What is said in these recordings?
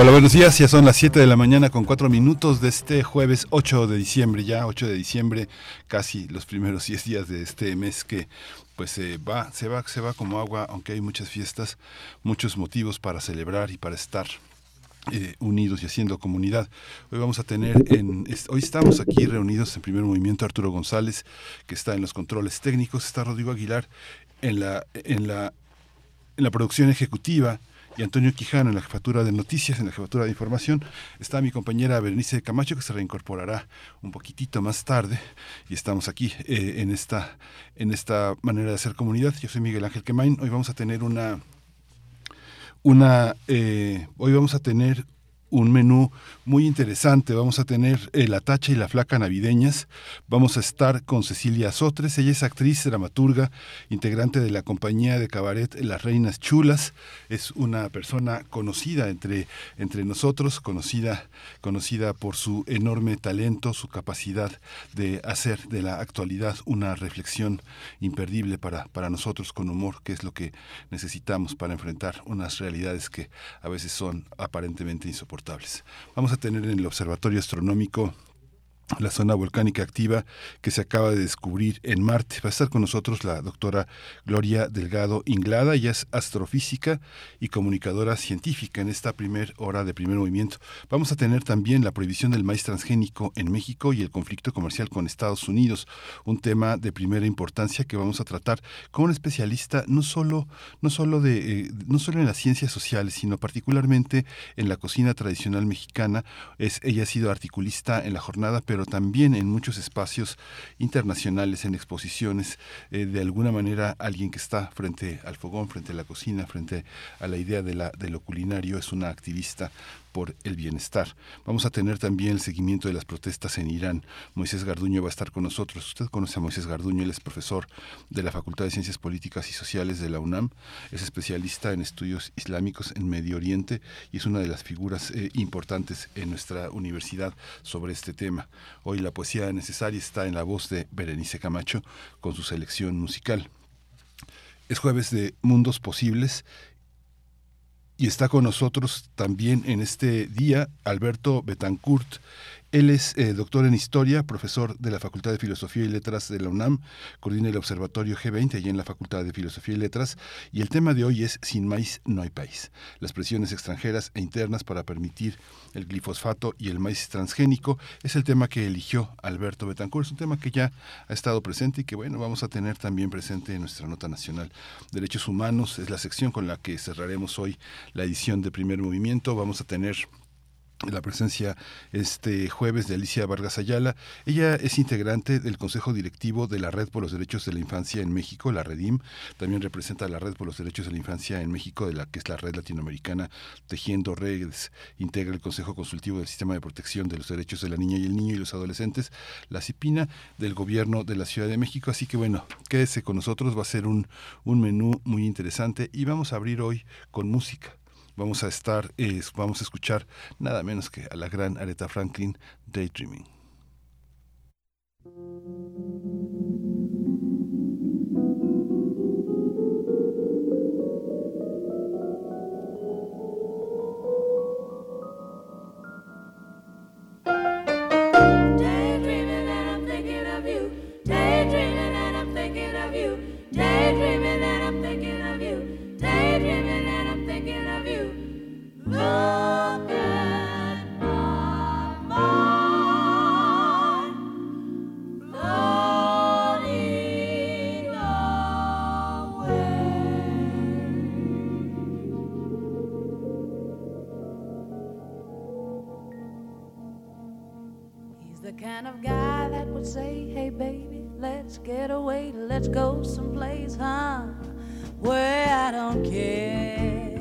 Hola, buenos días. Ya son las 7 de la mañana con 4 minutos de este jueves 8 de diciembre, ya 8 de diciembre, casi los primeros 10 días de este mes que pues se va, se va, se va como agua, aunque hay muchas fiestas, muchos motivos para celebrar y para estar eh, unidos y haciendo comunidad. Hoy vamos a tener, en, hoy estamos aquí reunidos en primer movimiento Arturo González, que está en los controles técnicos, está Rodrigo Aguilar en la, en la, en la producción ejecutiva, y Antonio Quijano en la jefatura de noticias, en la jefatura de información. Está mi compañera Berenice Camacho que se reincorporará un poquitito más tarde y estamos aquí eh, en, esta, en esta manera de hacer comunidad. Yo soy Miguel Ángel Quemain. Hoy vamos a tener una... una eh, hoy vamos a tener un menú muy interesante. Vamos a tener eh, La Tacha y la Flaca Navideñas. Vamos a estar con Cecilia Sotres. Ella es actriz, dramaturga, integrante de la compañía de cabaret Las Reinas Chulas. Es una persona conocida entre, entre nosotros, conocida, conocida por su enorme talento, su capacidad de hacer de la actualidad una reflexión imperdible para, para nosotros con humor, que es lo que necesitamos para enfrentar unas realidades que a veces son aparentemente insoportables. Vamos tener en el Observatorio Astronómico la zona volcánica activa que se acaba de descubrir en Marte. Va a estar con nosotros la doctora Gloria Delgado Inglada, ella es astrofísica y comunicadora científica en esta primer hora de primer movimiento. Vamos a tener también la prohibición del maíz transgénico en México y el conflicto comercial con Estados Unidos, un tema de primera importancia que vamos a tratar con un especialista no solo, no solo, de, eh, no solo en las ciencias sociales, sino particularmente en la cocina tradicional mexicana. Es, ella ha sido articulista en la jornada, pero pero también en muchos espacios internacionales, en exposiciones, eh, de alguna manera alguien que está frente al fogón, frente a la cocina, frente a la idea de, lo culinario, es una activista por el bienestar. Vamos a tener también el seguimiento de las protestas en Irán. Moisés Garduño va a estar con nosotros. Usted conoce a Moisés Garduño, él es profesor de la Facultad de Ciencias Políticas y Sociales de la UNAM, es especialista en estudios islámicos en Medio Oriente y es una de las figuras eh, importantes en nuestra universidad sobre este tema. Hoy la poesía necesaria está en la voz de Berenice Camacho con su selección musical. Es jueves de Mundos Posibles y está con nosotros también en este día Alberto Betancourt. Él es eh, doctor en historia, profesor de la Facultad de Filosofía y Letras de la UNAM, coordina el Observatorio G20 allí en la Facultad de Filosofía y Letras, y el tema de hoy es Sin maíz no hay país, las presiones extranjeras e internas para permitir el glifosfato y el maíz transgénico, es el tema que eligió Alberto Betancourt, es un tema que ya ha estado presente y que bueno, vamos a tener también presente en nuestra nota nacional. Derechos humanos es la sección con la que cerraremos hoy la edición de primer movimiento, vamos a tener la presencia este jueves de Alicia Vargas Ayala. Ella es integrante del Consejo Directivo de la Red por los Derechos de la Infancia en México, la Redim. También representa la Red por los Derechos de la Infancia en México, de la que es la Red Latinoamericana Tejiendo Redes. Integra el Consejo Consultivo del Sistema de Protección de los Derechos de la Niña y el Niño y los Adolescentes, la CIPINA, del Gobierno de la Ciudad de México. Así que bueno, quédese con nosotros, va a ser un, un menú muy interesante y vamos a abrir hoy con música vamos a estar, vamos a escuchar nada menos que a la gran Aretha Franklin, Daydreaming. Get away, let's go someplace, huh? Where I don't care.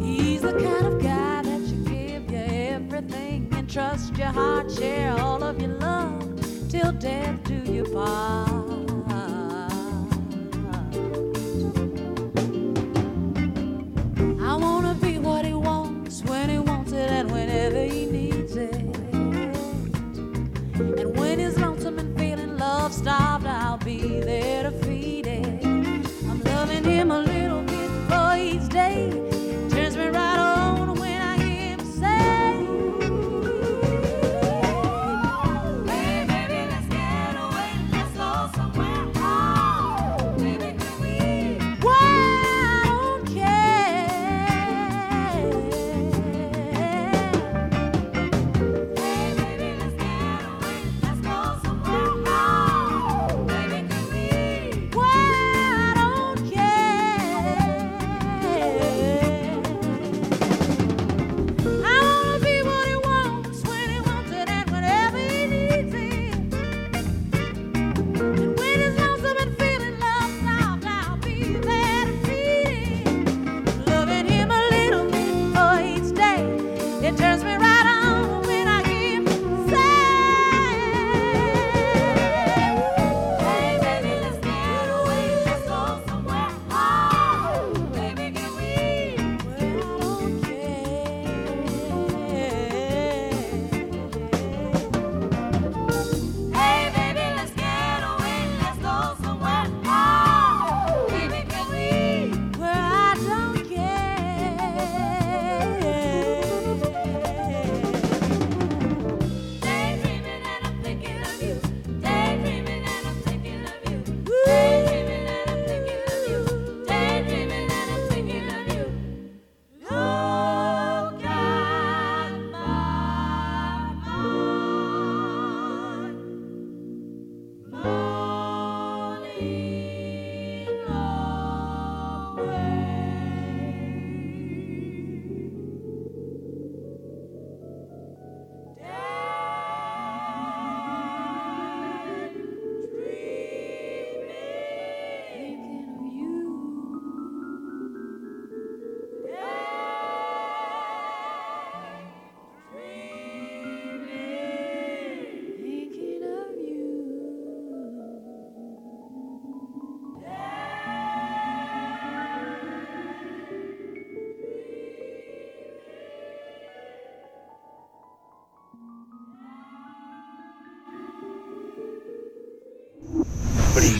He's the kind of guy that you give you everything can trust your heart, share all of your love till death do you part. Starved, I'll be there to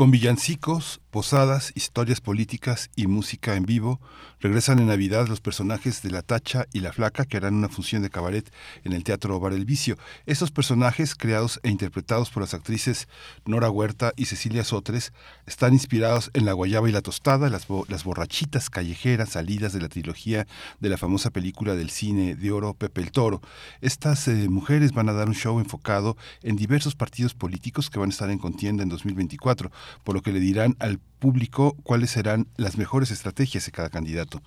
Con villancicos, posadas, historias políticas y música en vivo, regresan en Navidad los personajes de La Tacha y La Flaca que harán una función de cabaret en el Teatro Bar El Vicio. Estos personajes, creados e interpretados por las actrices Nora Huerta y Cecilia Sotres, están inspirados en La Guayaba y la Tostada, las, bo- las borrachitas callejeras salidas de la trilogía de la famosa película del cine de oro Pepe el Toro. Estas eh, mujeres van a dar un show enfocado en diversos partidos políticos que van a estar en contienda en 2024, por lo que le dirán al público cuáles serán las mejores estrategias de cada candidato.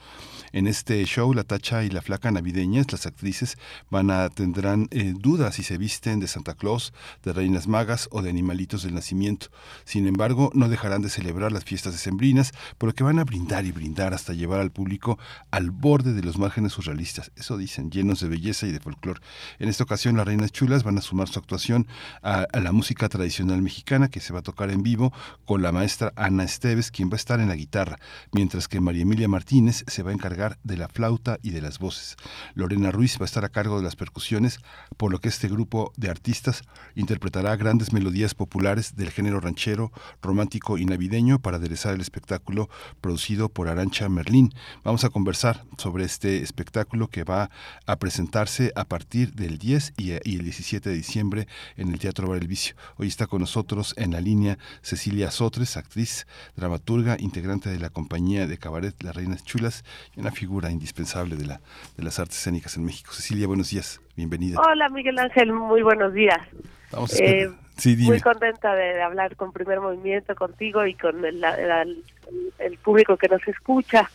En este show, la tacha y la flaca navideñas, las actrices van a tendrán eh, dudas si se visten de Santa Claus, de reinas magas o de animalitos del nacimiento. Sin embargo, no dejarán de celebrar las fiestas decembrinas, por lo que van a brindar y brindar hasta llevar al público al borde de los márgenes surrealistas. Eso dicen, llenos de belleza y de folclore. En esta ocasión, las reinas chulas van a sumar su actuación a la música tradicional mexicana que se va a tocar en vivo con la maestra Ana Esteves, quien va a estar en la guitarra, mientras que María Emilia Martínez se va a encargar de la flauta y de las voces. Lorena Ruiz va a estar a cargo de las percusiones, por lo que este grupo de artistas interpretará grandes melodías populares del género ranchero, romántico y navideño para aderezar el espectáculo producido por Arancha Merlín. Vamos a conversar sobre este espectáculo que va a presentarse a partir del 10 y, el 17 de diciembre en el Teatro Bar El Vicio. Hoy está con nosotros en la línea Cecilia Sotres, actriz dramaturga, integrante de la compañía de cabaret Las Reinas Chulas y una figura indispensable de, la, de las artes escénicas en México. Cecilia, buenos días, bienvenida. Hola Miguel Ángel, muy buenos días. Vamos a Eh, sí. Muy contenta de, hablar con Primer Movimiento, contigo y con el, el- el público que nos escucha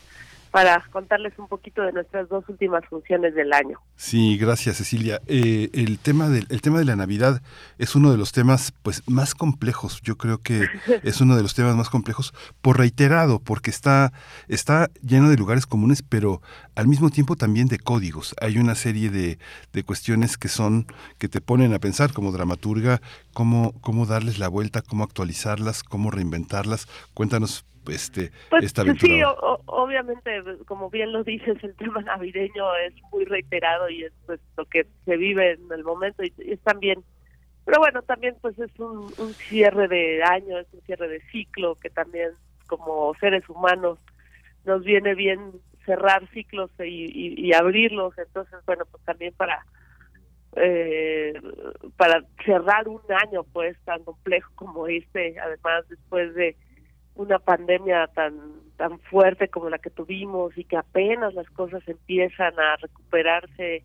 para contarles un poquito de nuestras dos últimas funciones del año. Sí, gracias Cecilia. Eh, el tema del el tema de la Navidad es uno de los temas pues más complejos. Yo creo que es uno de los temas más complejos por reiterado, porque está está lleno de lugares comunes, pero al mismo tiempo también de códigos. Hay una serie de, de cuestiones que son que te ponen a pensar como dramaturga cómo cómo darles la vuelta, cómo actualizarlas, cómo reinventarlas. Cuéntanos este Pues esta aventura. sí, o- obviamente, como bien lo dices, el tema navideño es muy reiterado y es pues lo que se vive en el momento y, y es también, pero bueno, también pues es un, un cierre de año, es un cierre de ciclo que también como seres humanos nos viene bien cerrar ciclos y, y- y abrirlos, entonces bueno, pues también para eh, para cerrar un año pues tan complejo como este, además después de una pandemia tan tan fuerte como la que tuvimos y que apenas las cosas empiezan a recuperarse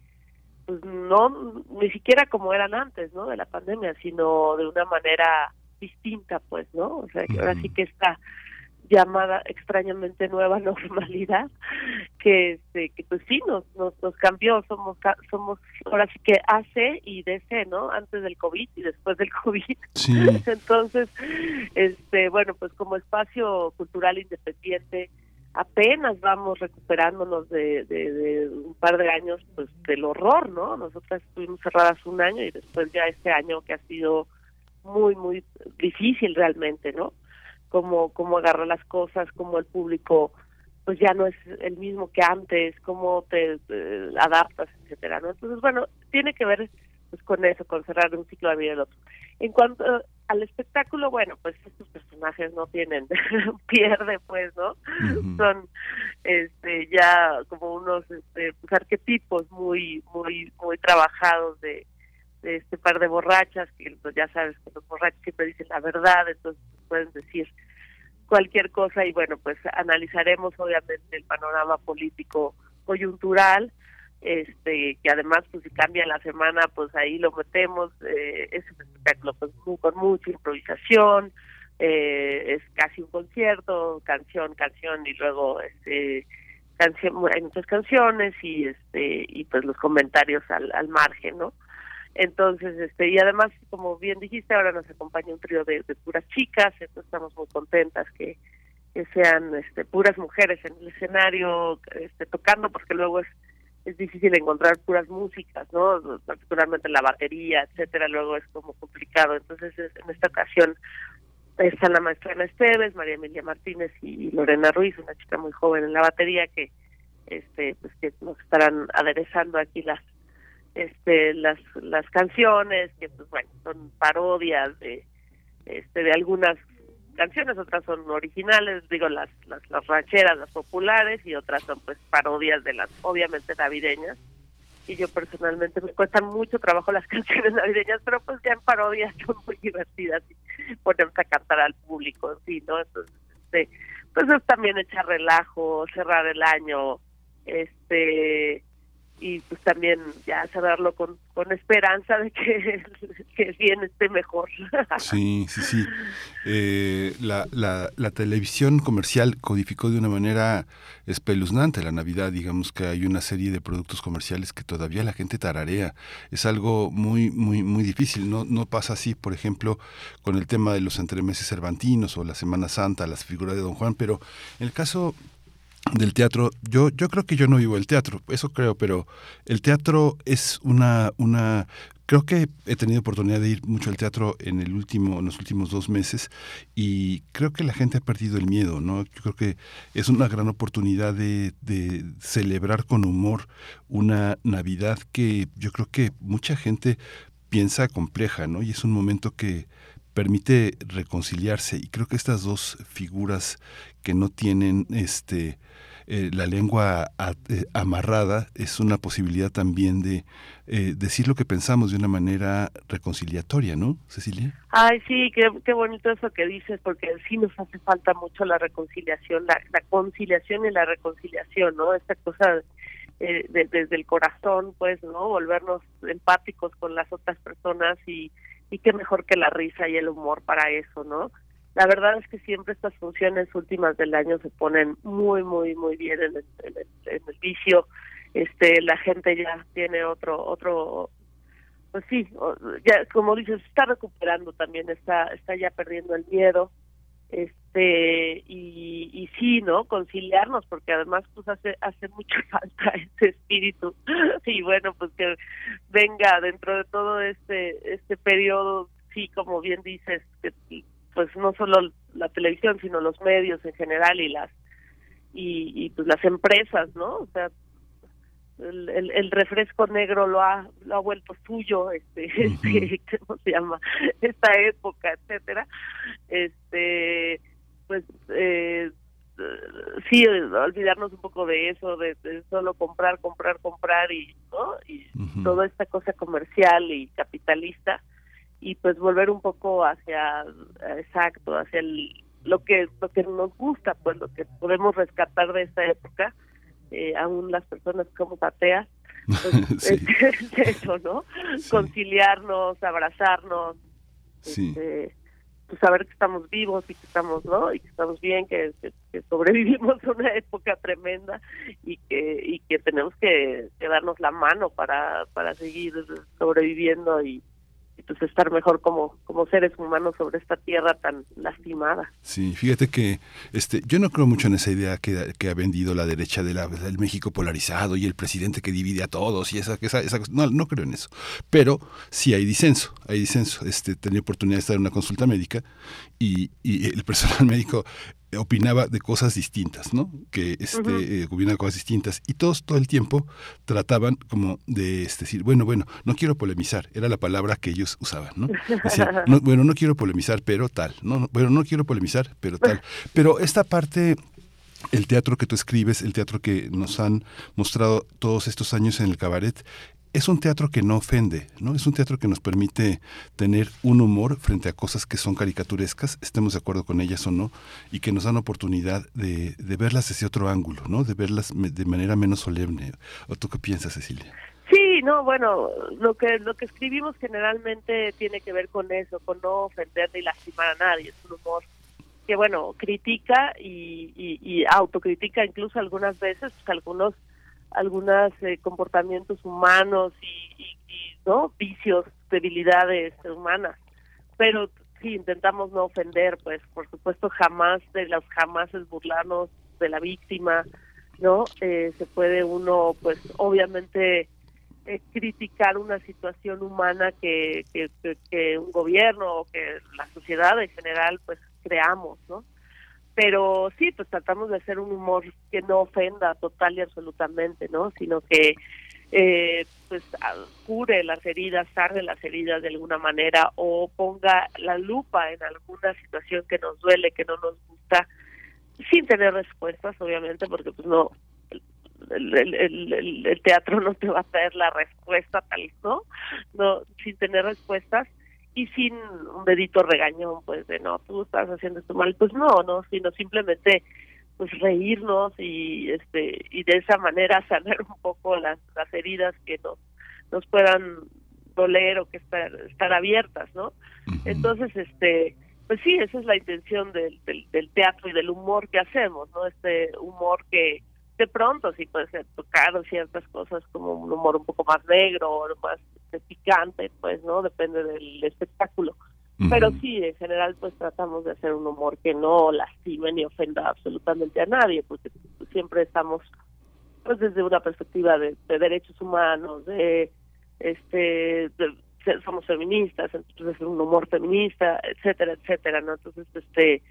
pues no ni siquiera como eran antes no de la pandemia sino de una manera distinta pues no o sea que ahora sí que esta llamada extrañamente nueva normalidad que este que pues sí nos nos, nos cambió somos somos ahora sí que AC y DC no antes del covid y después del covid Sí. entonces, este, bueno, pues como espacio cultural independiente, apenas vamos recuperándonos de, de, de un par de años, pues del horror, ¿no? Nosotras estuvimos cerradas un año y después ya este año que ha sido muy, muy difícil realmente, ¿no? Cómo, cómo agarrar las cosas, cómo el público pues ya no es el mismo que antes, cómo te, eh, adaptas, etcétera, ¿no? Entonces, bueno, tiene que ver pues con eso, con cerrar un ciclo de vida del otro. En cuanto al espectáculo, bueno, pues estos personajes no tienen pierde, pues, ¿no? Son este ya como unos este, pues, arquetipos muy muy muy trabajados de, de este par de borrachas que pues, ya sabes que los borrachos siempre dicen la verdad, entonces pueden decir cualquier cosa y bueno, pues analizaremos obviamente el panorama político coyuntural este que además pues si cambia la semana pues ahí lo metemos eh, es un espectáculo pues con mucha improvisación eh, es casi un concierto canción canción y luego este canción hay muchas canciones y este y pues los comentarios al, al margen no entonces este y además como bien dijiste ahora nos acompaña un trío de, de puras chicas entonces estamos muy contentas que que sean este puras mujeres en el escenario este tocando porque luego es es difícil encontrar puras músicas, ¿no? Particularmente la batería, etcétera, luego es como complicado. Entonces, es- en esta ocasión está la maestra Ana Esteves, María Emilia Martínez y Lorena Ruiz, una chica muy joven en la batería que este pues que nos estarán aderezando aquí las este las las canciones que pues bueno, son parodias de este de algunas canciones, otras son originales, digo las, las las rancheras, las populares y otras son pues parodias de las obviamente navideñas. Y yo personalmente me cuestan mucho trabajo las canciones navideñas, pero pues ya en parodias son muy divertidas y ponemos a cantar al público, en ¿no? Entonces, este, pues es también echar relajo, cerrar el año, este y pues también ya cerrarlo con, con esperanza de que, que bien esté mejor. Sí, sí, sí. Eh, la, la, la televisión comercial codificó de una manera espeluznante la Navidad. Digamos que hay una serie de productos comerciales que todavía la gente tararea. Es algo muy, muy, muy difícil. No, no pasa así, por ejemplo, con el tema de los entremeses cervantinos o la Semana Santa, las figuras de Don Juan. Pero en el caso del teatro, yo, yo creo que yo no vivo el teatro, eso creo, pero el teatro es una, una creo que he tenido oportunidad de ir mucho al teatro en el último, en los últimos dos meses, y creo que la gente ha perdido el miedo, ¿no? Yo creo que es una gran oportunidad de, de celebrar con humor una Navidad que yo creo que mucha gente piensa compleja, ¿no? Y es un momento que permite reconciliarse y creo que estas dos figuras que no tienen este eh, la lengua eh, amarrada es una posibilidad también de eh, decir lo que pensamos de una manera reconciliatoria, ¿no, Cecilia? Ay, sí, qué, qué bonito eso que dices, porque sí nos hace falta mucho la reconciliación, la, conciliación y la reconciliación, ¿no? Esta cosa eh, de- desde el corazón, pues, ¿no? Volvernos empáticos con las otras personas y, y qué mejor que la risa y el humor para eso, ¿no? La verdad es que siempre estas funciones últimas del año se ponen muy, muy, muy bien en el, en el, en el vicio. Este, la gente ya tiene otro, otro, pues sí, ya como dices, está recuperando también, está, está ya perdiendo el miedo, este, y, y sí, ¿no? Conciliarnos, porque además pues hace, hace mucha falta ese espíritu, y bueno, pues que venga dentro de todo este, este periodo, sí, como bien dices, que pues no solo la televisión, sino los medios en general y las, y, y pues las empresas, ¿no? O sea, el, el, el refresco negro lo ha lo ha vuelto suyo este, este cómo se llama esta época etcétera. Este pues eh, sí olvidarnos un poco de eso de, de solo comprar comprar comprar y no y toda esta cosa comercial y capitalista y pues volver un poco hacia exacto hacia el, lo que lo que nos gusta pues lo que podemos rescatar de esta época eh, aún las personas como ateas pues, Sí. es, es eso no Sí. conciliarnos abrazarnos Sí. este, pues saber que estamos vivos y que estamos no y que estamos bien que, que- que sobrevivimos a una época tremenda y que y que tenemos que, que darnos la mano para para seguir sobreviviendo y, y pues estar mejor como como seres humanos sobre esta tierra tan lastimada Sí, fíjate que este, yo no creo mucho en esa idea que, que ha vendido la derecha del México polarizado y el presidente que divide a todos y esa, esa, esa. No, no creo en eso. Pero sí hay disenso, hay disenso. Este, tenía oportunidad de estar en una consulta médica y, y el personal médico opinaba de cosas distintas, ¿no? Que este, eh, opinaba cosas distintas y todos todo el tiempo trataban como de este, decir, bueno, bueno, no quiero polemizar, era la palabra que ellos usaban, ¿no? Decían, no, bueno, no quiero polemizar, pero tal, no, no, bueno, no quiero polemizar, pero tal. Pero esta parte el teatro que tú escribes, el teatro que nos han mostrado todos estos años en el cabaret, es un teatro que no ofende, ¿no? Es un teatro que nos permite tener un humor frente a cosas que son caricaturescas, estemos de acuerdo con ellas o no, y que nos dan oportunidad de, de verlas desde otro ángulo, ¿no? De verlas de manera menos solemne. ¿O tú qué piensas, Cecilia? Sí, no, bueno, lo que lo que escribimos generalmente tiene que ver con eso, con no ofender ni lastimar a nadie. Es un humor que, bueno, critica y, y, y autocritica incluso algunas veces, pues, algunos algunos comportamientos humanos y, y, y, no vicios, debilidades humanas. Pero sí intentamos no ofender, pues, por supuesto, jamás de los jamás es burlarnos de la víctima, ¿no? Eh, se puede uno, pues, obviamente eh, criticar una situación humana que, que, que, que un gobierno o que la sociedad en general pues creamos, ¿no? Pero sí, pues tratamos de hacer un humor que no ofenda total y absolutamente, ¿no? Sino que eh, pues a- cure las heridas, sarre las heridas de alguna manera o ponga la lupa en alguna situación que nos duele, que no nos gusta, sin tener respuestas, obviamente, porque pues no, el teatro no te va a traer la respuesta tal, ¿no? No, sin tener respuestas y sin un dedito regañón, pues de no, tú estás haciendo esto mal, pues no, no, sino simplemente pues reírnos y este y de esa manera sanar un poco las, las heridas que nos nos puedan doler o que estar estar abiertas, ¿no? Entonces, este, pues sí, esa es la intención del, del, del teatro y del humor que hacemos, ¿no? Este humor que de pronto sí puede ser tocado ciertas cosas como un humor un poco más negro o más este, picante, pues, ¿no? Depende del espectáculo. Pero sí, en general, pues tratamos de hacer un humor que no lastime ni ofenda absolutamente a nadie, porque siempre estamos, pues, desde una perspectiva de, de derechos humanos, de, este, de- somos feministas, entonces es un humor feminista, etcétera, etcétera, ¿no? Entonces, este,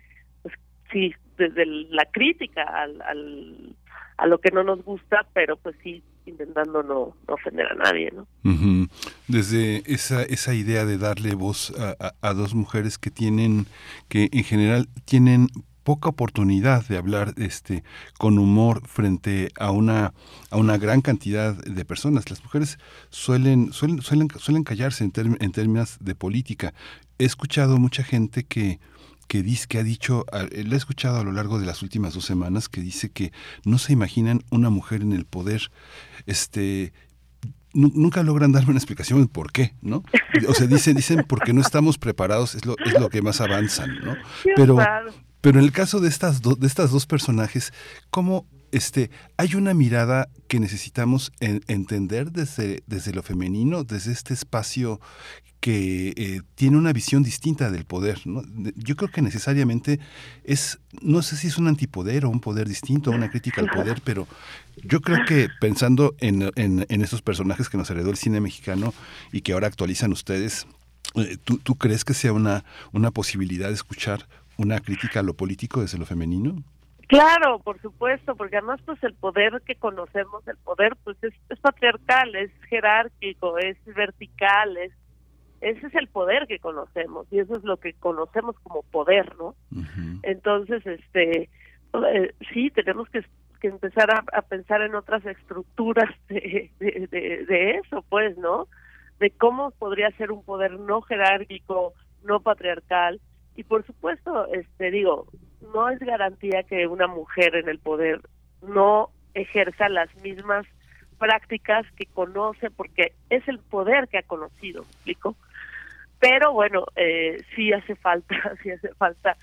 pues sí, desde la crítica al, al, a lo que no nos gusta, pero pues sí, intentando no, ofender a nadie, ¿no? Desde esa, esa idea de darle voz a, a- dos mujeres que tienen, que en general tienen poca oportunidad de hablar este con humor frente a una a una gran cantidad de personas. Las mujeres suelen suelen suelen, suelen callarse en términos de política. He escuchado mucha gente que que dice que ha dicho, a- le he escuchado a lo largo de las últimas dos semanas que dice que no se imaginan una mujer en el poder, este nu- nunca logran darme una explicación de por qué, ¿no? O sea, dicen, dicen porque no estamos preparados, es lo, es lo que más avanzan, ¿no? Pero, pero en el caso de estas, do- de estas dos personajes, ¿cómo este, hay una mirada que necesitamos en- entender desde, desde lo femenino, desde este espacio que eh, tiene una visión distinta del poder. Yo creo que necesariamente es, no sé si es un antipoder o un poder distinto, una crítica al poder, pero yo creo que pensando en, en, en estos personajes que nos heredó el cine mexicano y que ahora actualizan ustedes, eh, ¿tú, tú crees que sea una, una posibilidad de escuchar una crítica a lo político desde lo femenino? Claro, por supuesto, porque además pues el poder que conocemos, el poder pues es, es patriarcal, es jerárquico, es vertical, es ese es el poder que conocemos y eso es lo que conocemos como poder, ¿no? Entonces, este, eh, sí, tenemos que, que empezar a, a pensar en otras estructuras de, de, de- de eso, pues, ¿no? De cómo podría ser un poder no jerárquico, no patriarcal. Y por supuesto, este, digo, no es garantía que una mujer en el poder no ejerza las mismas prácticas que conoce, porque es el poder que ha conocido, ¿me explico? Pero bueno eh, sí hace falta sí hace falta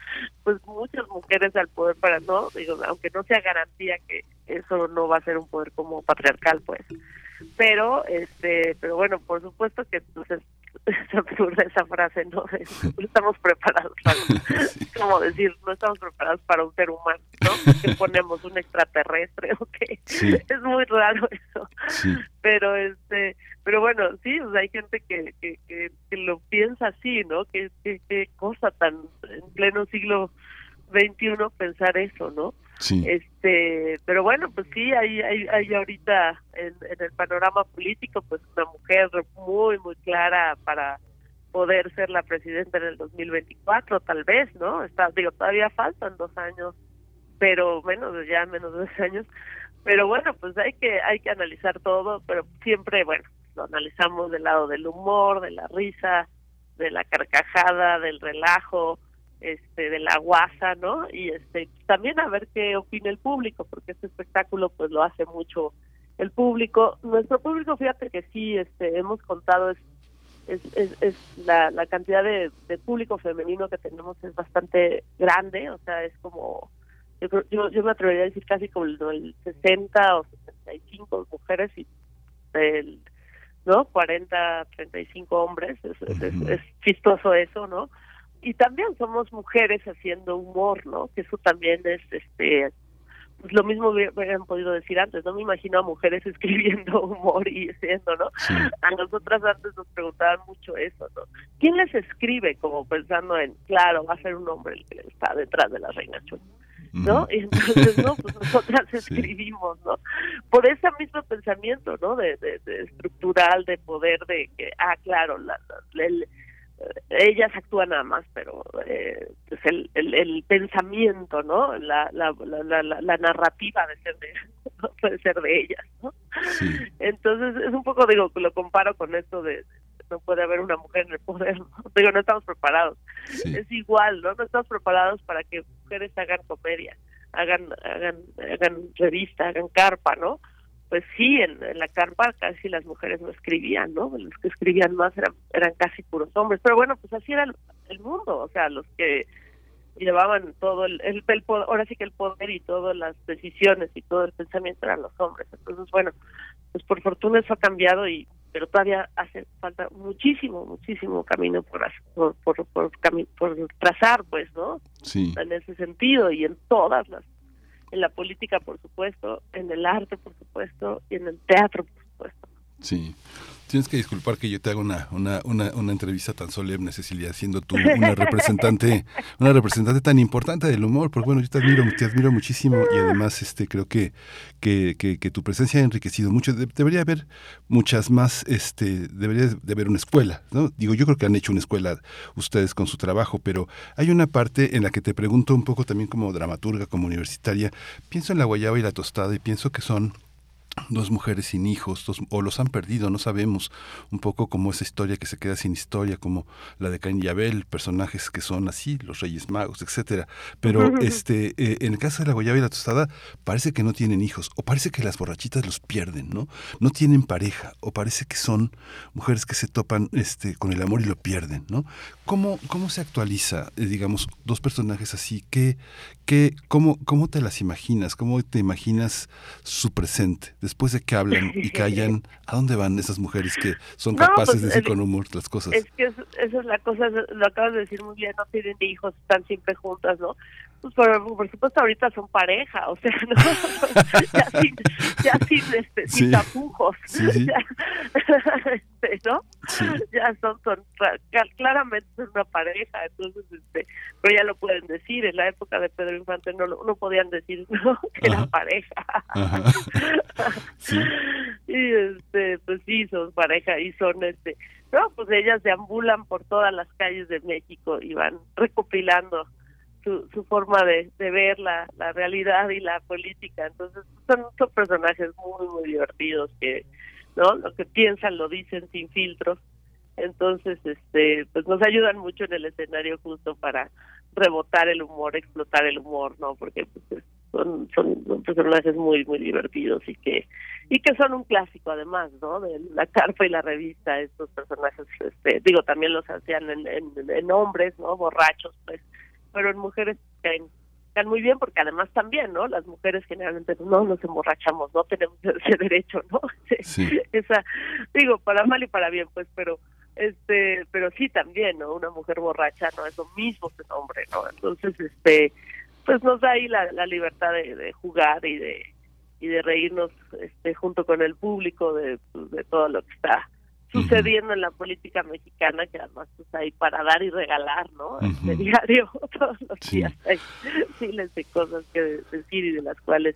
pues muchas mujeres al poder para no digo aunque no sea garantía que eso no va a ser un poder como patriarcal pues. Pero este pero bueno por supuesto que entonces es absurda esa frase no no estamos preparados para como decir no estamos preparados para un ser humano no que ponemos un extraterrestre o qué Sí. es muy raro eso. Sí. pero este pero bueno sí o sea, hay gente que, que, que, que lo piensa así no que, que, que cosa tan en pleno siglo XXI pensar eso no Sí. este pero bueno pues sí hay hay, hay ahorita en, el panorama político pues una mujer muy muy clara para poder ser la presidenta en el 2024 tal vez no está digo todavía faltan dos años pero menos ya menos de dos años pero bueno pues hay que hay que analizar todo pero siempre bueno lo analizamos del lado del humor de la risa de la carcajada del relajo este de la guasa no y este también a ver qué opina el público porque este espectáculo pues lo hace mucho el público. Nuestro público fíjate que sí este hemos contado es es, es, es la, la cantidad de, de público femenino que tenemos es bastante grande o sea es como yo, yo, yo me atrevería a decir casi como el, el 60 o 65 mujeres y el no 40 35 hombres es, es, es chistoso eso no y también somos mujeres haciendo humor no que eso también es este pues lo mismo hubiera- hubieran podido decir antes no me imagino a mujeres escribiendo humor y diciendo no Sí. a nosotras antes nos preguntaban mucho eso, ¿no? ¿Quién les escribe? Como pensando en, claro, va a ser un hombre el que está detrás de la reina chula, ¿no? Y entonces, no, pues nosotras escribimos, ¿no? Por ese mismo pensamiento, ¿no? De, de, de estructural, de poder, de que, ah, claro, la, la- el- ellas actúan nada más, pero eh, pues el, el, el pensamiento, ¿no? La, la, la, la, la- narrativa de ser de, puede ser de ellas, ¿no? Sí. Entonces es un poco, digo, que lo comparo con esto de no puede haber una mujer en el poder, ¿no? digo, no estamos preparados. Sí. Es igual, ¿no? No estamos preparados para que mujeres hagan comedia, hagan hagan hagan revista, hagan carpa, ¿no? Pues sí, en, en la carpa casi las mujeres no escribían, ¿no? Los que escribían más eran eran casi puros hombres, pero bueno, pues así era el, el mundo, o sea, los que llevaban todo el, el, el poder, ahora sí que el poder y todas las decisiones y todo el pensamiento eran los hombres. Entonces, bueno, pues por fortuna eso ha cambiado y pero todavía hace falta muchísimo muchísimo camino por por por por, cami- por trazar pues no Sí. en ese sentido y en todas las en la política por supuesto en el arte por supuesto y en el teatro por supuesto Sí. Tienes que disculpar que yo te haga una, una, una, una entrevista tan solemne, Cecilia, siendo tú una representante, una representante tan importante del humor, porque bueno, yo te admiro, te admiro muchísimo y además este creo que, que, que, que tu presencia ha enriquecido mucho. De- debería haber muchas más, este, debería de haber una escuela, ¿no? Digo, yo creo que han hecho una escuela ustedes con su trabajo, pero hay una parte en la que te pregunto un poco también como dramaturga, como universitaria, pienso en la guayaba y la tostada y pienso que son dos mujeres sin hijos, dos- o los han perdido, no sabemos, un poco como esa historia que se queda sin historia, como la de Caín y Abel, personajes que son así, los Reyes Magos, etcétera. Pero este, eh, en el caso de la guayaba y la tostada, parece que no tienen hijos, o parece que las borrachitas los pierden, ¿no? No tienen pareja, o parece que son mujeres que se topan este, con el amor y lo pierden, ¿no? ¿Cómo, cómo se actualiza, eh, digamos, dos personajes así? ¿Qué, qué, cómo, ¿Cómo te las imaginas? ¿Cómo te imaginas su presente? Después de que hablan y callan, ¿a dónde van esas mujeres que son No, capaces pues, de decir con humor las cosas? Es que es- esa es la cosa, lo acabas de decir muy bien, no tienen hijos, están siempre juntas, ¿no? Pues por, por supuesto ahorita son pareja, o sea, ¿no? ya sin, ya sin, este, sin Sí. tapujos, Sí, sí. Ya, este, ¿no? Ya son, son claramente son una pareja, entonces, este, pero ya lo pueden decir, en la época de Pedro Infante no, lo- no podían decir, ¿no? Que Ajá. eran pareja. Y este pues sí son pareja y son este no pues ellas deambulan por todas las calles de México y van recopilando su, su forma de, ver la, realidad y la política. Entonces son, son personajes muy muy divertidos que no lo que piensan lo dicen sin filtros entonces este pues nos ayudan mucho en el escenario justo para rebotar el humor explotar el humor no porque pues es- son, son son personajes muy muy divertidos y que y que son un clásico además no de la carpa y la revista estos personajes este digo también los hacían en, en hombres no borrachos pues pero en mujeres caen caen muy bien porque además también no las mujeres generalmente pues, no nos emborrachamos no tenemos ese derecho no Sí. esa digo para mal y para bien pues pero este pero sí también no una mujer borracha no es lo mismo que un hombre no entonces este pues nos da ahí la, la libertad de, de jugar y de y de reírnos este junto con el público de, de todo lo que está sucediendo en la política mexicana que además pues hay para dar y regalar no este Ujú. diario todos los Sí. días hay miles de cosas que de- decir y de las cuales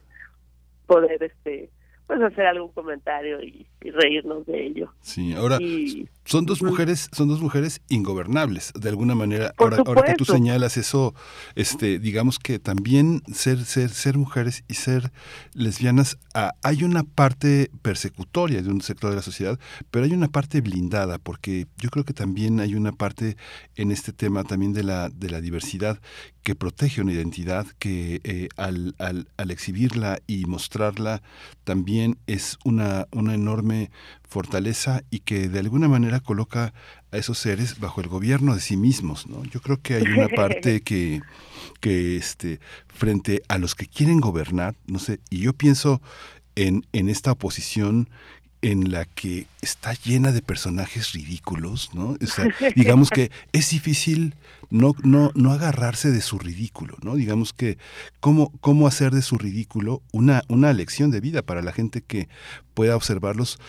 poder este pues hacer algún comentario y, y reírnos de ello. Sí, ahora y son dos mujeres, son dos mujeres ingobernables, de alguna manera. Por Ahora, ahora que tú señalas eso, este, digamos que también ser, ser, ser mujeres y ser lesbianas, ah, hay una parte persecutoria de un sector de la sociedad, pero hay una parte blindada, porque yo creo que también hay una parte en este tema también de la, de la diversidad que protege una identidad, que eh, al, al, al exhibirla y mostrarla también es una, una enorme fortaleza y que de alguna manera coloca a esos seres bajo el gobierno de sí mismos, ¿no? Yo creo que hay una parte que, que este, frente a los que quieren gobernar, no sé, y yo pienso en, en esta oposición en la que está llena de personajes ridículos, ¿no? O sea, digamos que es difícil no, no, no agarrarse de su ridículo, ¿no? Digamos que cómo, cómo hacer de su ridículo una, una lección de vida para la gente que pueda observarlos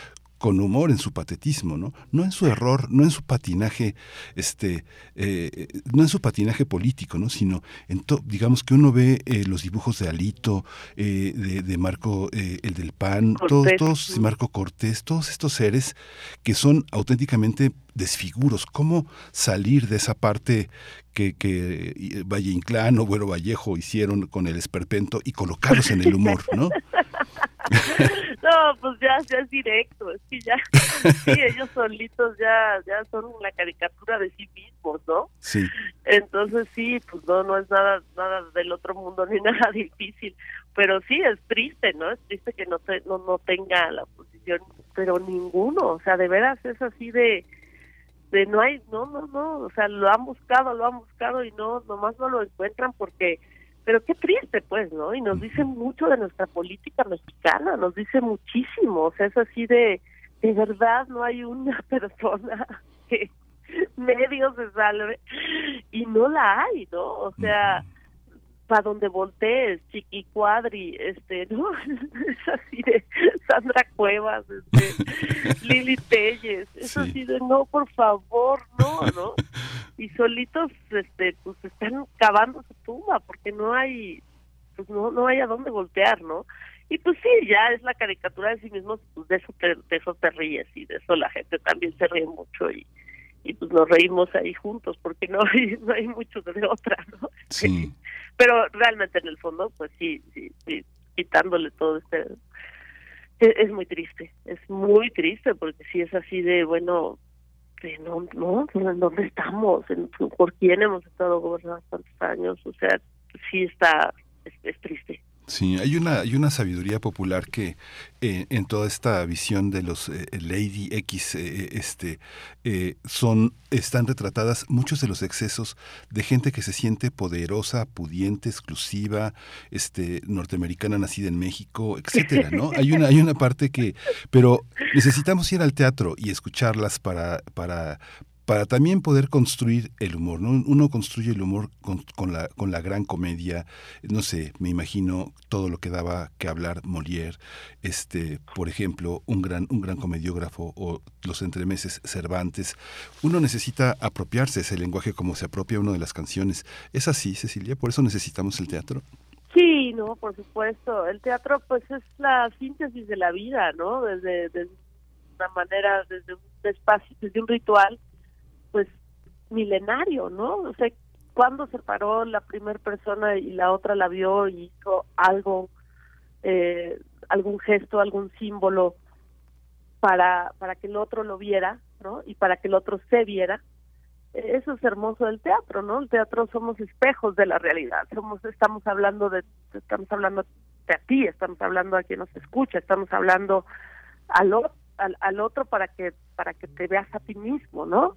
con humor en su patetismo, ¿no? No en su error, no en su patinaje, este, eh, no en su patinaje político, ¿no? Sino en to- digamos que uno ve eh, los dibujos de Alito, eh, de, de Marco, eh, el del PAN, todos, Cortés, todos. Marco Cortés, todos estos seres que son auténticamente desfiguros. ¿Cómo salir de esa parte que, que eh, Valle Inclán o Güero Vallejo hicieron con el esperpento y colocarlos en el humor, ¿no? no pues ya ya es directo es que ya sí ellos solitos ya ya son la caricatura de sí mismos no Sí. entonces sí pues no no es nada nada del otro mundo ni nada difícil pero sí es triste no es triste que no te, no no tenga la posición pero ninguno o sea de veras es así de de no hay no no no o sea lo han buscado lo han buscado y no nomás no lo encuentran porque pero qué triste pues no y nos dice mucho de nuestra política mexicana nos dice muchísimo o sea es así de de verdad no hay una persona que medio se salve y no la hay no o sea para donde voltees, Chiqui Cuadri, este, ¿no? Es así de Sandra Cuevas, este, Lili Telles, es Sí. así de no, por favor, no, ¿no? Y solitos, este, pues están cavando su tumba porque no hay, pues no, no hay a dónde voltear, ¿no? Y pues sí, ya es la caricatura de sí mismos, pues de eso te, de eso te ríes y de eso la gente también se ríe mucho y, y pues nos reímos ahí juntos porque no hay, no hay mucho de otra, ¿no? Sí. pero realmente en el fondo pues sí, sí, sí quitándole todo este es, es muy triste es muy triste porque si es así de bueno de no no ¿en dónde estamos ¿En- por quién hemos estado gobernados tantos años o sea sí está es, es triste Sí, hay una, hay una sabiduría popular que eh, en toda esta visión de los eh, Lady X eh, este, eh, son, están retratadas muchos de los excesos de gente que se siente poderosa, pudiente, exclusiva, este, norteamericana nacida en México, etcétera, ¿no? Hay una, hay una parte que, pero necesitamos ir al teatro y escucharlas para, para, para también poder construir el humor, ¿no? Uno construye el humor con, con la, con la gran comedia, no sé, me imagino todo lo que daba que hablar Molière, este, por ejemplo, un gran, un gran comediógrafo o los entremeses Cervantes. Uno necesita apropiarse ese lenguaje como se apropia uno de las canciones. ¿Es así, Cecilia? ¿Por eso necesitamos el teatro? Sí, no, por supuesto. El teatro, pues, es la síntesis de la vida, ¿no? Desde, una manera, desde un espacio, desde un ritual, milenario, ¿no? O sea, cuando se paró la primera persona y la otra la vio y hizo algo, eh, algún gesto, algún símbolo para, para que el otro lo viera, ¿no? Y para que el otro se viera eso es hermoso del teatro, ¿no? El teatro somos espejos de la realidad, somos estamos hablando de estamos hablando de a ti, estamos hablando a quien nos escucha, estamos hablando al, al, al otro para que para que te veas a ti mismo, ¿no?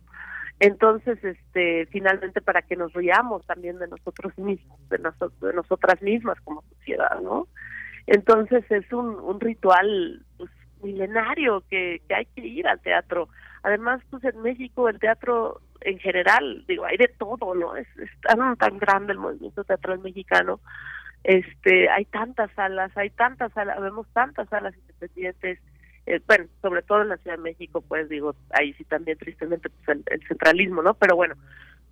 Entonces, este, finalmente para que nos riamos también de nosotros mismos, de, noso- de nosotras mismas como sociedad, ¿no? Entonces es un, un ritual pues, milenario que, que hay que ir al teatro. Además, pues en México el teatro en general, digo, hay de todo, ¿no? Es, es tan, tan grande el movimiento teatral mexicano. Este, hay tantas salas, hay tantas salas, vemos tantas salas independientes. Eh, bueno, sobre todo en la Ciudad de México, pues digo, ahí sí también tristemente pues, el, el centralismo, ¿no? Pero bueno,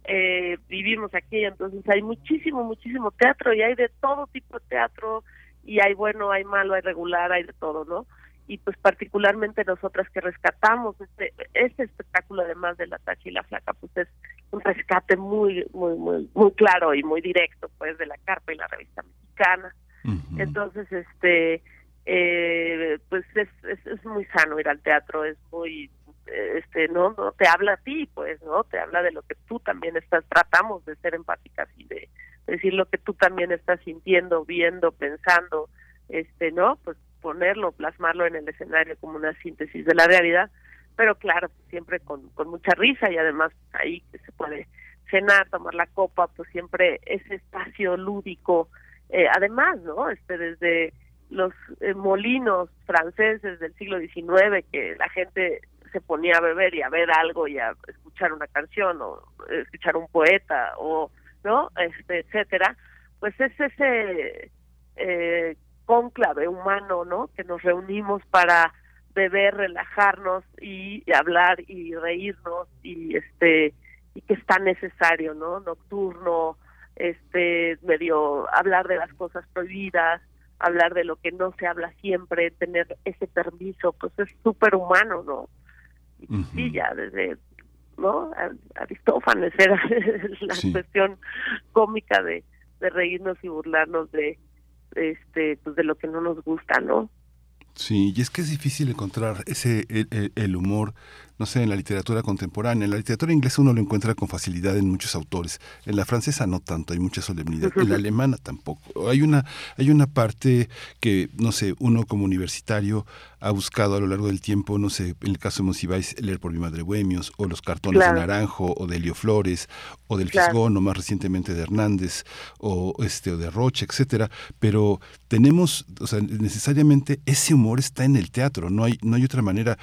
eh, vivimos aquí, entonces hay muchísimo, muchísimo teatro y hay de todo tipo de teatro y hay bueno, hay malo, hay regular, hay de todo, ¿no? Y pues particularmente nosotras que rescatamos este, este espectáculo además de la tacha y la flaca, pues es un rescate muy, muy, muy, muy claro y muy directo, pues, de la carpa y la revista mexicana. Entonces, este, eh, pues es, es, es muy sano ir al teatro, es muy, este, no, no te habla a ti, pues, no, te habla de lo que tú también estás, tratamos de ser empáticas y de decir lo que tú también estás sintiendo, viendo, pensando, este, no, pues ponerlo, plasmarlo en el escenario como una síntesis de la realidad, pero claro, siempre con, con mucha risa y además ahí se puede cenar, tomar la copa, pues siempre ese espacio lúdico, eh, además, ¿no? Este, desde los eh, molinos franceses del siglo XIX que la gente se ponía a beber y a ver algo y a escuchar una canción o escuchar un poeta o no este etcétera pues es ese eh, cónclave humano no que nos reunimos para beber relajarnos y, y hablar y reírnos y este y que es tan necesario no nocturno este medio hablar de las cosas prohibidas hablar de lo que no se habla siempre, tener ese permiso, pues es súper humano, ¿no? Y sí, ya desde, ¿no? Aristófanes era la Sí. cuestión cómica de, de reírnos y burlarnos de, este, pues de lo que no nos gusta, ¿no? Sí, y es que es difícil encontrar ese el, el- el humor, no sé, en la literatura contemporánea. En la literatura inglesa uno lo encuentra con facilidad en muchos autores. En la francesa no tanto, hay mucha solemnidad. En la alemana tampoco. Hay una hay una parte que no sé, uno como universitario ha buscado a lo largo del tiempo, no sé, en el caso de Monsiváis, leer por mi madre Bohemios o los cartones Claro. de Naranjo o de Elio Flores o del Claro. Fisgón o más recientemente de Hernández o este o de Roche, etcétera, pero tenemos, o sea, necesariamente ese humor está en el teatro, no hay no hay otra manera.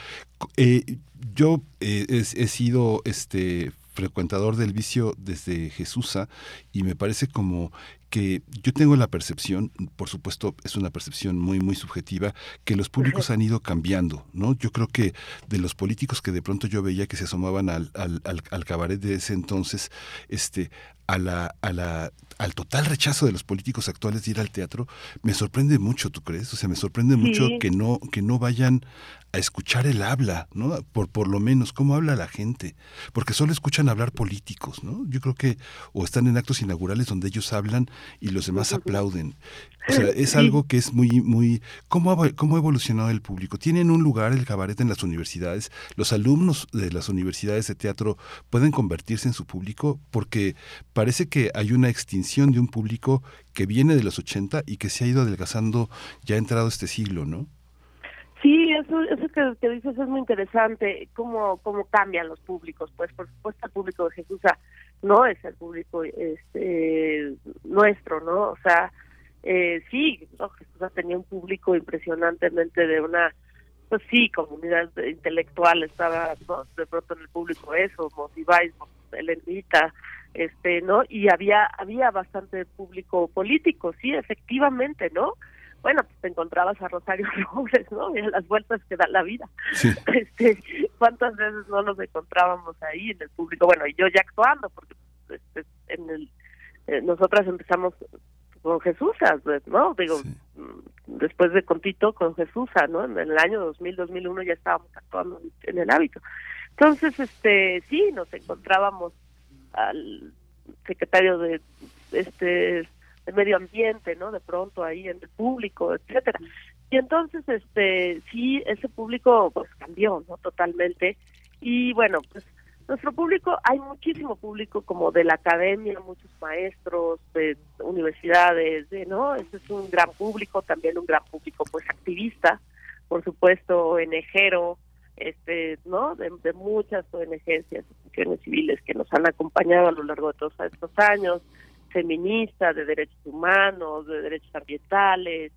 Eh, yo eh, he, he sido este frecuentador del vicio desde Jesusa y me parece como que yo tengo la percepción, por supuesto es una percepción muy muy subjetiva, que los públicos han ido cambiando, ¿no? Yo creo que de los políticos que de pronto yo veía que se asomaban al, al, al, al cabaret de ese entonces, este, a la, a la, al total rechazo de los políticos actuales de ir al teatro, me sorprende mucho, ¿tú crees? O sea, me sorprende mucho que no, que no vayan a escuchar el habla, ¿no? Por, por lo menos, cómo habla la gente, porque solo escuchan hablar políticos, ¿no? Yo creo que, o están en actos inaugurales donde ellos hablan y los demás aplauden. O sea, es algo que es muy, muy, ¿cómo ha, ¿cómo ha evolucionado el público? ¿Tienen un lugar el cabaret en las universidades? ¿Los alumnos de las universidades de teatro pueden convertirse en su público? Porque parece que hay una extinción de un público que viene de los 80 y que se ha ido adelgazando ya entrado este siglo, ¿no? Sí, eso, eso que, que dices es muy interesante, cómo, cómo cambian los públicos. Pues por supuesto el público de Jesús no es el público este, nuestro, ¿no? O sea, eh, sí, ¿no? Jesús tenía un público impresionantemente de una, pues sí, comunidad intelectual, estaba ¿no? de pronto en el público eso, Motiváis, Elenita, este, ¿no? Y había, había bastante público político, sí, efectivamente, ¿no? Bueno, pues te encontrabas a Rosario Robles, ¿no? Y a las vueltas que da la vida. Sí. Este, ¿Cuántas veces no nos encontrábamos ahí en el público? Bueno, y yo ya actuando, porque este, en el, eh, nosotras empezamos con Jesús, ¿no? Digo, Sí. mm, después de Contito, con Jesús, ¿no? En el año 2000, 2001 ya estábamos actuando en el hábito. Entonces, este, sí, nos encontrábamos al secretario de este de medio ambiente, ¿no? De pronto ahí en el público, etcétera. Y entonces, este, sí, ese público pues cambió, ¿no? Totalmente. Y bueno, pues nuestro público, hay muchísimo público como de la academia, muchos maestros de universidades, de, ¿no? Ese es un gran público, también un gran público pues activista, por supuesto, ONGero, este, ¿no? De, de muchas ONGs y asociaciones civiles que nos han acompañado a lo largo de todos estos años, feministas, de derechos humanos, de derechos ambientales,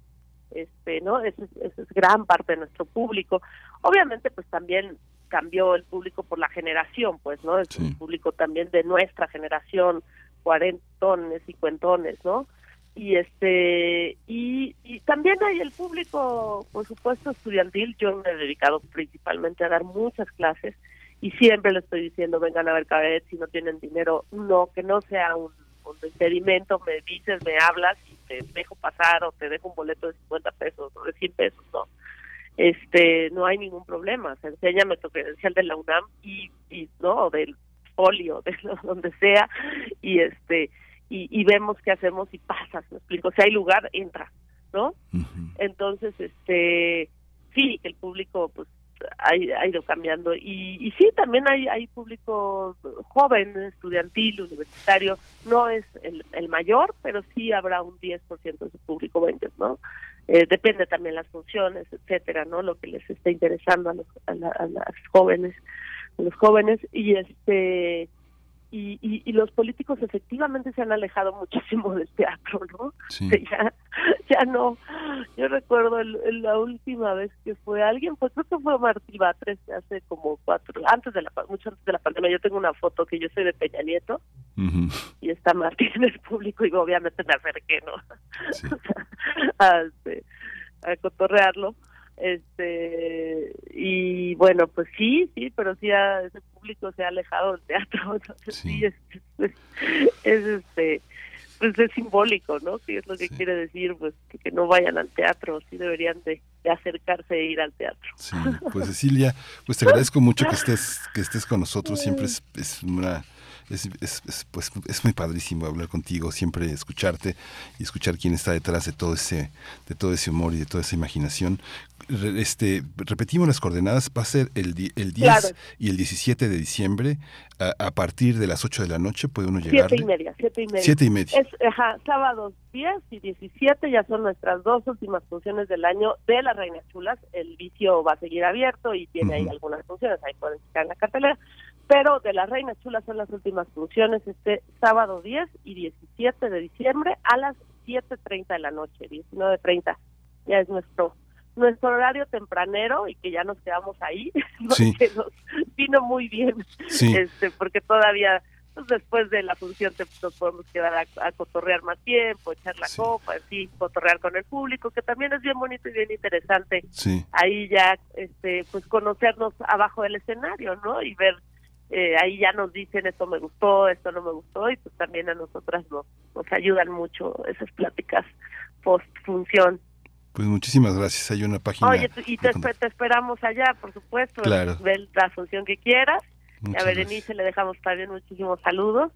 este, ¿no? Esa es, gran parte de nuestro público. Obviamente, pues también cambió el público por la generación, pues, ¿no? Es Sí. un público también de nuestra generación, cuarentones, cincuentones, ¿no? Y este y, y también hay el público, por supuesto, estudiantil. Yo me he dedicado principalmente a dar muchas clases y siempre le estoy diciendo, vengan a ver cabaret, si no tienen dinero, no, que no sea un, un impedimento, me dices, me hablas y te dejo pasar o te dejo un boleto de 50 pesos o de 100 pesos, ¿no? Este, no hay ningún problema, se enséñame tu credencial de la UNAM y, y no, o del folio, de lo- donde sea, y este, y, y vemos qué hacemos y pasas, me explico, si hay lugar, entra, ¿no? Entonces, este, sí, el público pues ha, ha ido cambiando y, y sí, también hay, hay público joven, estudiantil, universitario, no es el, el mayor, pero sí habrá un 10% de su público 20, ¿no? Eh, depende también las funciones, etcétera, ¿no? Lo que les esté interesando a los, a, la- a las jóvenes, a los jóvenes y este y, y, y los políticos efectivamente se han alejado muchísimo del teatro, ¿no? Sí. ya, ya no. Yo recuerdo el- el- la última vez que fue alguien, pues creo que fue Martí Batres hace como cuatro, antes de la, mucho antes de la pandemia. Yo tengo una foto que yo soy de Peña Nieto y está Martín en el público y obviamente me acerqué, ¿no? Sí. a, este, a cotorrearlo. Este, y bueno, pues sí, sí, pero sí a ese público se ha alejado del teatro, entonces Sí. sí, es, es, es, este, pues es simbólico, ¿no? Que es lo que Sí. quiere decir, pues que, que no vayan al teatro, sí deberían de, de acercarse e ir al teatro. Sí, pues Cecilia, pues te agradezco mucho que estés, que estés con nosotros. Siempre es, es una es, es- es, pues, es muy padrísimo hablar contigo, siempre escucharte y escuchar quién está detrás de todo ese, de todo ese humor y de toda esa imaginación. Re- Este, repetimos las coordenadas, va a ser el, el 10 Claro. y el 17 de diciembre, a, a partir de las 8 de la noche puede uno llegar. Siete y media, siete y media. Siete y media. Es, ajá, sábados 10 y 17 ya son nuestras dos últimas funciones del año de las Reinas Chulas. El vicio va a seguir abierto y tiene ahí Ujú. algunas funciones, ahí pueden checar en la cartelera. Pero de las Reinas Chulas son las últimas funciones este sábado 10 y 17 de diciembre a las 7.30 de la noche, 19.30. Ya es nuestro nuestro horario tempranero y que ya nos quedamos ahí, Sí. porque nos vino muy bien Sí. este porque todavía pues después de la función te, nos podemos quedar a, a cotorrear más tiempo, echar la Sí. copa, así, cotorrear con el público, que también es bien bonito y bien interesante Sí. ahí ya este pues conocernos abajo del escenario no y ver eh, ahí ya nos dicen esto me gustó esto no me gustó y pues también a nosotras nos nos ayudan mucho esas pláticas post función Pues muchísimas gracias. Hay una página. oye y te, te esperamos allá por supuesto Claro. ver la función que quieras Muchas a Berenice le dejamos también muchísimos saludos.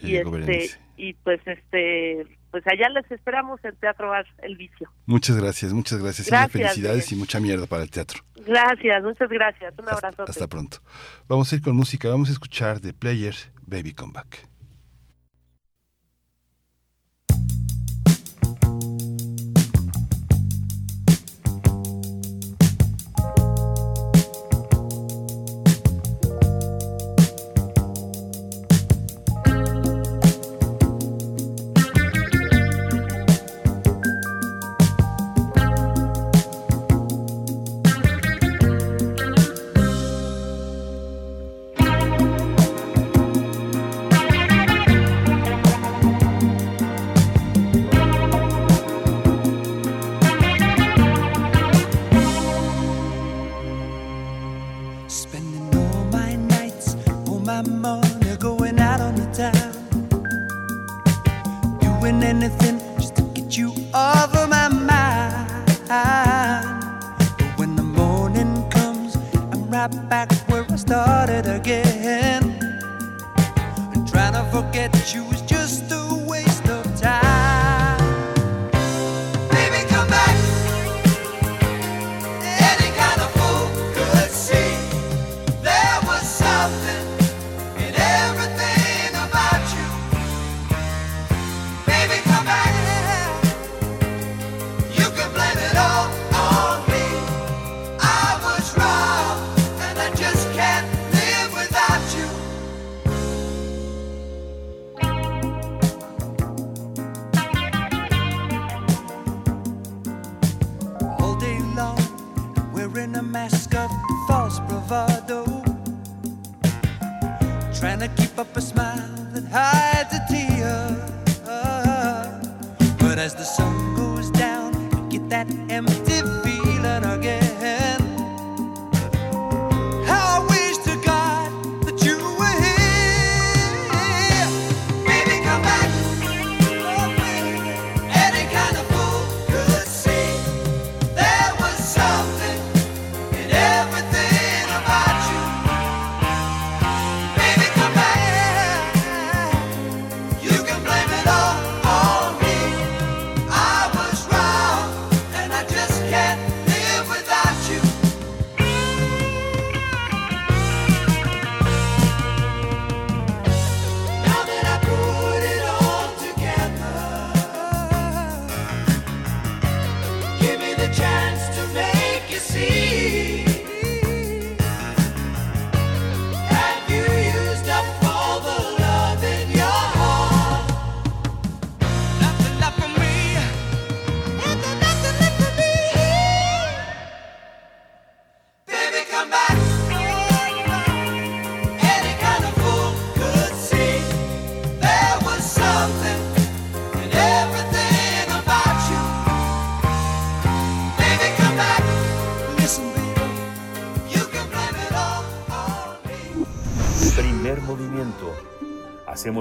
Ya y este Berenice. y pues este pues allá les esperamos en Teatro Bar El Vicio Muchas gracias, muchas gracias. Y Gracias, felicidades Miguel. y mucha mierda para el teatro. gracias muchas gracias un abrazo hasta pronto. Vamos a ir con música. Vamos a escuchar The Player Baby Come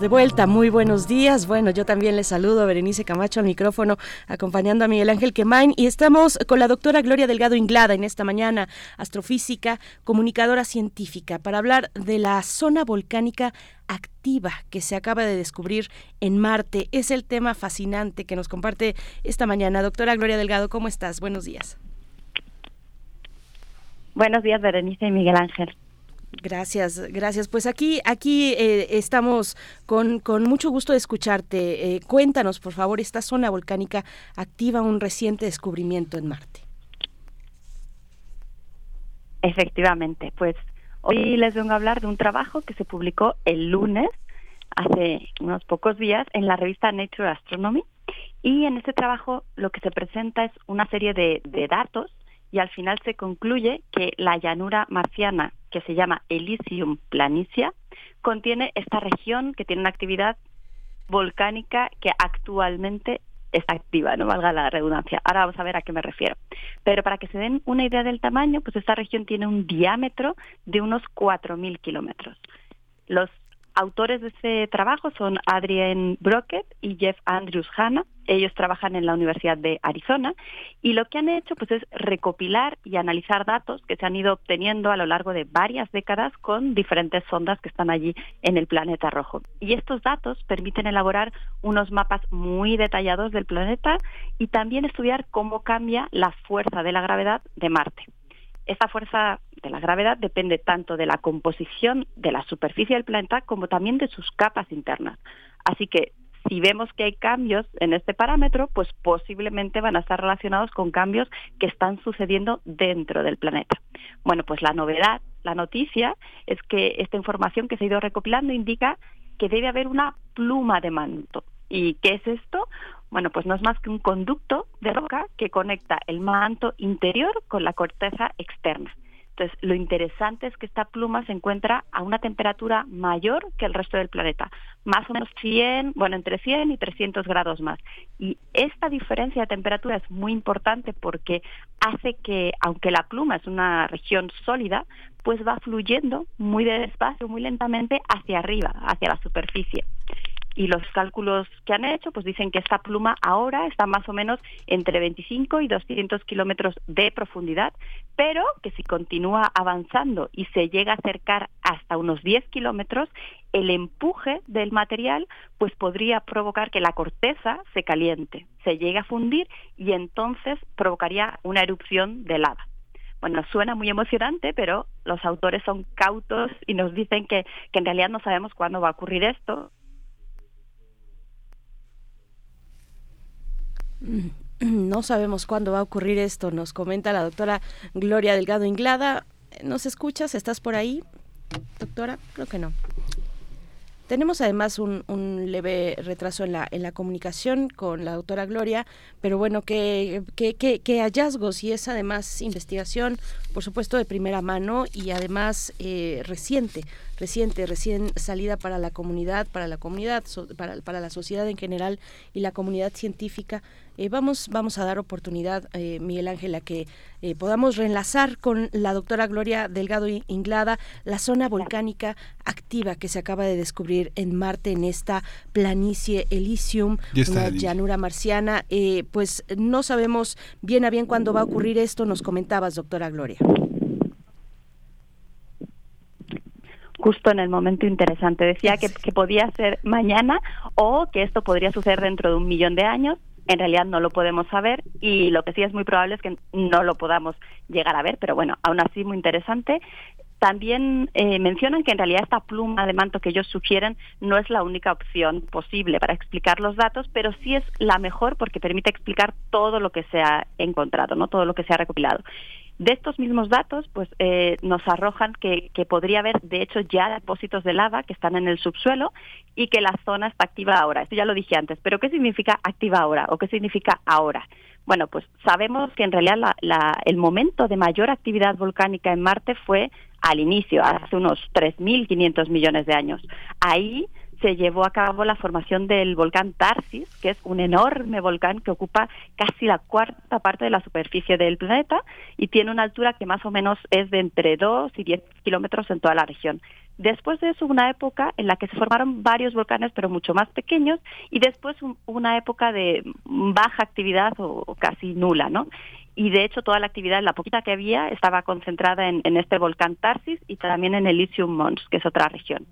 De vuelta, muy buenos días. Bueno, yo también les saludo Berenice Camacho al micrófono, acompañando a Miguel Ángel Quemain. Y estamos con la doctora Gloria Delgado Inglada en esta mañana, astrofísica, comunicadora científica, para hablar de la zona volcánica activa que se acaba de descubrir en Marte. Es el tema fascinante que nos comparte esta mañana. Doctora Gloria Delgado, ¿cómo estás? Buenos días. Buenos días, Berenice y Miguel Ángel. Gracias, gracias. Pues aquí, aquí eh, estamos con, con mucho gusto de escucharte. Eh, cuéntanos, por favor, esta zona volcánica activa un reciente descubrimiento en Marte. Efectivamente, pues hoy les vengo a hablar de un trabajo que se publicó el lunes hace unos pocos días en la revista Nature Astronomy. Y en este trabajo lo que se presenta es una serie de, de datos y al final se concluye que la llanura marciana, que se llama Elysium planitia, contiene esta región que tiene una actividad volcánica que actualmente está activa, no valga la redundancia. Ahora vamos a ver a qué me refiero. Pero para que se den una idea del tamaño, pues esta región tiene un diámetro de unos 4.000 kilómetros. Los autores de este trabajo son Adrian Brockett y Jeff Andrews Hanna. Ellos trabajan en la Universidad de Arizona y lo que han hecho pues es recopilar y analizar datos que se han ido obteniendo a lo largo de varias décadas con diferentes sondas que están allí en el planeta rojo. Y estos datos permiten elaborar unos mapas muy detallados del planeta y también estudiar cómo cambia la fuerza de la gravedad de Marte. Esta fuerza de la gravedad depende tanto de la composición de la superficie del planeta como también de sus capas internas. Así que si vemos que hay cambios en este parámetro, pues posiblemente van a estar relacionados con cambios que están sucediendo dentro del planeta. Bueno, pues la novedad, la noticia, es que esta información que se ha ido recopilando indica que debe haber una pluma de manto. ¿Y qué es esto? Bueno, pues no es más que un conducto de roca que conecta el manto interior con la corteza externa. Entonces, lo interesante es que esta pluma se encuentra a una temperatura mayor que el resto del planeta, más o menos 100, bueno, entre 100 y 300 grados más. Y esta diferencia de temperatura es muy importante porque hace que, aunque la pluma es una región sólida, pues va fluyendo muy despacio, muy lentamente hacia arriba, hacia la superficie y los cálculos que han hecho pues dicen que esta pluma ahora está más o menos entre 25 y 200 kilómetros de profundidad, pero que si continúa avanzando y se llega a acercar hasta unos 10 kilómetros, el empuje del material pues podría provocar que la corteza se caliente, se llegue a fundir y entonces provocaría una erupción de lava. Bueno, suena muy emocionante, pero los autores son cautos y nos dicen que, que en realidad no sabemos cuándo va a ocurrir esto, No sabemos cuándo va a ocurrir esto, nos comenta la doctora Gloria Delgado Inglada. ¿Nos escuchas? ¿Estás por ahí, doctora? Creo que no. Tenemos además un, leve retraso en la, en la comunicación con la doctora Gloria, pero bueno, qué, qué hallazgos y es además investigación, por supuesto, de primera mano y además eh, reciente, reciente, recién salida para la comunidad, para la comunidad, so, para, para la sociedad en general y la comunidad científica. Eh, vamos, vamos a dar oportunidad, eh, Miguel Ángel, a que eh, podamos reenlazar con la doctora Gloria Delgado Inglada la zona volcánica activa que se acaba de descubrir en Marte, en esta planicie Elysium, una llanura marciana. Eh, pues no sabemos bien a bien cuándo va a ocurrir esto, nos comentabas, doctora Gloria. justo en el momento interesante. Decía que, que, podía ser mañana o que esto podría suceder dentro de un millón de años en realidad no lo podemos saber y lo que sí es muy probable es que no lo podamos llegar a ver, pero bueno, aún así muy interesante. También eh, mencionan que en realidad esta pluma de manto que ellos sugieren no es la única opción posible para explicar los datos, pero sí es la mejor porque permite explicar todo lo que se ha encontrado, no todo lo que se ha recopilado. De estos mismos datos, pues eh, nos arrojan que, podría haber, de hecho, ya depósitos de lava que están en el subsuelo y que la zona está activa ahora. Esto ya lo dije antes, pero ¿qué significa activa ahora o qué significa ahora? Bueno, pues sabemos que en realidad la, la, el momento de mayor actividad volcánica en Marte fue al inicio, hace unos 3.500 millones de años. Ahí se llevó a cabo la formación del volcán Tarsis, que es un enorme volcán que ocupa casi la cuarta parte de la superficie del planeta y tiene una altura que más o menos es de entre 2 y 10 kilómetros en toda la región. Después de eso, una época en la que se formaron varios volcanes, pero mucho más pequeños, y después un, una época de baja actividad o, casi nula, ¿no? y de hecho toda la actividad, la poquita que había, estaba concentrada en, en este volcán Tarsis y también en Elysium Mons, que es otra región.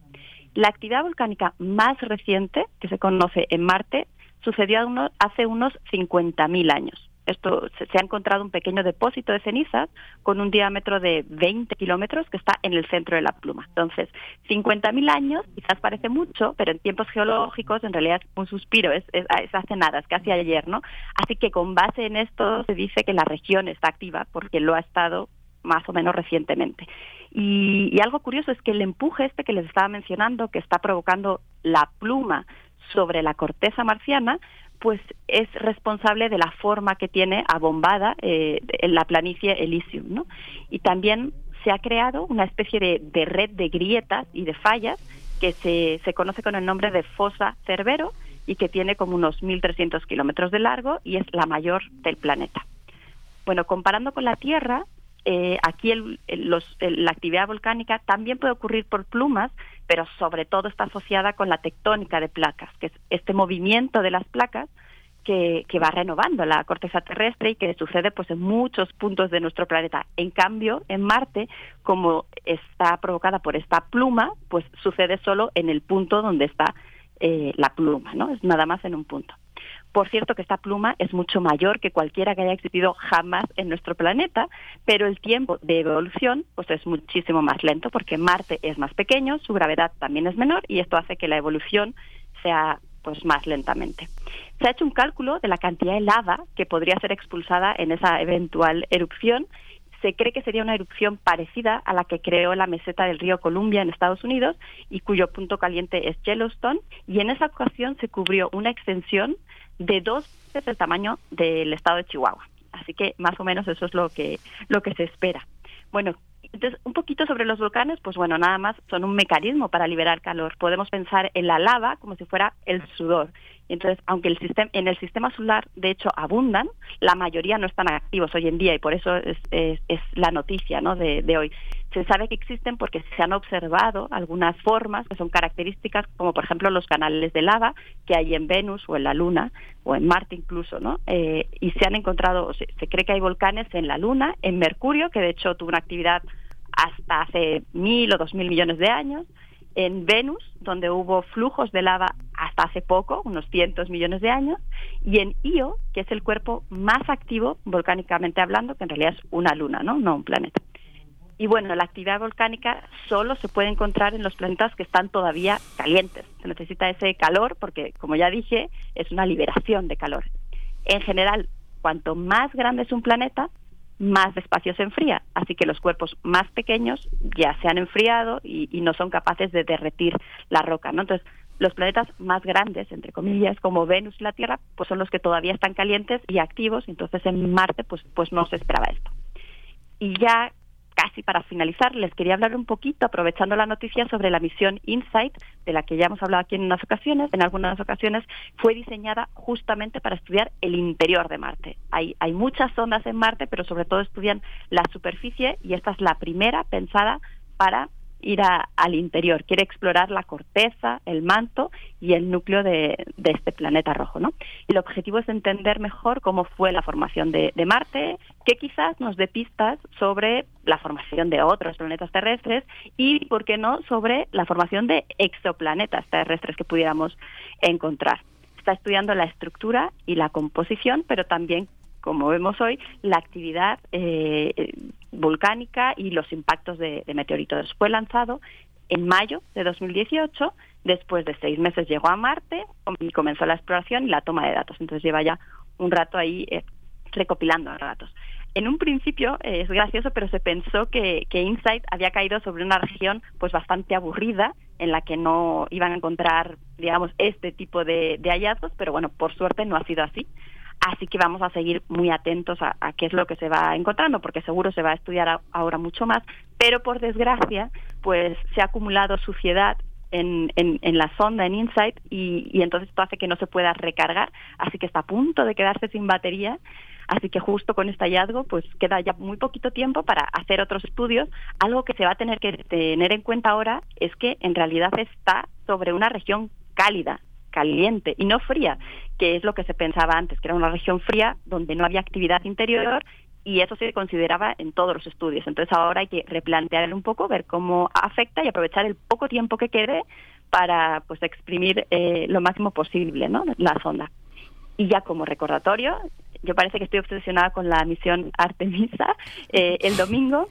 La actividad volcánica más reciente que se conoce en Marte sucedió hace unos 50.000 años. Esto se, ha encontrado un pequeño depósito de cenizas con un diámetro de 20 kilómetros que está en el centro de la pluma. Entonces, 50.000 años quizás parece mucho, pero en tiempos geológicos en realidad es un suspiro, es, es, hace nada, es casi ayer, ¿no? Así que con base en esto se dice que la región está activa porque lo ha estado más o menos recientemente. Y, y algo curioso es que el empuje este que les estaba mencionando, que está provocando la pluma sobre la corteza marciana, pues es responsable de la forma que tiene abombada eh, en la planicie Elysium, ¿no? Y también se ha creado una especie de, de red de grietas y de fallas que se, se conoce con el nombre de fosa Cerbero y que tiene como unos 1.300 kilómetros de largo y es la mayor del planeta. Bueno, comparando con la Tierra, eh, aquí el- los- el- la actividad volcánica también puede ocurrir por plumas, pero sobre todo está asociada con la tectónica de placas, que es este movimiento de las placas que, que va renovando la corteza terrestre y que sucede pues en muchos puntos de nuestro planeta. En cambio, en Marte, como está provocada por esta pluma, pues sucede solo en el punto donde está eh, la pluma, ¿no? Es nada más en un punto. Por cierto que esta pluma es mucho mayor que cualquiera que haya existido jamás en nuestro planeta, pero el tiempo de evolución pues es muchísimo más lento porque Marte es más pequeño, su gravedad también es menor y esto hace que la evolución sea pues más lentamente. Se ha hecho un cálculo de la cantidad de lava que podría ser expulsada en esa eventual erupción. Se cree que sería una erupción parecida a la que creó la meseta del río Columbia en Estados Unidos y cuyo punto caliente es Yellowstone. Y en esa ocasión se cubrió una extensión de dos veces el tamaño del estado de Chihuahua. Así que más o menos eso es lo que, lo que se espera. Bueno, entonces, un poquito sobre los volcanes, pues bueno, nada más son un mecanismo para liberar calor. Podemos pensar en la lava como si fuera el sudor. Entonces, aunque el sistema, en el sistema solar, de hecho, abundan, la mayoría no están activos hoy en día y por eso es, es, es la noticia ¿no? de, de hoy. Se sabe que existen porque se han observado algunas formas que son características, como por ejemplo los canales de lava que hay en Venus o en la Luna o en Marte incluso, ¿no? Eh, y se han encontrado, se, se cree que hay volcanes en la Luna, en Mercurio, que de hecho tuvo una actividad hasta hace mil o dos mil millones de años, en Venus, donde hubo flujos de lava hasta hace poco, unos cientos millones de años, y en Io, que es el cuerpo más activo volcánicamente hablando, que en realidad es una luna, ¿no? No un planeta. Y bueno, la actividad volcánica solo se puede encontrar en los planetas que están todavía calientes. Se necesita ese calor porque, como ya dije, es una liberación de calor. En general, cuanto más grande es un planeta, más despacio se enfría. Así que los cuerpos más pequeños ya se han enfriado y, no son capaces de derretir la roca. ¿no? Entonces, los planetas más grandes, entre comillas, como Venus y la Tierra, pues son los que todavía están calientes y activos. Entonces, en Marte, pues, pues no se esperaba esto. Y ya casi para finalizar, les quería hablar un poquito, aprovechando la noticia, sobre la misión InSight, de la que ya hemos hablado aquí en unas ocasiones. En algunas ocasiones fue diseñada justamente para estudiar el interior de Marte. Hay, hay muchas zonas en Marte, pero sobre todo estudian la superficie y esta es la primera pensada para ir a, al interior, quiere explorar la corteza, el manto y el núcleo de, de, este planeta rojo. ¿no? El objetivo es entender mejor cómo fue la formación de, de, Marte, que quizás nos dé pistas sobre la formación de otros planetas terrestres y, ¿por qué no?, sobre la formación de exoplanetas terrestres que pudiéramos encontrar. Está estudiando la estructura y la composición, pero también como vemos hoy, la actividad eh, volcánica y los impactos de, meteoritos. Fue lanzado en mayo de 2018, después de seis meses llegó a Marte y comenzó la exploración y la toma de datos. Entonces lleva ya un rato ahí eh, recopilando datos. En un principio eh, es gracioso, pero se pensó que, que InSight había caído sobre una región pues bastante aburrida en la que no iban a encontrar, digamos, este tipo de, de hallazgos, pero bueno, por suerte no ha sido así. Así que vamos a seguir muy atentos a, qué es lo que se va encontrando, porque seguro se va a estudiar ahora mucho más. Pero por desgracia, pues se ha acumulado suciedad en, en, en la sonda, en InSight, y, y, entonces esto hace que no se pueda recargar. Así que está a punto de quedarse sin batería. Así que justo con este hallazgo, pues queda ya muy poquito tiempo para hacer otros estudios. Algo que se va a tener que tener en cuenta ahora es que en realidad está sobre una región cálida, caliente y no fría, que es lo que se pensaba antes, que era una región fría donde no había actividad interior y eso se consideraba en todos los estudios. Entonces ahora hay que replantear un poco, ver cómo afecta y aprovechar el poco tiempo que quede para pues exprimir eh, lo máximo posible ¿no? la sonda. Y ya como recordatorio, yo parece que estoy obsesionada con la misión Artemisa. Eh, el domingo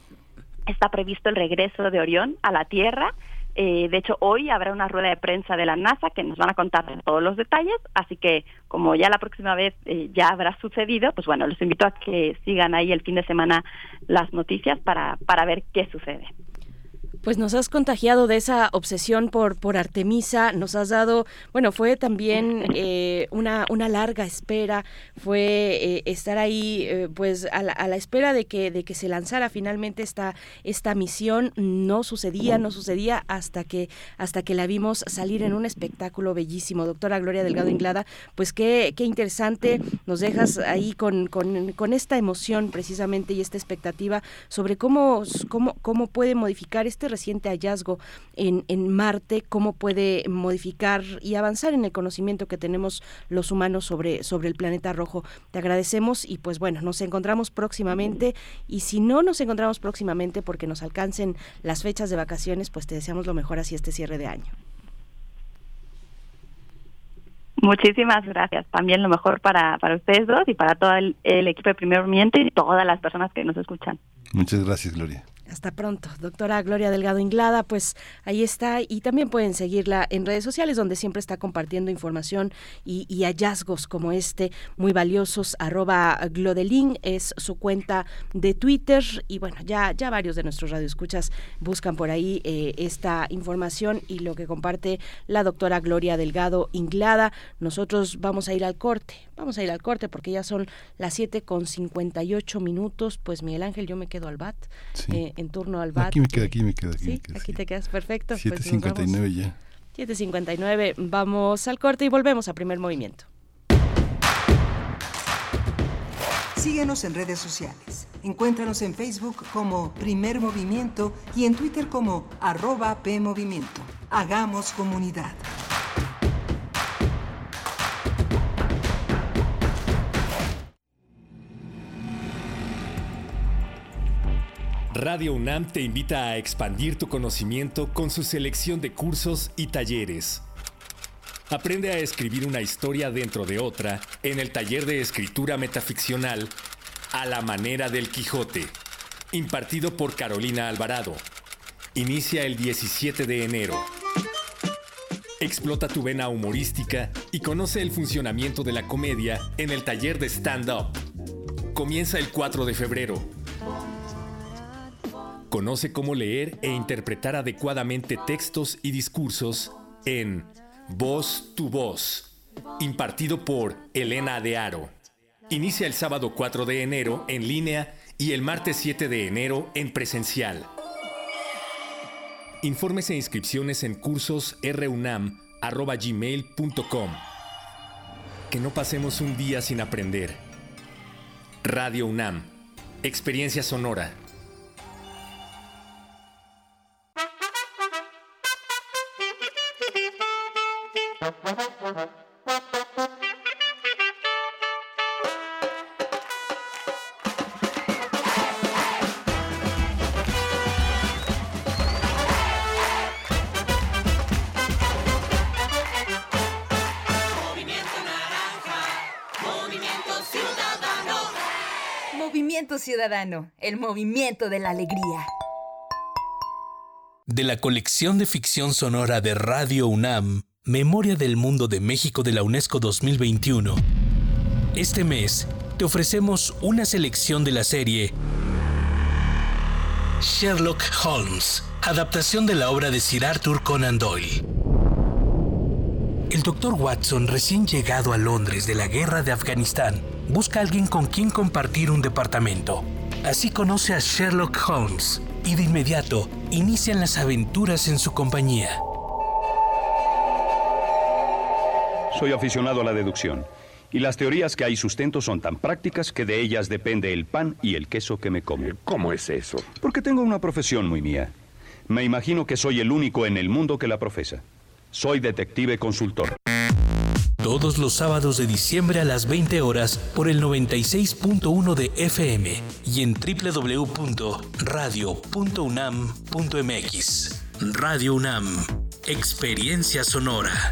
está previsto el regreso de Orión a la Tierra eh, de hecho, hoy habrá una rueda de prensa de la NASA que nos van a contar todos los detalles, así que como ya la próxima vez eh, ya habrá sucedido, pues bueno, los invito a que sigan ahí el fin de semana las noticias para, para ver qué sucede. Pues nos has contagiado de esa obsesión por, por Artemisa, nos has dado, bueno, fue también eh, una, una larga espera, fue eh, estar ahí eh, pues a la, a la espera de que, de que se lanzara finalmente esta, esta misión, no sucedía, no sucedía hasta que, hasta que la vimos salir en un espectáculo bellísimo. Doctora Gloria Delgado Inglada, pues qué, qué interesante, nos dejas ahí con, con, con esta emoción precisamente y esta expectativa sobre cómo, cómo, cómo puede modificar este reciente hallazgo en, en Marte, cómo puede modificar y avanzar en el conocimiento que tenemos los humanos sobre, sobre el planeta rojo. Te agradecemos y pues bueno, nos encontramos próximamente y si no nos encontramos próximamente porque nos alcancen las fechas de vacaciones, pues te deseamos lo mejor así este cierre de año. Muchísimas gracias. También lo mejor para, para ustedes dos y para todo el, el equipo de Primer Movimiento y todas las personas que nos escuchan. Muchas gracias, Gloria. Hasta pronto, doctora Gloria Delgado Inglada, pues ahí está y también pueden seguirla en redes sociales donde siempre está compartiendo información y, y hallazgos como este muy valiosos, arroba Glodelin es su cuenta de Twitter y bueno, ya, ya varios de nuestros radioescuchas buscan por ahí eh, esta información y lo que comparte la doctora Gloria Delgado Inglada. Nosotros vamos a ir al corte, vamos a ir al corte porque ya son las 7 con 58 minutos, pues Miguel Ángel, yo me quedo al BAT. Sí. eh, en turno al BAT. Aquí me quedo, aquí me quedo, aquí Sí, me quedo. aquí te quedas perfecto. pues nos 7.59 vamos. ya. 7.59, vamos al corte y volvemos a primer movimiento. Síguenos en redes sociales. Encuéntranos en Facebook como Primer Movimiento y en Twitter como arroba PMovimiento. Hagamos comunidad. Radio UNAM te invita a expandir tu conocimiento con su selección de cursos y talleres. Aprende a escribir una historia dentro de otra en el taller de escritura metaficcional A la manera del Quijote, impartido por Carolina Alvarado. Inicia el 17 de enero. Explota tu vena humorística y conoce el funcionamiento de la comedia en el taller de stand-up. Comienza el 4 de febrero. Conoce cómo leer e interpretar adecuadamente textos y discursos en Voz tu Voz, impartido por Elena de Aro. Inicia el sábado 4 de enero en línea y el martes 7 de enero en presencial. Informes e inscripciones en cursos runam.gmail.com. Que no pasemos un día sin aprender. Radio UNAM. Experiencia sonora. Ciudadano. Movimiento Ciudadano, el movimiento de la alegría. De la colección de ficción sonora de Radio UNAM, Memoria del Mundo de México de la UNESCO 2021. Este mes te ofrecemos una selección de la serie Sherlock Holmes, adaptación de la obra de Sir Arthur Conan Doyle. El Dr. Watson, recién llegado a Londres de la guerra de Afganistán, busca a alguien con quien compartir un departamento. Así conoce a Sherlock Holmes y de inmediato inician las aventuras en su compañía. Soy aficionado a la deducción. Y las teorías que hay sustento son tan prácticas que de ellas depende el pan y el queso que me como. ¿Cómo es eso? Porque tengo una profesión muy mía. Me imagino que soy el único en el mundo que la profesa. Soy detective consultor. Todos los sábados de diciembre a las 20 horas por el 96.1 de FM y en www.radio.unam.mx. Radio UNAM, Experiencia Sonora.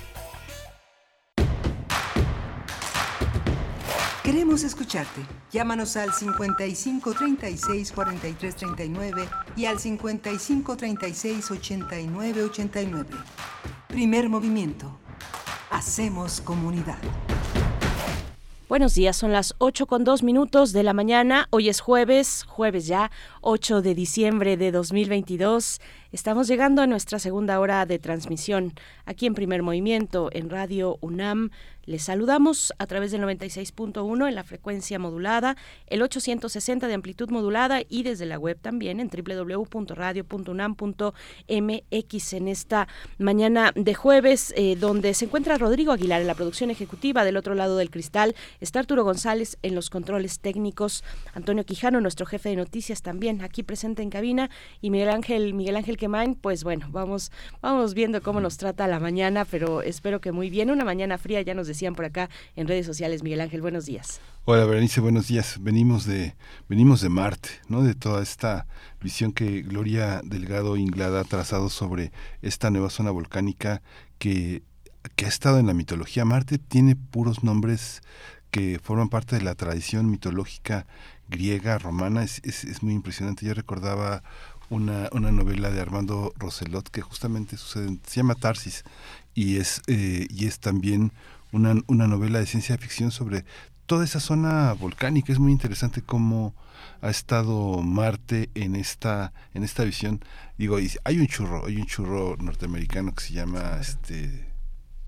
Queremos escucharte. Llámanos al 55 36 43 39 y al 55 36 89 89. Primer movimiento. Hacemos comunidad. Buenos días, son las 8 con 2 minutos de la mañana. Hoy es jueves, jueves ya, 8 de diciembre de 2022. Estamos llegando a nuestra segunda hora de transmisión aquí en Primer Movimiento en Radio UNAM. Les saludamos a través del 96.1 en la frecuencia modulada, el 860 de amplitud modulada y desde la web también en www.radio.unam.mx en esta mañana de jueves, eh, donde se encuentra Rodrigo Aguilar en la producción ejecutiva. Del otro lado del cristal está Arturo González en los controles técnicos, Antonio Quijano, nuestro jefe de noticias también aquí presente en cabina y Miguel Ángel, Miguel Ángel Pues bueno, vamos, vamos viendo cómo nos trata la mañana, pero espero que muy bien. Una mañana fría, ya nos decían por acá en redes sociales. Miguel Ángel, buenos días. Hola Berenice, buenos días. Venimos de, venimos de Marte, ¿no? De toda esta visión que Gloria Delgado Inglada ha trazado sobre esta nueva zona volcánica que, que ha estado en la mitología. Marte tiene puros nombres que forman parte de la tradición mitológica griega, romana. Es, es, es muy impresionante. Yo recordaba una, una novela de Armando Roselot que justamente sucede, se llama Tarsis y es, eh, y es también una, una novela de ciencia ficción sobre toda esa zona volcánica. Es muy interesante cómo ha estado Marte en esta, en esta visión. Digo, y hay un churro, hay un churro norteamericano que se llama este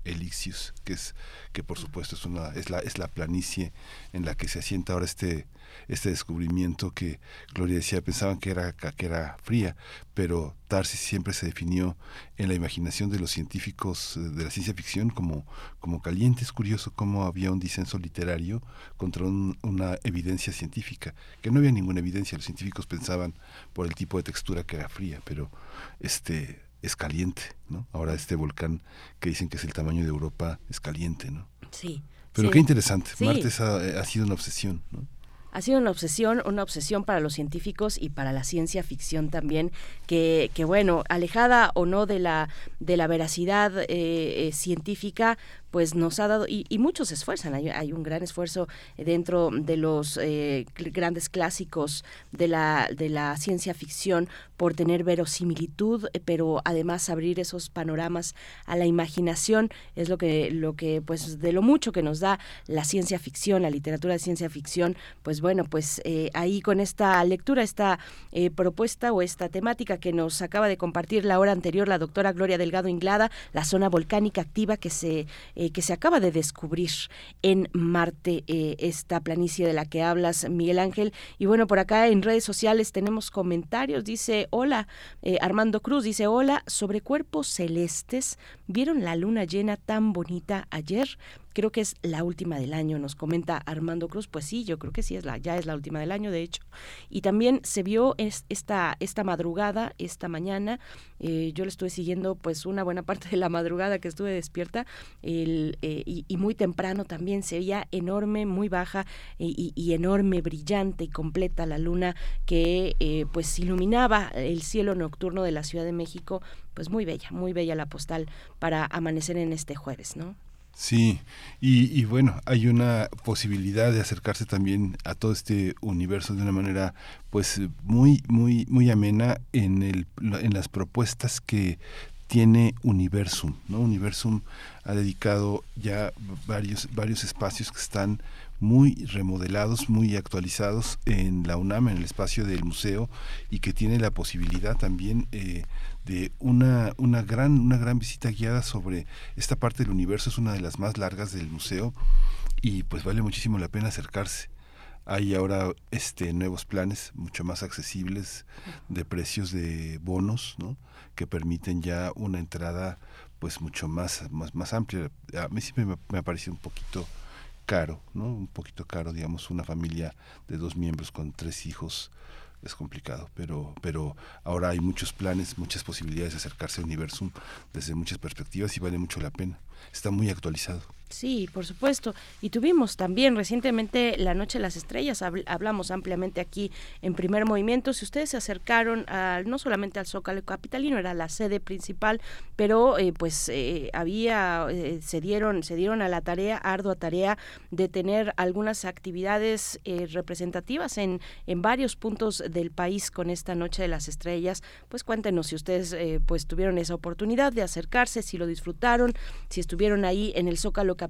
Elixius, que es que por supuesto es una es la es la planicie en la que se asienta ahora este este descubrimiento que Gloria decía pensaban que era que era fría, pero Tarsis siempre se definió en la imaginación de los científicos eh, de la ciencia ficción como como caliente. Es curioso cómo había un disenso literario contra un- una evidencia científica, que no había ninguna evidencia. Los científicos pensaban por el tipo de textura que era fría, pero este es caliente, ¿no? Ahora este volcán que dicen que es el tamaño de Europa es caliente, ¿no? Sí. Pero sí. qué interesante. Sí. Marte ha, ha sido una obsesión, ¿no? Ha sido una obsesión, una obsesión para los científicos y para la ciencia ficción también, que, que bueno, alejada o no de la, de la veracidad eh, eh, científica, pues nos ha dado, y, y muchos se esfuerzan, hay, un gran esfuerzo dentro de los eh, grandes clásicos de la, de la ciencia ficción por tener verosimilitud, eh, pero además abrir esos panoramas a la imaginación, es lo que, lo que, pues de lo mucho que nos da la ciencia ficción, la literatura de ciencia ficción, pues bueno, pues eh, ahí con esta lectura, esta propuesta o esta temática que nos acaba de compartir la hora anterior la doctora Gloria Delgado Inglada, la zona volcánica activa que se, que se acaba de descubrir en Marte, eh, esta planicie de la que hablas, Miguel Ángel. Y bueno, por acá en redes sociales tenemos comentarios, dice, hola, eh, Armando Cruz dice, hola, sobre cuerpos celestes, ¿vieron la luna llena tan bonita ayer? Creo que es la última del año, nos comenta Armando Cruz. Pues sí, yo creo que sí es la, ya es la última del año, de hecho. Y también se vio es- esta, esta madrugada, esta mañana. eh, yo le estuve siguiendo pues una buena parte de la madrugada que estuve despierta. el, eh, y, muy temprano también se veía enorme, muy baja eh, y, y enorme, brillante y completa la luna que eh, pues iluminaba el cielo nocturno de la Ciudad de México. Pues muy bella, muy bella la postal para amanecer en este jueves, ¿no? Sí, y, y bueno, hay una posibilidad de acercarse también a todo este universo de una manera pues muy, muy, muy amena en, el, en las propuestas que tiene Universum, ¿no? Universum ha dedicado ya varios, varios espacios que están muy remodelados, muy actualizados en la UNAM, en el espacio del museo, y que tiene la posibilidad también eh, de una, una, gran, una gran visita guiada sobre esta parte del universo, es una de las más largas del museo, y pues vale muchísimo la pena acercarse. Hay ahora este nuevos planes mucho más accesibles de precios de bonos, ¿no? que permiten ya una entrada pues mucho más más, más amplia. A mí siempre me, me ha parecido un poquito caro, ¿no? Un poquito caro, digamos, una familia de dos miembros con tres hijos es complicado, pero pero ahora hay muchos planes, muchas posibilidades de acercarse a Universum desde muchas perspectivas y vale mucho la pena. Está muy actualizado. Sí, por supuesto. Y tuvimos también recientemente la Noche de las Estrellas, habl- hablamos ampliamente aquí en primer movimiento. Si ustedes se acercaron a, no solamente al Zócalo Capitalino, era la sede principal, pero eh, pues eh, había, eh, se, dieron, se dieron a la tarea, ardua tarea, de tener algunas actividades eh, representativas en, en varios puntos del país con esta Noche de las Estrellas. Pues cuéntenos si ustedes eh, pues tuvieron esa oportunidad de acercarse, si lo disfrutaron, si estuvieron ahí en el Zócalo Capitalino,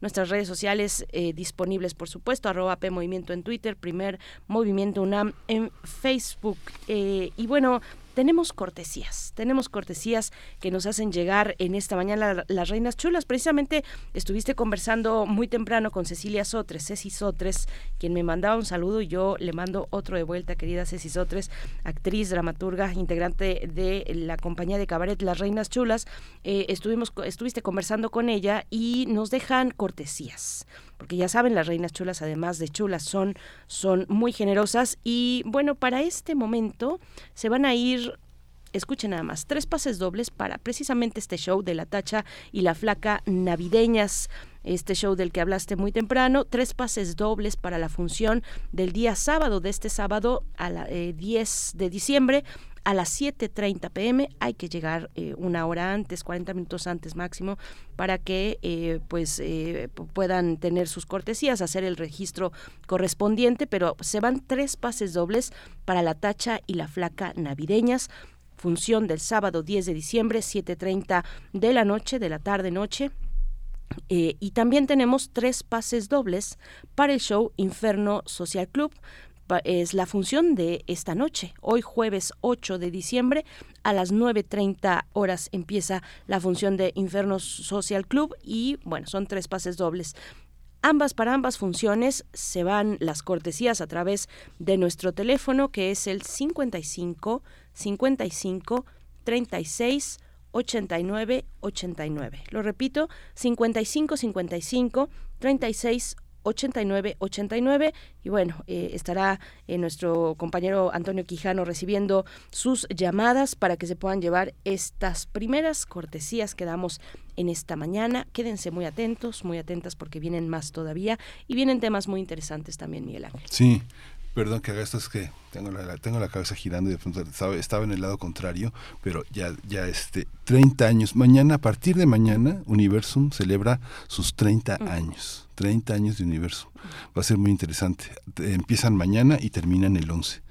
nuestras redes sociales eh, disponibles, por supuesto, arroba P en Twitter, primer Movimiento UNAM en Facebook. Eh, y bueno, tenemos cortesías, tenemos cortesías que nos hacen llegar en esta mañana la- las reinas chulas. Precisamente estuviste conversando muy temprano con Cecilia Sotres, Ceci Sotres, quien me mandaba un saludo y yo le mando otro de vuelta, querida Ceci Sotres, actriz, dramaturga, integrante de la compañía de cabaret Las Reinas Chulas. Eh, estuvimos, estuviste conversando con ella y nos dejan cortesías porque ya saben, las reinas chulas, además de chulas, son, son muy generosas. Y bueno, para este momento se van a ir, escuchen nada más, tres pases dobles para precisamente este show de la tacha y la flaca navideñas. Este show del que hablaste muy temprano, tres pases dobles para la función del día sábado, de este sábado a la eh, 10 de diciembre a las 7.30 pm. Hay que llegar eh, una hora antes, 40 minutos antes máximo, para que eh, pues eh, pu- puedan tener sus cortesías, hacer el registro correspondiente, pero se van tres pases dobles para la tacha y la flaca navideñas. Función del sábado 10 de diciembre, 7.30 de la noche, de la tarde-noche. Eh, y también tenemos tres pases dobles para el show Inferno Social Club. Es la función de esta noche, hoy jueves 8 de diciembre a las 9.30 horas empieza la función de Inferno Social Club y bueno, son tres pases dobles. Ambas para ambas funciones se van las cortesías a través de nuestro teléfono que es el 55 55 36 89 89. Lo repito, 55 55 36 89 89 y bueno, eh, estará eh, nuestro compañero Antonio Quijano recibiendo sus llamadas para que se puedan llevar estas primeras cortesías que damos en esta mañana. Quédense muy atentos, muy atentas porque vienen más todavía y vienen temas muy interesantes también, Miguel Ángel. Sí, perdón que haga esto, es que tengo la, tengo la cabeza girando y de pronto estaba, estaba en el lado contrario, pero ya, ya este, 30 años. Mañana, a partir de mañana, Universum celebra sus 30 años. 30 años de Universum. Va a ser muy interesante. Te- Empiezan mañana y terminan el 11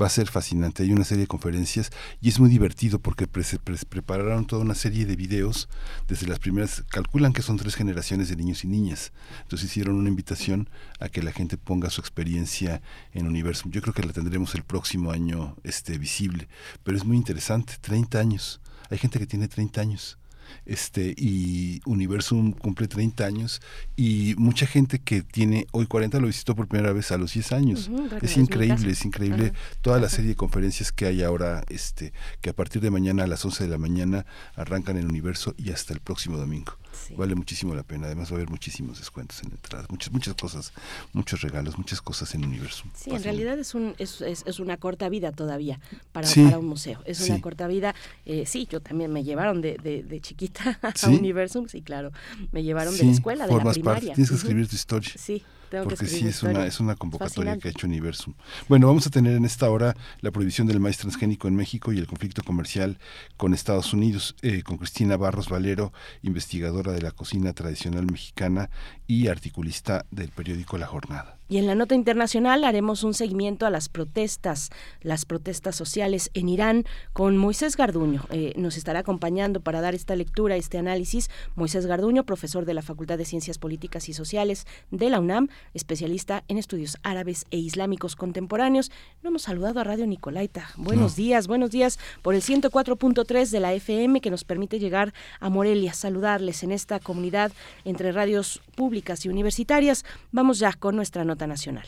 va a ser fascinante. Hay una serie de conferencias y es muy divertido porque pre- pre- prepararon toda una serie de videos desde las primeras, calculan que son tres generaciones de niños y niñas. Entonces hicieron una invitación a que la gente ponga su experiencia en Universum. Yo creo que la tendremos el próximo año este, visible, pero es muy interesante, 30 años. Hay gente que tiene 30 años este y Universum cumple 30 años y mucha gente que tiene hoy 40 lo visitó por primera vez a los 10 años. Es increíble, es increíble toda la serie de conferencias que hay ahora este que a partir de mañana a las 11 de la mañana arrancan en Universo y hasta el próximo domingo. Vale muchísimo la pena. Además va a haber muchísimos descuentos en entradas, muchas muchas cosas, muchos regalos, muchas cosas en Universum. Sí, en realidad es, un, es, es, es una corta vida todavía para, Sí, para un museo. Es sí. una corta vida. Eh, sí, yo también me llevaron de, de, de chiquita a. Universum, sí, claro. Me llevaron de la escuela, de la formas parte, primaria. tienes que escribir tu historia. Sí, tengo porque que sí es una es una convocatoria fascinante. que ha hecho Universum. Bueno, vamos a tener en esta hora la prohibición del maíz transgénico en México y el conflicto comercial con Estados Unidos, eh, con Cristina Barros Valero, investigadora de la cocina tradicional mexicana y articulista del periódico La Jornada. Y en la nota internacional haremos un seguimiento a las protestas, las protestas sociales en Irán con Moisés Garduño. Eh, nos estará acompañando para dar esta lectura, este análisis. Moisés Garduño, profesor de la Facultad de Ciencias Políticas y Sociales de la UNAM, especialista en estudios árabes e islámicos contemporáneos. No hemos saludado a Radio Nicolaita. Buenos No. días, buenos días por el 104.3 de la FM que nos permite llegar a Morelia, saludarles en esta comunidad entre radios públicas y universitarias. Vamos ya con nuestra nota nacional.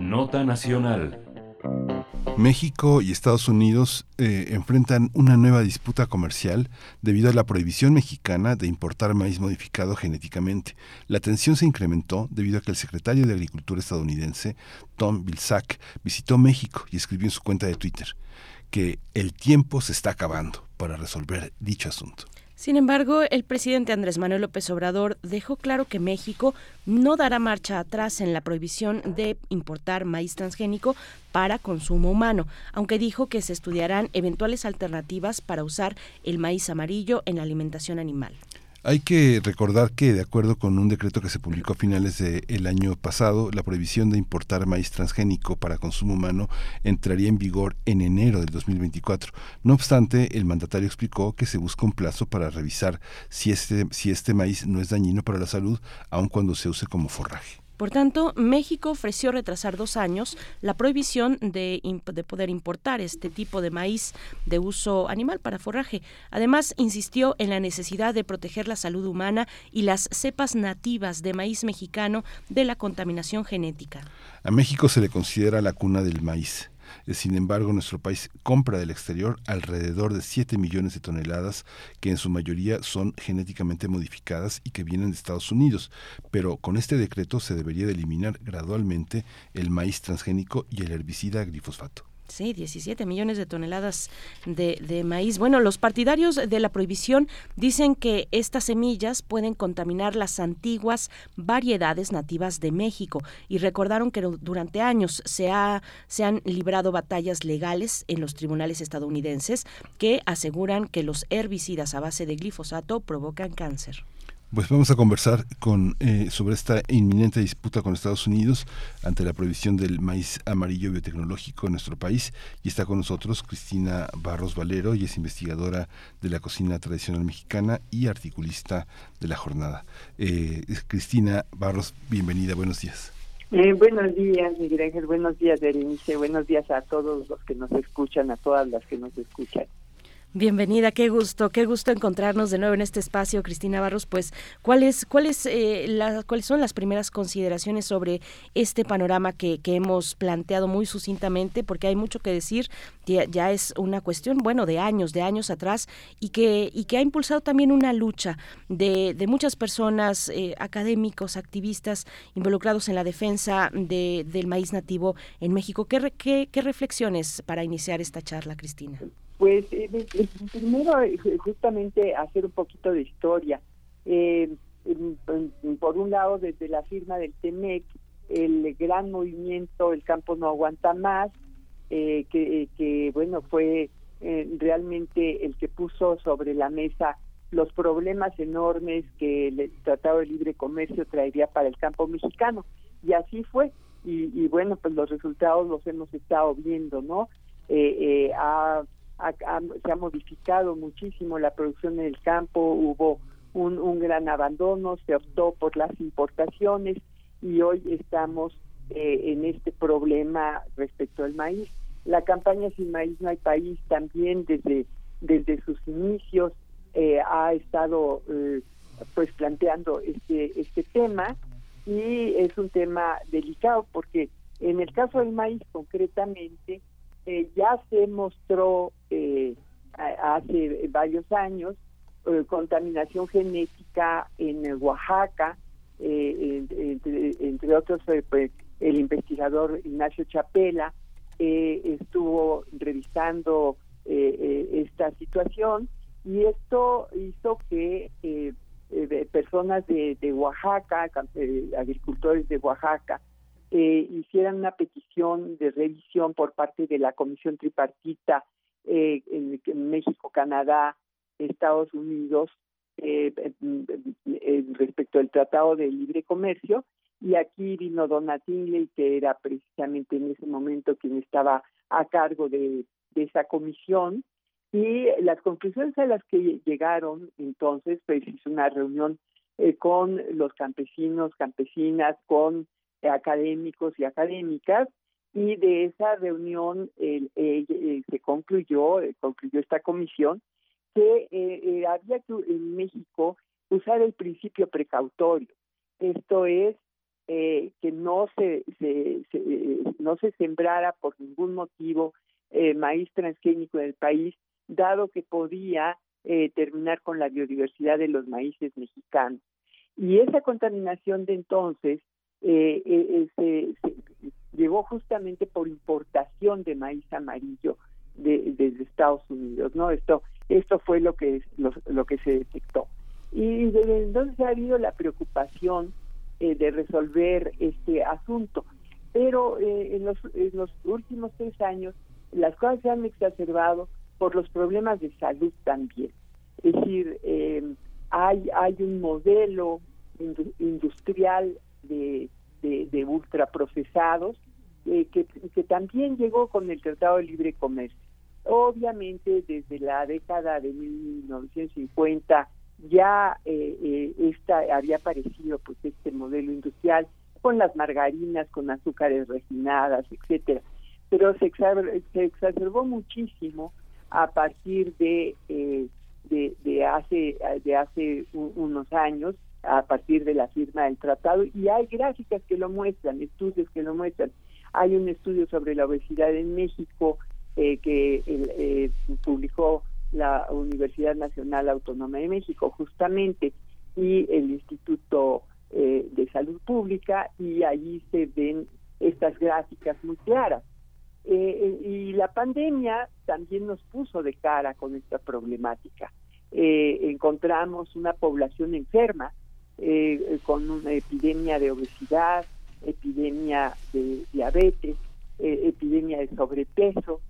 Nota Nacional. México y Estados Unidos eh, enfrentan una nueva disputa comercial debido a la prohibición mexicana de importar maíz modificado genéticamente. La tensión se incrementó debido a que el secretario de Agricultura estadounidense, Tom Vilsack, visitó México y escribió en su cuenta de Twitter que el tiempo se está acabando para resolver dicho asunto. Sin embargo, el presidente Andrés Manuel López Obrador dejó claro que México no dará marcha atrás en la prohibición de importar maíz transgénico para consumo humano, aunque dijo que se estudiarán eventuales alternativas para usar el maíz amarillo en la alimentación animal. Hay que recordar que, de acuerdo con un decreto que se publicó a finales del año pasado, la prohibición de importar maíz transgénico para consumo humano entraría en vigor en enero del 2024. No obstante, el mandatario explicó que se busca un plazo para revisar si este, si este maíz no es dañino para la salud, aun cuando se use como forraje. Por tanto, México ofreció retrasar dos años la prohibición de, de poder importar este tipo de maíz de uso animal para forraje. Además, insistió en la necesidad de proteger la salud humana y las cepas nativas de maíz mexicano de la contaminación genética. A México se le considera la cuna del maíz. Eh, Sin embargo, nuestro país compra del exterior alrededor de 7 millones de toneladas, que en su mayoría son genéticamente modificadas y que vienen de Estados Unidos. Pero con este decreto se debería de eliminar gradualmente el maíz transgénico y el herbicida glifosfato. Sí, 17 millones de toneladas de, de maíz. Bueno, los partidarios de la prohibición dicen que estas semillas pueden contaminar las antiguas variedades nativas de México y recordaron que durante años se, ha, se han librado batallas legales en los tribunales estadounidenses que aseguran que los herbicidas a base de glifosato provocan cáncer. Pues vamos a conversar con, eh, sobre esta inminente disputa con Estados Unidos ante la prohibición del maíz amarillo biotecnológico en nuestro país. Y está con nosotros Cristina Barros Valero, y es investigadora de la cocina tradicional mexicana y articulista de la jornada. Eh, Cristina Barros, bienvenida, buenos días. Eh, buenos días, Miguel Ángel. Buenos días, Berenice. Buenos días a todos los que nos escuchan, a todas las que nos escuchan. Bienvenida, qué gusto, qué gusto encontrarnos de nuevo en este espacio, Cristina Barros. Pues, ¿cuáles, cuáles, eh, la- cuáles son las primeras consideraciones sobre este panorama que, que hemos planteado muy sucintamente? Porque hay mucho que decir. Ya, es una cuestión, bueno, de años, de años atrás, y que y que ha impulsado también una lucha de, de muchas personas, eh, académicos, activistas involucrados en la defensa de, del maíz nativo en México. ¿Qué, qué, qué reflexiones para iniciar esta charla, Cristina? Pues eh, primero, eh, ju- justamente hacer un poquito de historia. Eh, por un lado, desde la firma del TEMEC, el gran movimiento El campo no aguanta más, eh, que, que, bueno, fue realmente el que puso sobre la mesa los problemas enormes que el Tratado de Libre Comercio traería para el campo mexicano. Y así fue. Y, y bueno, pues los resultados los hemos estado viendo, ¿no? Ha- ha- se ha modificado muchísimo la producción en el campo, hubo un, un gran abandono, se optó por las importaciones y hoy estamos eh, en este problema respecto al maíz. La campaña Sin Maíz No hay País también desde, desde sus inicios eh, ha estado eh, pues planteando este, este tema y es un tema delicado porque en el caso del maíz concretamente eh, ya se mostró eh, hace varios años eh, contaminación genética en Oaxaca, eh, en- entre, entre otros pues, el investigador Ignacio Chapela estuvo revisando esta situación y esto hizo que eh, personas de, de Oaxaca, agricultores de Oaxaca, eh, hicieran una petición de revisión por parte de la Comisión Tripartita eh, en, México, Canadá, Estados Unidos, eh, respecto al Tratado de Libre Comercio. Y aquí vino Donna que era precisamente en ese momento quien estaba a cargo de, de esa comisión. Y las conclusiones a las que llegaron entonces, pues hizo una reunión eh, con los campesinos, campesinas, con académicos y académicas, y de esa reunión eh, eh, se concluyó, eh, concluyó esta comisión, que eh, eh, había que en México usar el principio precautorio. Esto es eh, que no se, se- se- eh, no se sembrara por ningún motivo eh, maíz transgénico en el país, dado que podía eh, terminar con la biodiversidad de los maíces mexicanos. Y esa contaminación de entonces eh, eh, eh, se, se- llegó justamente por importación de maíz amarillo de, desde Estados Unidos, ¿no? Esto Esto fue lo que, lo, lo que se detectó. Y desde entonces ha habido la preocupación eh, de resolver este asunto. Pero eh, en, los, en los últimos tres años las cosas se han exacerbado por los problemas de salud también. Es decir, eh, hay, hay un modelo indu- industrial de, de, de ultraprocesados eh, que, que también llegó con el Tratado de Libre Comercio. Obviamente, desde la década de 1950 ya eh, eh, esta había aparecido pues este modelo industrial con las margarinas, con azúcares refinadas, etcétera. Pero se, exacer- se exacerbó muchísimo a partir de, eh, de, de hace de hace unos años a partir de la firma del tratado y hay gráficas que lo muestran, estudios que lo muestran. Hay un estudio sobre la obesidad en México eh, que eh, publicó la Universidad Nacional Autónoma de México justamente y el Instituto eh, de Salud Pública y allí se ven estas gráficas muy claras. Eh, y la pandemia también nos puso de cara con esta problemática. Encontramos una población enferma eh, con una epidemia de obesidad, epidemia de diabetes, eh, epidemia de sobrepeso.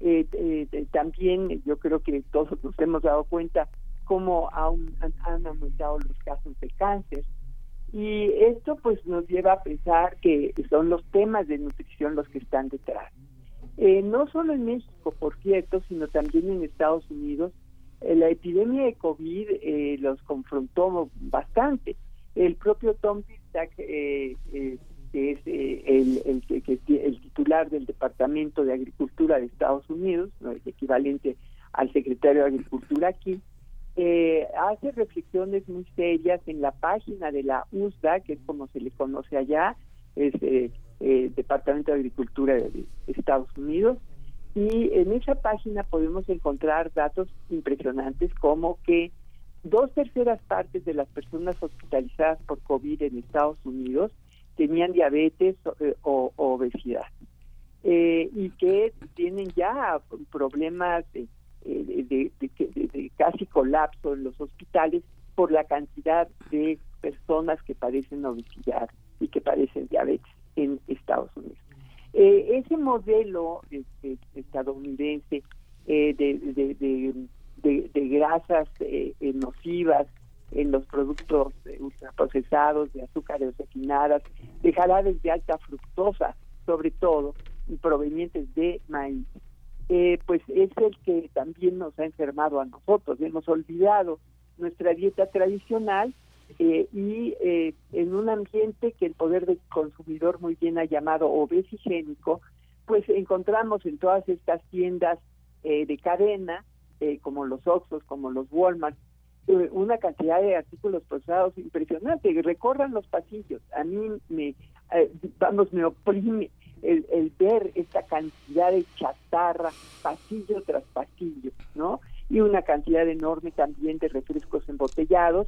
Eh, eh, también yo creo que todos nos hemos dado cuenta cómo han, aumentado los casos de cáncer. Y esto pues nos lleva a pensar que son los temas de nutrición los que están detrás. No solo en México, por cierto, sino también en Estados Unidos, la epidemia de COVID eh, los confrontó bastante. El propio Tom Vilsack, eh, eh, que es eh, el, el, que- el titular del Departamento de Agricultura de Estados Unidos, ¿no? el equivalente al secretario de Agricultura aquí, eh, hace reflexiones muy serias en la página de la USDA, que es como se le conoce allá, es eh, eh, Departamento de Agricultura de Estados Unidos, y en esa página podemos encontrar datos impresionantes como que dos terceras partes de las personas hospitalizadas por COVID en Estados Unidos tenían diabetes o, eh, obesidad eh, y que tienen ya problemas eh, de- de casi colapso en los hospitales por la cantidad de personas que padecen obesidad y que padecen diabetes en Estados Unidos. Eh, ese modelo este, estadounidense eh, de, de- de- de- grasas eh, eh, nocivas en los productos eh, ultraprocesados, de azúcares refinadas, de jarabes de alta fructosa, sobre todo, provenientes de maíz, eh, pues es el que también nos ha enfermado a nosotros. Hemos olvidado nuestra dieta tradicional eh, y eh, en un ambiente que el poder del consumidor muy bien ha llamado obesigénico, pues encontramos en todas estas tiendas eh, de cadena, eh, como los Oxxos, como los Walmart, eh, una cantidad de artículos procesados impresionante. Recorran los pasillos. A mí me, eh, vamos, me oprime el, el ver esta cantidad de chatarra, pasillo tras pasillo, ¿no? Y una cantidad enorme también de refrescos embotellados,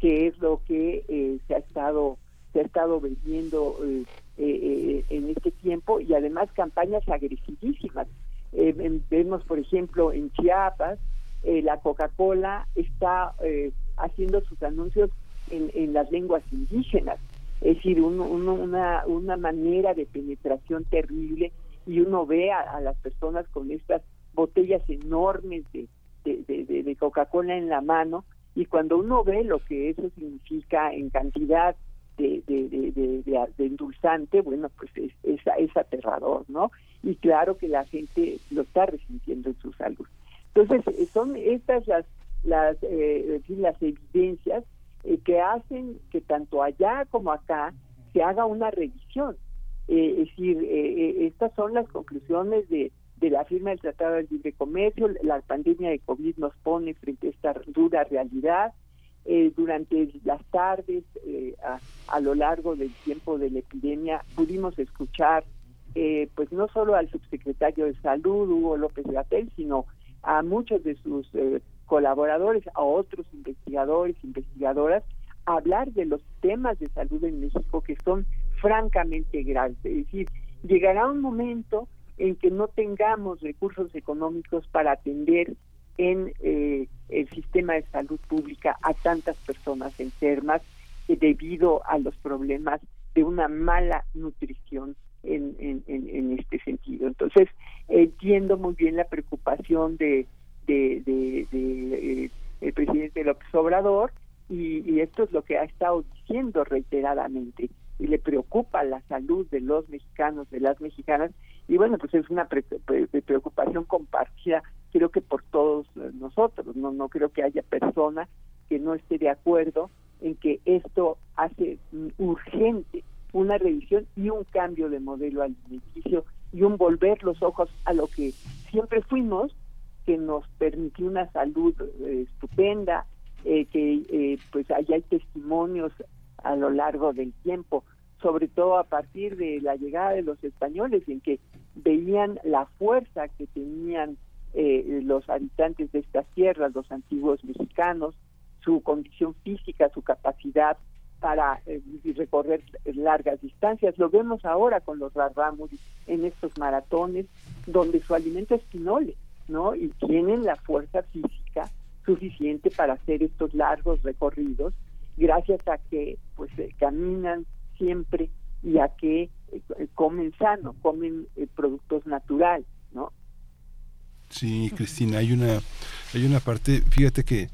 que es lo que eh, se ha estado se ha estado vendiendo eh, eh, eh, en este tiempo y además campañas agresivísimas. Vemos, por ejemplo, en Chiapas, la Coca-Cola está haciendo sus anuncios en, en las lenguas indígenas. Es decir, un- un- una, una manera de penetración terrible y uno ve a, las personas con estas botellas enormes de- de- de Coca-Cola en la mano y cuando uno ve lo que eso significa en cantidad de, de, de, de- endulzante, bueno, pues es, es, es aterrador, ¿no? Y claro que la gente lo está resintiendo en su salud. Entonces, eh, son estas las, las, eh, las evidencias eh, que hacen que tanto allá como acá se haga una revisión. Eh, es decir, eh, eh, estas son las conclusiones de, de la firma del Tratado de Libre Comercio. La pandemia de COVID nos pone frente a esta dura realidad. Eh, durante las tardes, eh, a, lo largo del tiempo de la epidemia, pudimos escuchar, eh, pues no solo al subsecretario de Salud, Hugo López Gatel, sino a muchos de sus eh, colaboradores, a otros investigadores, investigadoras, hablar de los temas de salud en México que son francamente graves. Es decir, llegará un momento en que no tengamos recursos económicos para atender en eh, el sistema de salud pública a tantas personas enfermas eh, debido a los problemas de una mala nutrición en, en, en, este sentido. Entonces, entiendo muy bien la preocupación de, de, eh, el presidente López Obrador y, y esto es lo que ha estado diciendo reiteradamente y le preocupa la salud de los mexicanos, de las mexicanas y bueno, pues es una pre- pre- preocupación compartida creo que por todos eh, nosotros, no no creo que haya persona que no esté de acuerdo en que esto hace mm, urgente una revisión y un cambio de modelo alimenticio y un volver los ojos a lo que siempre fuimos, que nos permitió una salud eh, estupenda, eh, que eh, pues allá hay testimonios a lo largo del tiempo, sobre todo a partir de la llegada de los españoles, en que veían la fuerza que tenían eh, los habitantes de estas tierras, los antiguos mexicanos, su condición física, su capacidad para eh, recorrer largas distancias. Lo vemos ahora con los Rarrámuris en estos maratones, donde su alimento es pinole, ¿no? Y tienen la fuerza física suficiente para hacer estos largos recorridos, gracias a que pues eh, caminan siempre y a que eh, comen sano, comen eh, productos naturales, ¿no? Sí, Cristina, hay una, hay una parte, fíjate que,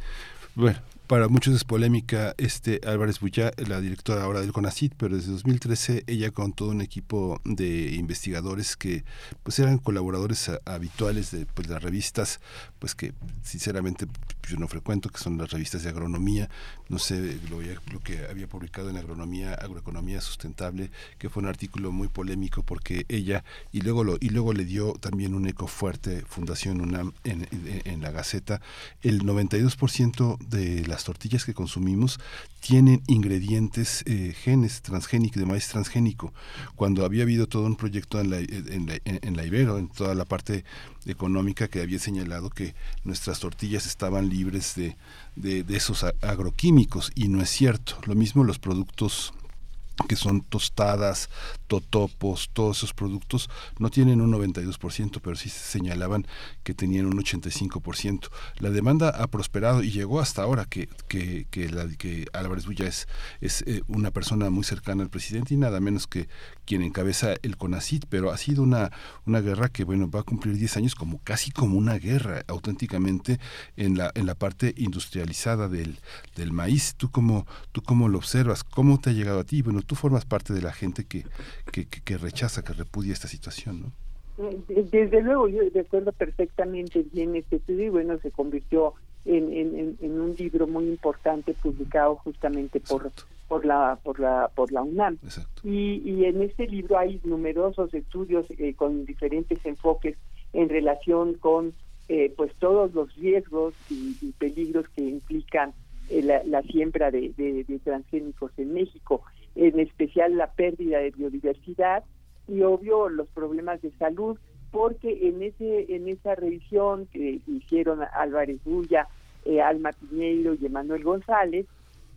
bueno, para muchos es polémica este Álvarez Bullá, la directora ahora del CONACIT, pero desde 2013 ella con todo un equipo de investigadores que pues eran colaboradores a- habituales de pues, las revistas, pues que sinceramente yo no frecuento, que son las revistas de agronomía, no sé lo, que había publicado en agronomía, agroeconomía sustentable, que fue un artículo muy polémico porque ella y luego lo y luego le dio también un eco fuerte Fundación UNAM en, la Gaceta, el 92% de las tortillas que consumimos tienen ingredientes eh, genes transgénicos, de maíz transgénico. Cuando había habido todo un proyecto en, la, en la Ibero, en toda la parte económica que había señalado que nuestras tortillas estaban libres de, de, esos agroquímicos y no es cierto. Lo mismo los productos que son tostadas, totopos, todos esos productos no tienen un 92%, pero sí se señalaban que tenían un 85%. La demanda ha prosperado y llegó hasta ahora que, que, que, la, que Álvarez Bulla es, es eh, una persona muy cercana al presidente y nada menos que quien encabeza el CONACIT, pero ha sido una, una guerra que bueno va a cumplir 10 años como casi como una guerra auténticamente en la, en la parte industrializada del, del maíz. ¿Tú cómo, ¿Tú cómo lo observas? ¿Cómo te ha llegado a ti? Bueno, tú formas parte de la gente que, que, que, que rechaza, que repudia esta situación, ¿no? Eh, Desde luego, yo recuerdo perfectamente bien este estudio y bueno, se convirtió en, en, un libro muy importante publicado justamente por por la por la por la UNAM. Y, y en este libro hay numerosos estudios eh, con diferentes enfoques en relación con eh, pues todos los riesgos y, y peligros que implican eh, la, la siembra de, de- de transgénicos en México, en especial la pérdida de biodiversidad y obvio los problemas de salud porque en ese en esa revisión que hicieron Álvarez Bulla, eh, Alma Piñeiro y Emanuel González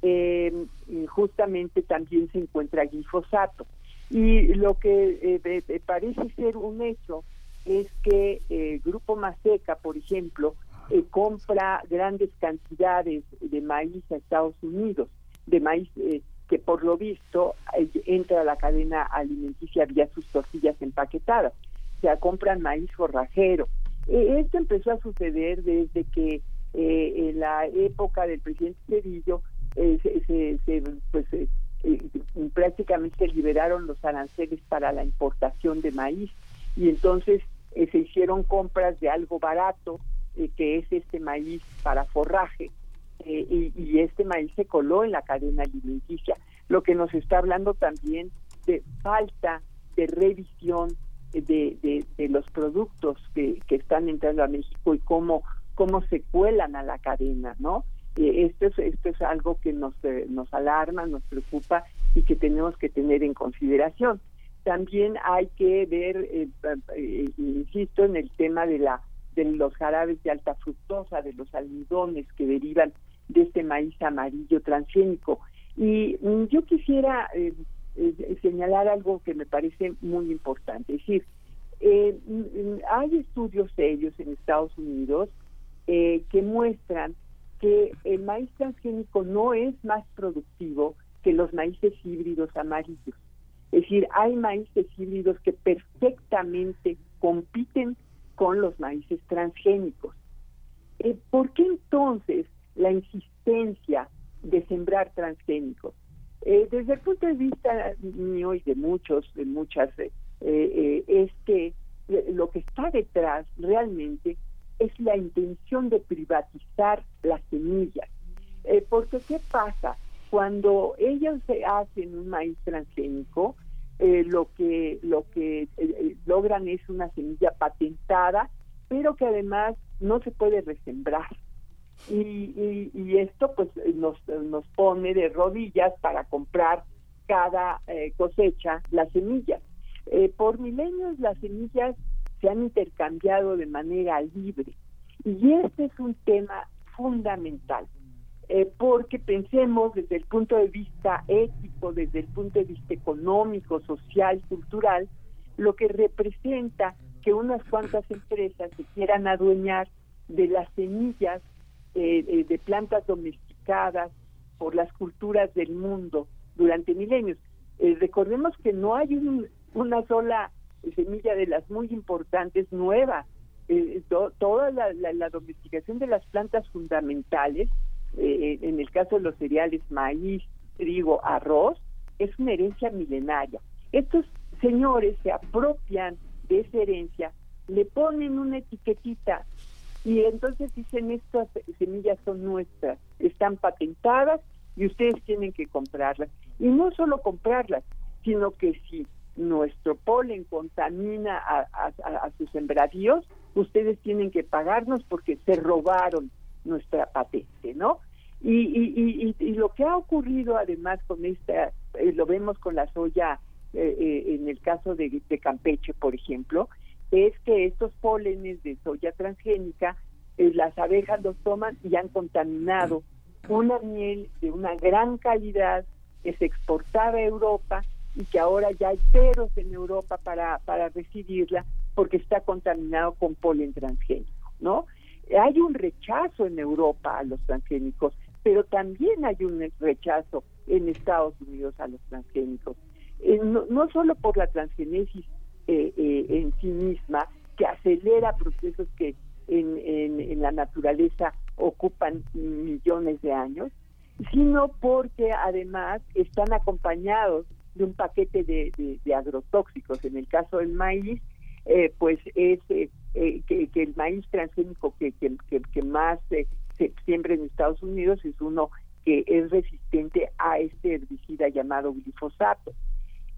eh, justamente también se encuentra glifosato. Y lo que eh, parece ser un hecho es que eh, Grupo Maseca, por ejemplo, eh, compra grandes cantidades de maíz a Estados Unidos, de maíz eh, que por lo visto eh, entra a la cadena alimenticia vía sus tortillas empaquetadas. O sea, compran maíz forrajero. Eh, esto empezó a suceder desde que eh, en la época del presidente Cedillo eh, se, se- pues, eh, eh, prácticamente liberaron los aranceles para la importación de maíz y entonces se hicieron compras de algo barato que es este maíz para forraje eh, y, y este maíz se coló en la cadena alimenticia, lo que nos está hablando también de falta de revisión de, de, de los productos que, que están entrando a México y cómo, cómo se cuelan a la cadena, ¿no? Eh, esto, es, esto es algo que nos, eh, nos alarma, nos preocupa y que tenemos que tener en consideración. También hay que ver, eh, eh, insisto, en el tema de la de los jarabes de alta fructosa, de los almidones que derivan de este maíz amarillo transgénico. Y mm, yo quisiera eh, eh, señalar algo que me parece muy importante. Es decir, eh, mm, hay estudios serios en Estados Unidos eh, que muestran que el maíz transgénico no es más productivo que los maíces híbridos amarillos. Es decir, hay maíces híbridos que perfectamente compiten con los maíces transgénicos. Eh, ¿Por qué entonces la insistencia de sembrar transgénicos? Eh, desde el punto de vista mío y de muchos, de muchas, eh, eh, es que lo que está detrás realmente es la intención de privatizar las semillas. Eh, porque ¿qué pasa? Cuando ellos hacen un maíz transgénico, lo que lo que logran es una semilla patentada, pero que además no se puede resembrar. Y, y, esto pues nos, nos pone de rodillas para comprar cada eh, cosecha las semillas. Eh, por milenios las semillas se han intercambiado de manera libre y este es un tema fundamental eh, porque pensemos desde el punto de vista ético, desde el punto de vista económico, social, cultural, lo que representa que unas cuantas empresas se quieran adueñar de las semillas eh, eh, de plantas domesticadas por las culturas del mundo durante milenios. Eh, recordemos que no hay un- una sola semilla de las muy importantes nueva. Eh, to- toda la, la- la domesticación de las plantas fundamentales, eh, en el caso de los cereales, maíz, trigo, arroz, es una herencia milenaria. Estos señores se apropian de esa herencia, le ponen una etiquetita y entonces dicen estas semillas son nuestras, están patentadas y ustedes tienen que comprarlas. Y no solo comprarlas, sino que si nuestro polen contamina a, a- sus sembradíos, ustedes tienen que pagarnos porque se robaron nuestra patente, ¿no? Y, y, y, y- lo que ha ocurrido además con esta, eh, lo vemos con la soya eh, eh, en el caso de Campeche, por ejemplo, es que estos pólenes de soya transgénica, eh, las abejas los toman y han contaminado una miel de una gran calidad que se exportaba a Europa y que ahora ya hay peros en Europa para, para recibirla porque está contaminado con polen transgénico, ¿no? Hay un rechazo en Europa a los transgénicos, pero también hay un rechazo en Estados Unidos a los transgénicos. Eh, no, no solo por la transgenesis eh, eh, en sí misma, que acelera procesos que en, en- la naturaleza ocupan millones de años, sino porque además están acompañados de un paquete de, agrotóxicos. En el caso del maíz, eh, pues es eh, eh, que, que el maíz transgénico que, más se siembra en Estados Unidos es uno que es resistente a este herbicida llamado glifosato.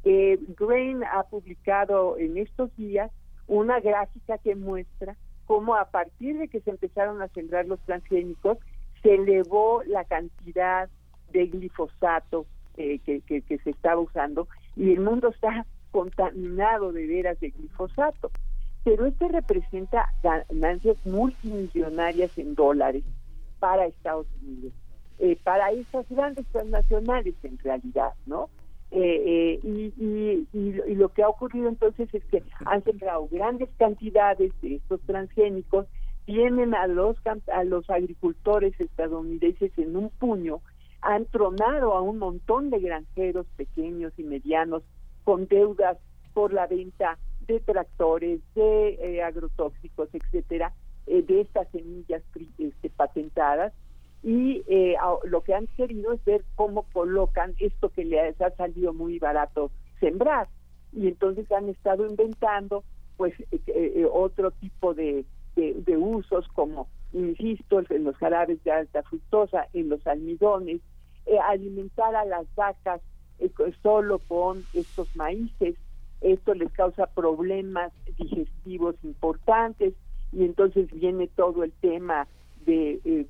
Eh, Grain ha publicado en estos días una gráfica que muestra cómo a partir de que se empezaron a sembrar los transgénicos se elevó la cantidad de glifosato eh, que, se estaba usando y el mundo está contaminado de veras de glifosato. Pero esto representa ganancias multimillonarias en dólares para Estados Unidos, eh, para estas grandes transnacionales en realidad, ¿no? Eh, eh, y, y- y y lo que ha ocurrido entonces es que han sembrado grandes cantidades de estos transgénicos, tienen a los a los agricultores estadounidenses en un puño, han tronado a un montón de granjeros pequeños y medianos con deudas por la venta de tractores, de eh, agrotóxicos, etcétera, eh, de estas semillas este, patentadas y eh, lo que han querido es ver cómo colocan esto que les ha salido muy barato sembrar. Y entonces han estado inventando pues eh, eh, otro tipo de, de, de usos como insisto en los jarabes de alta fructosa en los almidones eh, alimentar a las vacas eh, solo con estos maíces. Esto les causa problemas digestivos importantes y entonces viene todo el tema de eh,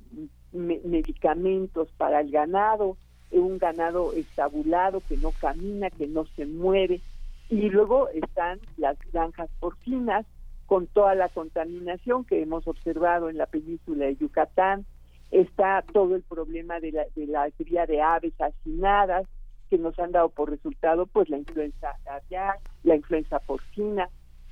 me- medicamentos para el ganado, un ganado estabulado que no camina, que no se mueve, y luego están las granjas porcinas con toda la contaminación que hemos observado en la península de Yucatán, está todo el problema de la, de la cría de aves hacinadas que nos han dado por resultado pues la influenza aviar, la influenza porcina,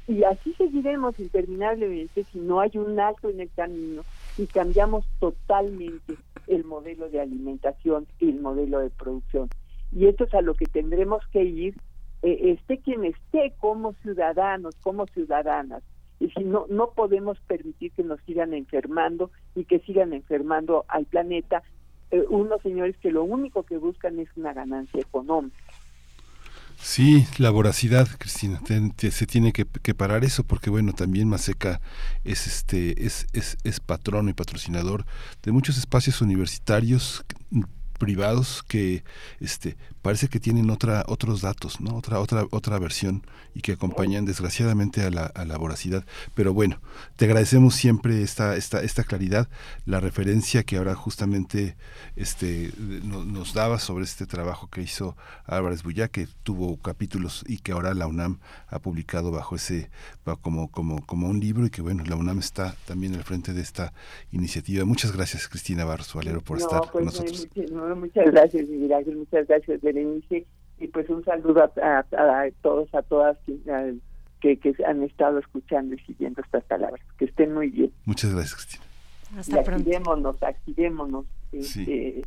y así seguiremos interminablemente si no hay un alto en el camino y cambiamos totalmente el modelo de alimentación y el modelo de producción. Y esto es a lo que tendremos que ir, eh, esté quien esté, como ciudadanos, como ciudadanas. Y si no, no podemos permitir que nos sigan enfermando y que sigan enfermando al planeta eh, unos señores que lo único que buscan es una ganancia económica. Sí, la voracidad, Cristina, te- se tiene que, parar eso porque bueno, también Maseca es este es, es, es patrono y patrocinador de muchos espacios universitarios privados que este parece que tienen otra otros datos, ¿no? Otra otra otra versión y que acompañan desgraciadamente a la, a la voracidad, pero bueno, te agradecemos siempre esta esta esta claridad, la referencia que ahora justamente este no- nos daba sobre este trabajo que hizo Álvarez Bullá, que tuvo capítulos y que ahora la UNAM ha publicado bajo ese como como como un libro y que bueno la UNAM está también al frente de esta iniciativa. Muchas gracias Cristina Barros Valero por No, estar pues, con eh, nosotros. Muchas gracias, Ángel, muchas gracias, Berenice, y pues un saludo a, a- a todos, a todas que, a- que, que han estado escuchando y siguiendo estas palabras. Que estén muy bien. Muchas gracias Cristina. Hasta y pronto. activémonos, activémonos. este,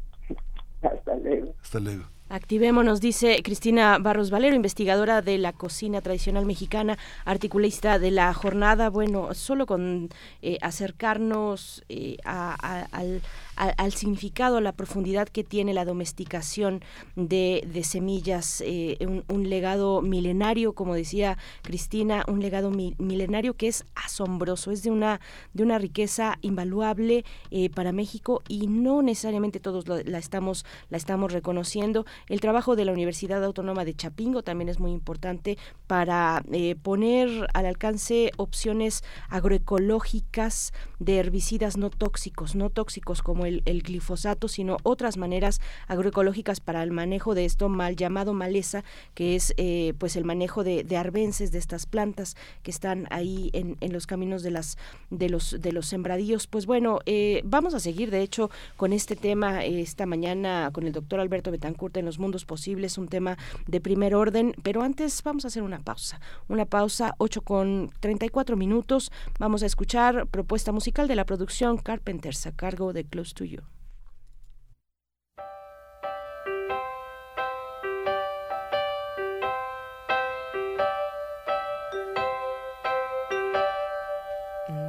hasta luego. Hasta luego. Activémonos, dice Cristina Barros Valero, investigadora de la cocina tradicional mexicana, articulista de la jornada. Bueno, solo con eh, acercarnos eh, a- a- al, al significado, a la profundidad que tiene la domesticación de, de semillas, eh, un, legado milenario, como decía Cristina, un legado mi- milenario que es asombroso, es de una, de una riqueza invaluable eh, para México y no necesariamente todos la estamos, la estamos reconociendo. El trabajo de la Universidad Autónoma de Chapingo también es muy importante para eh, poner al alcance opciones agroecológicas de herbicidas no tóxicos, no tóxicos como el, glifosato, sino otras maneras agroecológicas para el manejo de esto mal llamado maleza, que es eh, pues el manejo de, de de estas plantas que están ahí en, los caminos de las de los de los sembradíos. Pues bueno, eh, vamos a seguir de hecho con este tema eh, esta mañana con el doctor Alberto Betancourt en los mundos posibles, un tema de primer orden, pero antes vamos a hacer una pausa, una pausa 8 con 34 minutos. Vamos a escuchar propuesta musical de la producción Carpenters a cargo de To You.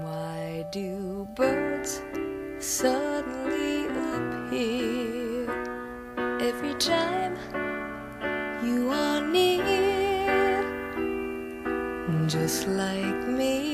Why do birds suddenly appear every time you are near? Just like me,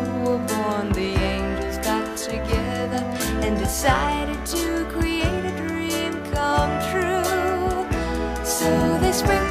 decided to create a dream come true. So they sprinkle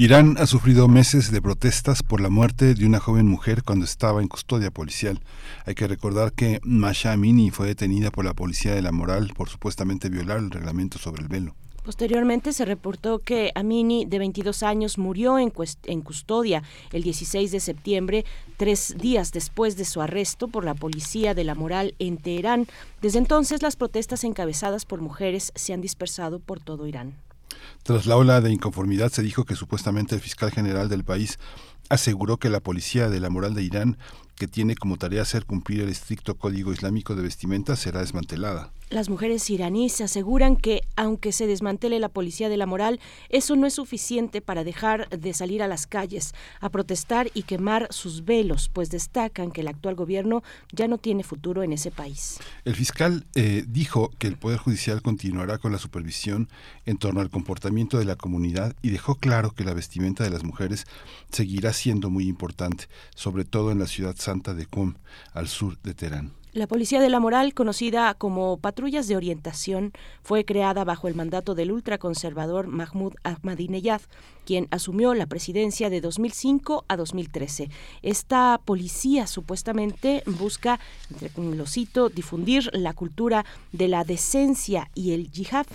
Irán ha sufrido meses de protestas por la muerte de una joven mujer cuando estaba en custodia policial. Hay que recordar que Masha Amini fue detenida por la policía de la moral por supuestamente violar el reglamento sobre el velo. Posteriormente se reportó que Amini, de 22 años, murió en, en custodia el 16 de septiembre, tres días después de su arresto por la policía de la moral en Teherán. Desde entonces, las protestas encabezadas por mujeres se han dispersado por todo Irán. Tras la ola de inconformidad se dijo que supuestamente el fiscal general del país aseguró que la policía de la moral de Irán, que tiene como tarea hacer cumplir el estricto código islámico de vestimenta, será desmantelada. Las mujeres iraníes aseguran que, aunque se desmantele la policía de la moral, eso no es suficiente para dejar de salir a las calles a protestar y quemar sus velos, pues destacan que el actual gobierno ya no tiene futuro en ese país. El fiscal eh, dijo que el Poder Judicial continuará con la supervisión en torno al comportamiento de la comunidad y dejó claro que la vestimenta de las mujeres seguirá siendo muy importante, sobre todo en la ciudad santa de Qom, al sur de Teherán. La Policía de la Moral, conocida como Patrullas de Orientación, fue creada bajo el mandato del ultraconservador Mahmoud Ahmadinejad, quien asumió la presidencia de 2005 a 2013. Esta policía supuestamente busca, lo cito, difundir la cultura de la decencia y el yihad,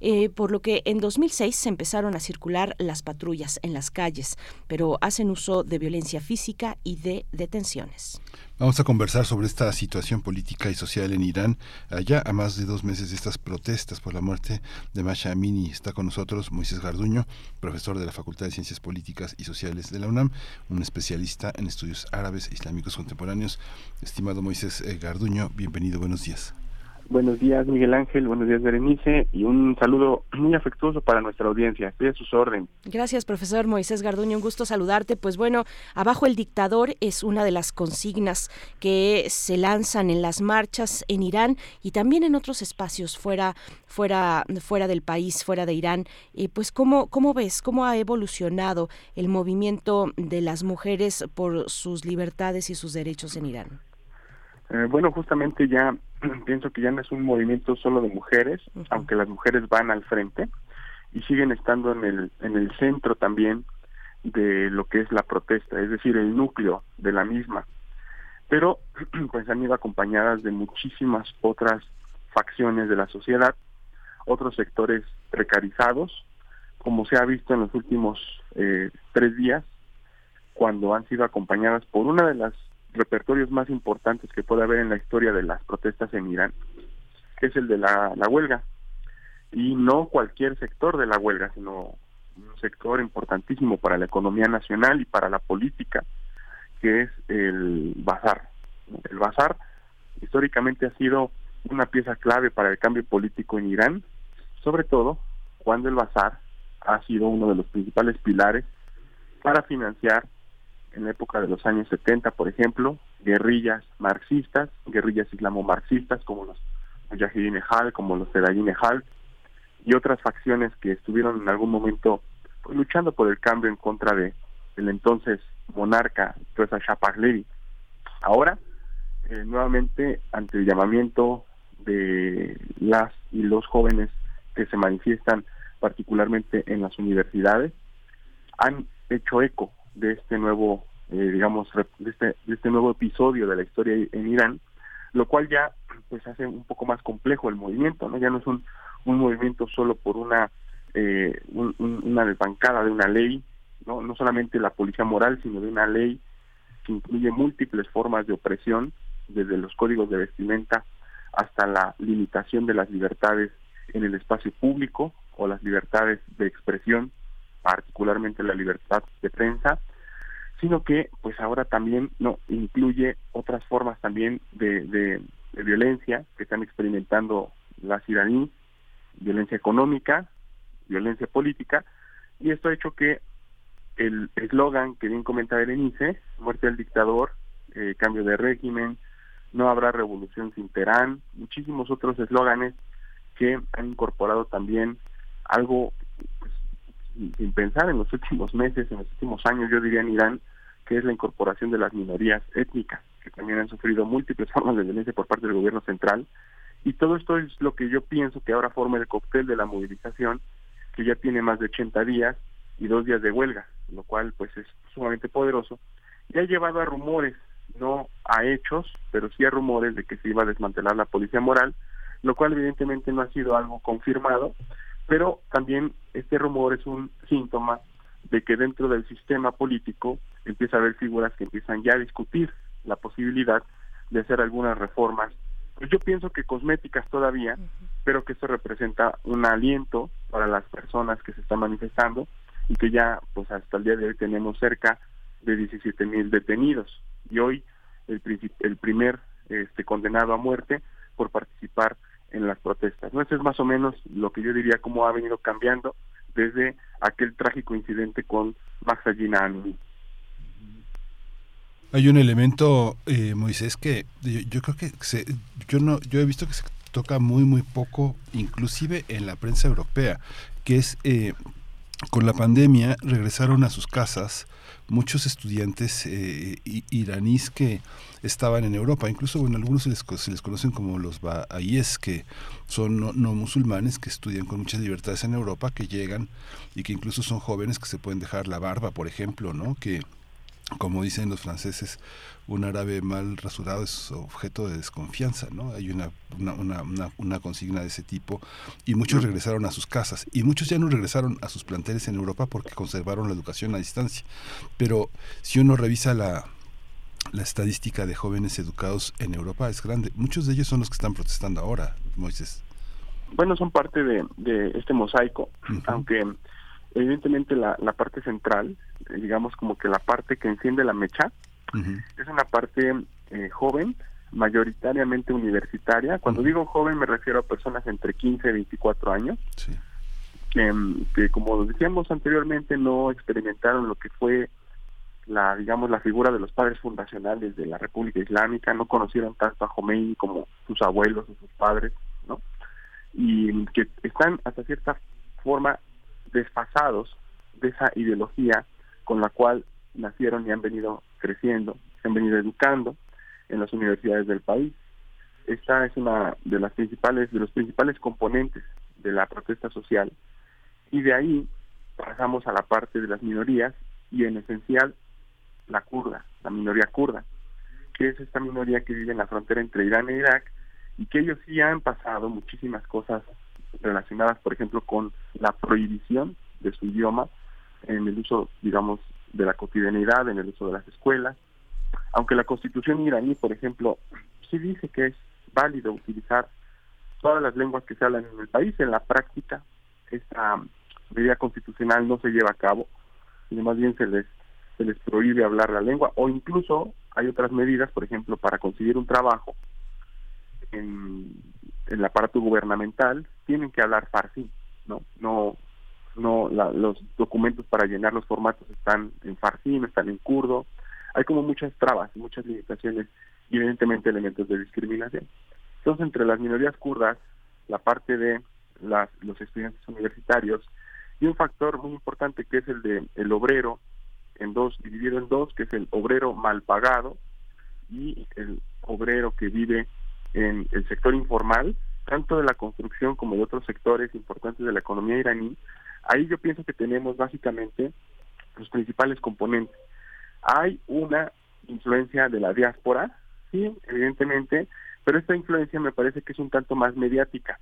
eh, por lo que en 2006 se empezaron a circular las patrullas en las calles, pero hacen uso de violencia física y de detenciones. Vamos a conversar sobre esta situación política y social en Irán. Allá, a más de dos meses de estas protestas por la muerte de Masha Amini, está con nosotros Moisés Garduño, profesor de la Facultad de Ciencias Políticas y Sociales de la UNAM, un especialista en estudios árabes e islámicos contemporáneos. Estimado Moisés eh, Garduño, bienvenido, buenos días. Buenos días, Miguel Ángel. Buenos días, Berenice. Y un saludo muy afectuoso para nuestra audiencia. Estoy a sus órdenes. Gracias, profesor Moisés Garduño. Un gusto saludarte. Pues bueno, abajo el dictador es una de las consignas que se lanzan en las marchas en Irán y también en otros espacios fuera, fuera, fuera del país, fuera de Irán. Y pues, ¿cómo, ¿cómo ves? ¿Cómo ha evolucionado el movimiento de las mujeres por sus libertades y sus derechos en Irán? Eh, bueno, justamente ya pienso que ya no es un movimiento solo de mujeres, aunque las mujeres van al frente y siguen estando en el, en el centro también de lo que es la protesta, es decir, el núcleo de la misma. Pero pues han ido acompañadas de muchísimas otras facciones de la sociedad, otros sectores precarizados, como se ha visto en los últimos eh, tres días, cuando han sido acompañadas por una de las repertorios más importantes que puede haber en la historia de las protestas en Irán, es el de la huelga. Y no cualquier sector de la huelga, sino un sector importantísimo para la economía nacional y para la política, que es el bazar. El bazar históricamente ha sido una pieza clave para el cambio político en Irán, sobre todo cuando el bazar ha sido uno de los principales pilares para financiar en la época de los años 70, por ejemplo, guerrillas marxistas, guerrillas islamo-marxistas como los Mujahideen Ejal, como los Fedayeen Ejal, y otras facciones que estuvieron en algún momento pues, luchando por el cambio en contra de el entonces monarca Reza Shah Pahlavi. Ahora, eh, nuevamente, ante el llamamiento de las y los jóvenes que se manifiestan particularmente en las universidades, han hecho eco de este nuevo, eh, digamos, de este, de este nuevo episodio de la historia en Irán, lo cual ya pues hace un poco más complejo el movimiento, ¿no? Ya no es un, un movimiento solo por una eh, un- una desbancada de una ley, no no solamente la policía moral, sino de una ley que incluye múltiples formas de opresión, desde los códigos de vestimenta hasta la limitación de las libertades en el espacio público o las libertades de expresión, particularmente la libertad de prensa, sino que pues ahora también no incluye otras formas también de, violencia que están experimentando las iraníes, violencia económica, violencia política, y esto ha hecho que el eslogan que bien comenta Berenice, muerte al dictador, eh, cambio de régimen, no habrá revolución sin Teherán, muchísimos otros eslóganes que han incorporado también algo sin- pensar en los últimos meses, en los últimos años, yo diría en Irán, que es la incorporación de las minorías étnicas, que también han sufrido múltiples formas de violencia por parte del gobierno central. Y todo esto es lo que yo pienso que ahora forma el cóctel de la movilización, que ya tiene más de 80 días y dos días de huelga, lo cual pues es sumamente poderoso, y ha llevado a rumores, no a hechos, pero sí a rumores de que se iba a desmantelar la policía moral, lo cual evidentemente no ha sido algo confirmado, pero también este rumor es un síntoma de que dentro del sistema político empieza a haber figuras que empiezan ya a discutir la posibilidad de hacer algunas reformas. Pues yo pienso que cosméticas todavía, pero que esto representa un aliento para las personas que se están manifestando y que ya pues hasta el día de hoy tenemos cerca de 17 mil detenidos y hoy el, el primer este, condenado a muerte por participar en las protestas. ¿no? Eso es más o menos lo que yo diría cómo ha venido cambiando desde aquel trágico incidente con Maxa Amini. Hay un elemento, eh, Moisés, que yo, yo creo que se, yo no, yo he visto que se toca muy muy poco, inclusive en la prensa europea, que es eh, con la pandemia regresaron a sus casas muchos estudiantes eh, iraníes que estaban en Europa, incluso bueno, algunos se les, co- se les conocen como los bahá'íes, que son no, no musulmanes que estudian con muchas libertades en Europa, que llegan y que incluso son jóvenes que se pueden dejar la barba, por ejemplo, ¿no? Que como dicen los franceses, un árabe mal rasurado es objeto de desconfianza, ¿no? Hay una, una, una, consigna de ese tipo y muchos regresaron a sus casas y muchos ya no regresaron a sus planteles en Europa porque conservaron la educación a distancia. Pero si uno revisa la, la estadística de jóvenes educados en Europa es grande. Muchos de ellos son los que están protestando ahora, Moisés. Bueno, son parte de, de este mosaico, aunque evidentemente la, la parte central, eh, digamos como que la parte que enciende la mecha, es una parte eh, joven, mayoritariamente universitaria. Cuando digo joven me refiero a personas entre 15 y 24 años, que, mm, que como decíamos anteriormente no experimentaron lo que fue la digamos la figura de los padres fundacionales de la República Islámica, no conocieron tanto a Khomeini como sus abuelos o sus padres, ¿no? Y que están hasta cierta forma desfasados de esa ideología con la cual nacieron y han venido creciendo, se han venido educando en las universidades del país. Esta es una de las principales, de los principales componentes de la protesta social. Y de ahí pasamos a la parte de las minorías y en esencial la kurda, la minoría kurda, que es esta minoría que vive en la frontera entre Irán e Irak y que ellos sí han pasado muchísimas cosas relacionadas, por ejemplo, con la prohibición de su idioma en el uso, digamos, de la cotidianidad, en el uso de las escuelas. Aunque la constitución iraní, por ejemplo, sí dice que es válido utilizar todas las lenguas que se hablan en el país, en la práctica esta medida constitucional no se lleva a cabo, sino más bien se les se les prohíbe hablar la lengua o incluso hay otras medidas, por ejemplo, para conseguir un trabajo en, el aparato gubernamental tienen que hablar farsi, ¿no? No no la- los documentos para llenar los formatos están en farsi, están en kurdo. Hay como muchas trabas, muchas limitaciones y evidentemente elementos de discriminación. Entonces, entre las minorías kurdas, la parte de las, los estudiantes universitarios y un factor muy importante que es el de el obrero en dos dividido en dos que es el obrero mal pagado y el obrero que vive en el sector informal tanto de la construcción como de otros sectores importantes de la economía iraní ahí yo pienso que tenemos básicamente los principales componentes. Hay una influencia de la diáspora sí evidentemente pero esta influencia me parece que es un tanto más mediática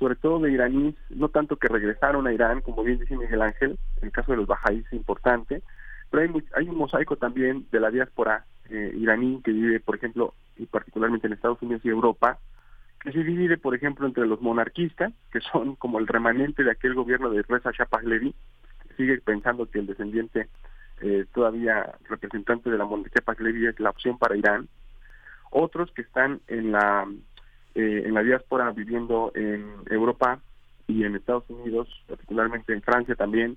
sobre todo de iraníes, no tanto que regresaron a Irán, como bien dice Miguel Ángel, en el caso de los bajáis es importante, pero hay, hay un mosaico también de la diáspora eh, iraní que vive, por ejemplo, y particularmente en Estados Unidos y Europa, que se divide, por ejemplo, entre los monarquistas, que son como el remanente de aquel gobierno de Reza Shah Pahlavi, que sigue pensando que el descendiente eh, todavía representante de la monarquía Pahlavi es la opción para Irán, otros que están en la eh, en la diáspora viviendo en Europa y en Estados Unidos, particularmente en Francia también,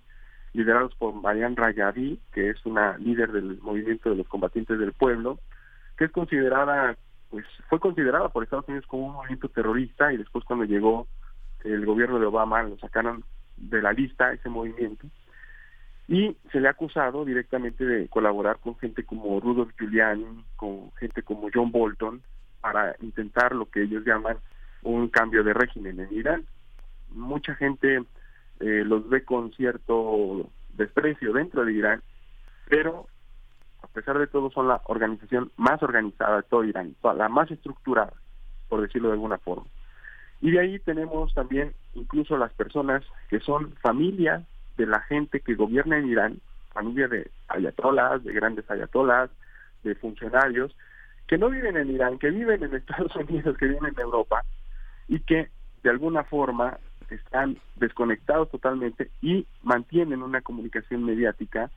liderados por Marian Rayavi, que es una líder del movimiento de los combatientes del pueblo, que es considerada, pues fue considerada por Estados Unidos como un movimiento terrorista y después cuando llegó el gobierno de Obama lo sacaron de la lista ese movimiento y se le ha acusado directamente de colaborar con gente como Rudolph Giuliani, con gente como John Bolton, para intentar lo que ellos llaman un cambio de régimen en Irán. Mucha gente eh, los ve con cierto desprecio dentro de Irán, pero a pesar de todo son la organización más organizada de todo Irán, la más estructurada, por decirlo de alguna forma. Y de ahí tenemos también incluso las personas que son familia de la gente que gobierna en Irán, familia de ayatolas, de grandes ayatolas, de funcionarios, que no viven en Irán, que viven en Estados Unidos, que viven en Europa, y que de alguna forma están desconectados totalmente y mantienen una comunicación mediática,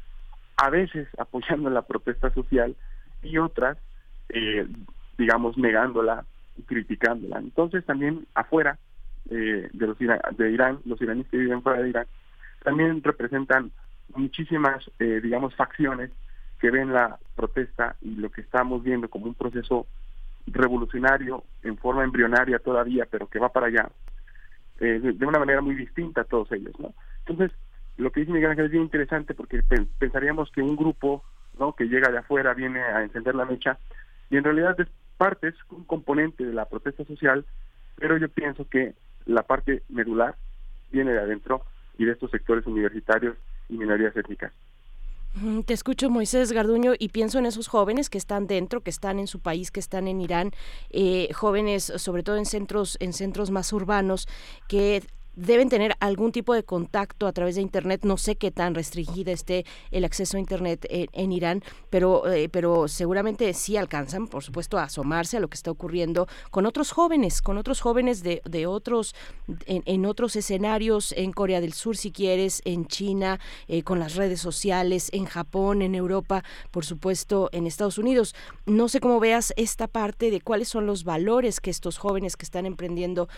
a veces apoyando la protesta social y otras, eh, digamos, negándola y criticándola. Entonces también afuera eh, de los ira- de Irán, los iraníes que viven fuera de Irán, también representan muchísimas, eh, digamos, facciones que ven la protesta y lo que estamos viendo como un proceso revolucionario en forma embrionaria todavía, pero que va para allá, eh, de, una manera muy distinta a todos ellos, ¿no? Entonces, lo que dice Miguel Ángel es bien interesante porque pen- pensaríamos que un grupo. Que llega de afuera viene a encender la mecha y en realidad es parte, es un componente de la protesta social, pero yo pienso que la parte medular viene de adentro y de estos sectores universitarios y minorías étnicas. Te escucho, Moisés Garduño, y pienso en esos jóvenes que están dentro, que están en su país, que están en Irán, eh, jóvenes, sobre todo en centros, en centros más urbanos, que deben tener algún tipo de contacto a través de internet. No sé qué tan restringida esté el acceso a internet en, Irán, pero, eh, pero seguramente sí alcanzan, por supuesto, a asomarse a lo que está ocurriendo con otros jóvenes, con otros jóvenes de, de otros, en, en otros escenarios, en Corea del Sur, si quieres, en China, eh, con las redes sociales, en Japón, en Europa, por supuesto, en Estados Unidos. No sé cómo veas esta parte de cuáles son los valores que estos jóvenes que están emprendiendo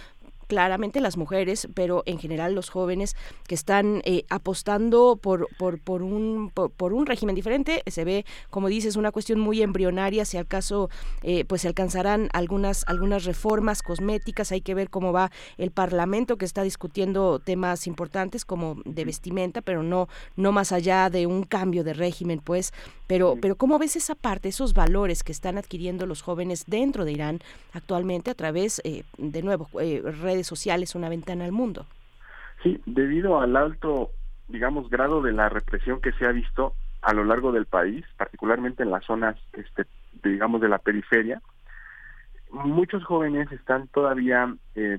claramente las mujeres, pero en general los jóvenes que están eh, apostando por, por, por, un, por, por un régimen diferente. Se ve, como dices, una cuestión muy embrionaria. Si al caso, eh, pues se alcanzarán algunas, algunas reformas cosméticas. Hay que ver cómo va el Parlamento que está discutiendo temas importantes como de vestimenta, pero no, no más allá de un cambio de régimen, pues. Pero, pero ¿cómo ves esa parte, esos valores que están adquiriendo los jóvenes dentro de Irán actualmente a través, eh, de nuevo, eh, redes sociales, una ventana al mundo? Sí, debido al alto, digamos, grado de la represión que se ha visto a lo largo del país, particularmente en las zonas, este, de, digamos, de la periferia, muchos jóvenes están todavía eh,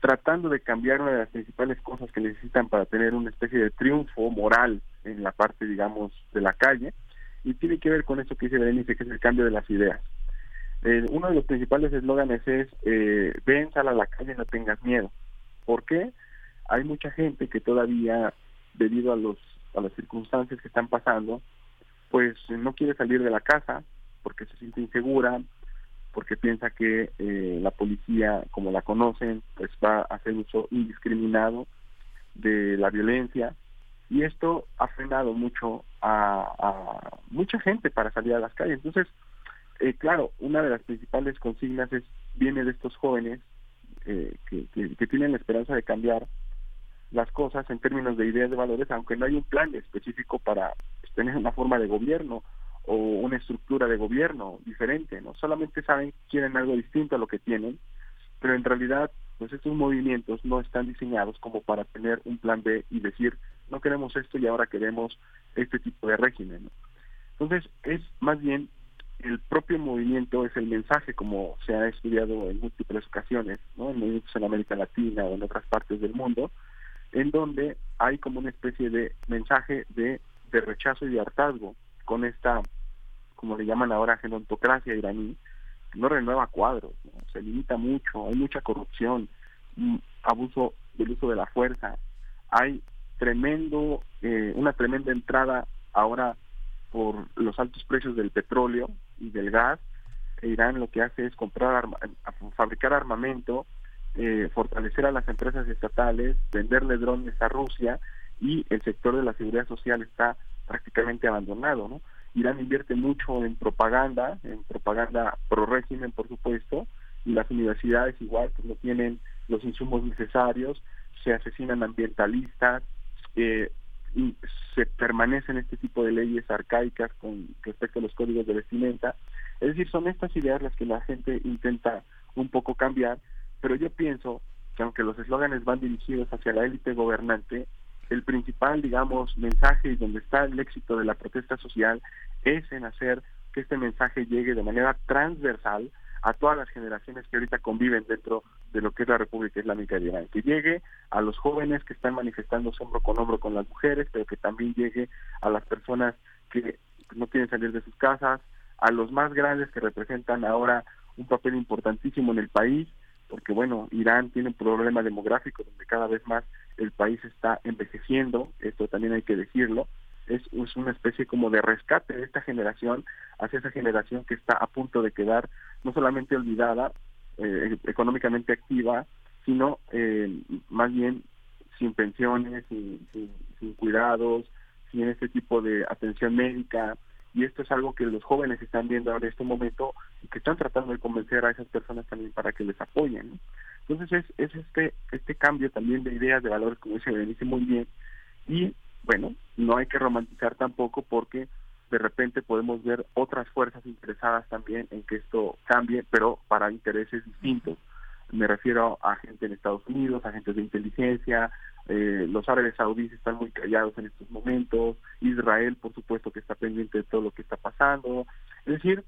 tratando de cambiar una de las principales cosas que necesitan para tener una especie de triunfo moral en la parte, digamos, de la calle, y tiene que ver con eso que dice Berenice, que es el cambio de las ideas. Eh, uno de los principales eslóganes es, eh, ven, sal a la calle, no tengas miedo. ¿Por qué? Hay mucha gente que todavía, debido a, los, a las circunstancias que están pasando, pues no quiere salir de la casa porque se siente insegura, porque piensa que eh, la policía, como la conocen, pues va a hacer uso indiscriminado de la violencia y esto ha frenado mucho a, a mucha gente para salir a las calles. Entonces, eh, claro, una de las principales consignas es viene de estos jóvenes eh, que, tienen la esperanza de cambiar las cosas en términos de ideas de valores, aunque no hay un plan específico para pues, tener una forma de gobierno o una estructura de gobierno diferente, ¿no? Solamente saben quieren algo distinto a lo que tienen, pero en realidad, pues estos movimientos no están diseñados como para tener un plan B y decir, no queremos esto y ahora queremos este tipo de régimen. Entonces, es más bien el propio movimiento, es el mensaje como se ha estudiado en múltiples ocasiones, ¿no? En movimientos en América Latina o en otras partes del mundo, en donde hay como una especie de mensaje de, de rechazo y de hartazgo con esta, como le llaman ahora, genontocracia iraní, que no renueva cuadros, se limita mucho, hay mucha corrupción, mm, abuso del uso de la fuerza, hay tremendo, eh, una tremenda entrada ahora por los altos precios del petróleo y del gas. Irán lo que hace es comprar, arma, fabricar armamento, eh, fortalecer a las empresas estatales, venderle drones a Rusia y el sector de la seguridad social está prácticamente abandonado, ¿no? Irán invierte mucho en propaganda, en propaganda pro régimen, por supuesto, y las universidades igual pues no tienen los insumos necesarios, se asesinan ambientalistas, eh, y se permanecen este tipo de leyes arcaicas con respecto a los códigos de vestimenta. Es decir, son estas ideas las que la gente intenta un poco cambiar, pero yo pienso que aunque los eslóganes van dirigidos hacia la élite gobernante, el principal, digamos, mensaje y donde está el éxito de la protesta social es en hacer que este mensaje llegue de manera transversal a todas las generaciones que ahorita conviven dentro de lo que es la República Islámica de Irán, que llegue a los jóvenes que están manifestándose hombro con hombro con las mujeres, pero que también llegue a las personas que no quieren salir de sus casas, a los más grandes que representan ahora un papel importantísimo en el país, porque bueno, Irán tiene un problema demográfico donde cada vez más el país está envejeciendo, esto también hay que decirlo, es, es una especie como de rescate de esta generación hacia esa generación que está a punto de quedar no solamente olvidada, eh, económicamente activa, sino eh, más bien sin pensiones, sin, cuidados, sin este tipo de atención médica, y esto es algo que los jóvenes están viendo ahora en este momento y que están tratando de convencer a esas personas también para que les apoyen. Entonces es, es este este cambio también de ideas, de valores, como dice Berenice muy bien, y bueno, no hay que romantizar tampoco porque de repente podemos ver otras fuerzas interesadas también en que esto cambie, pero para intereses distintos. Me refiero a gente en Estados Unidos, agentes de inteligencia, eh, los árabes saudíes están muy callados en estos momentos, Israel por supuesto que está pendiente de todo lo que está pasando, es decir,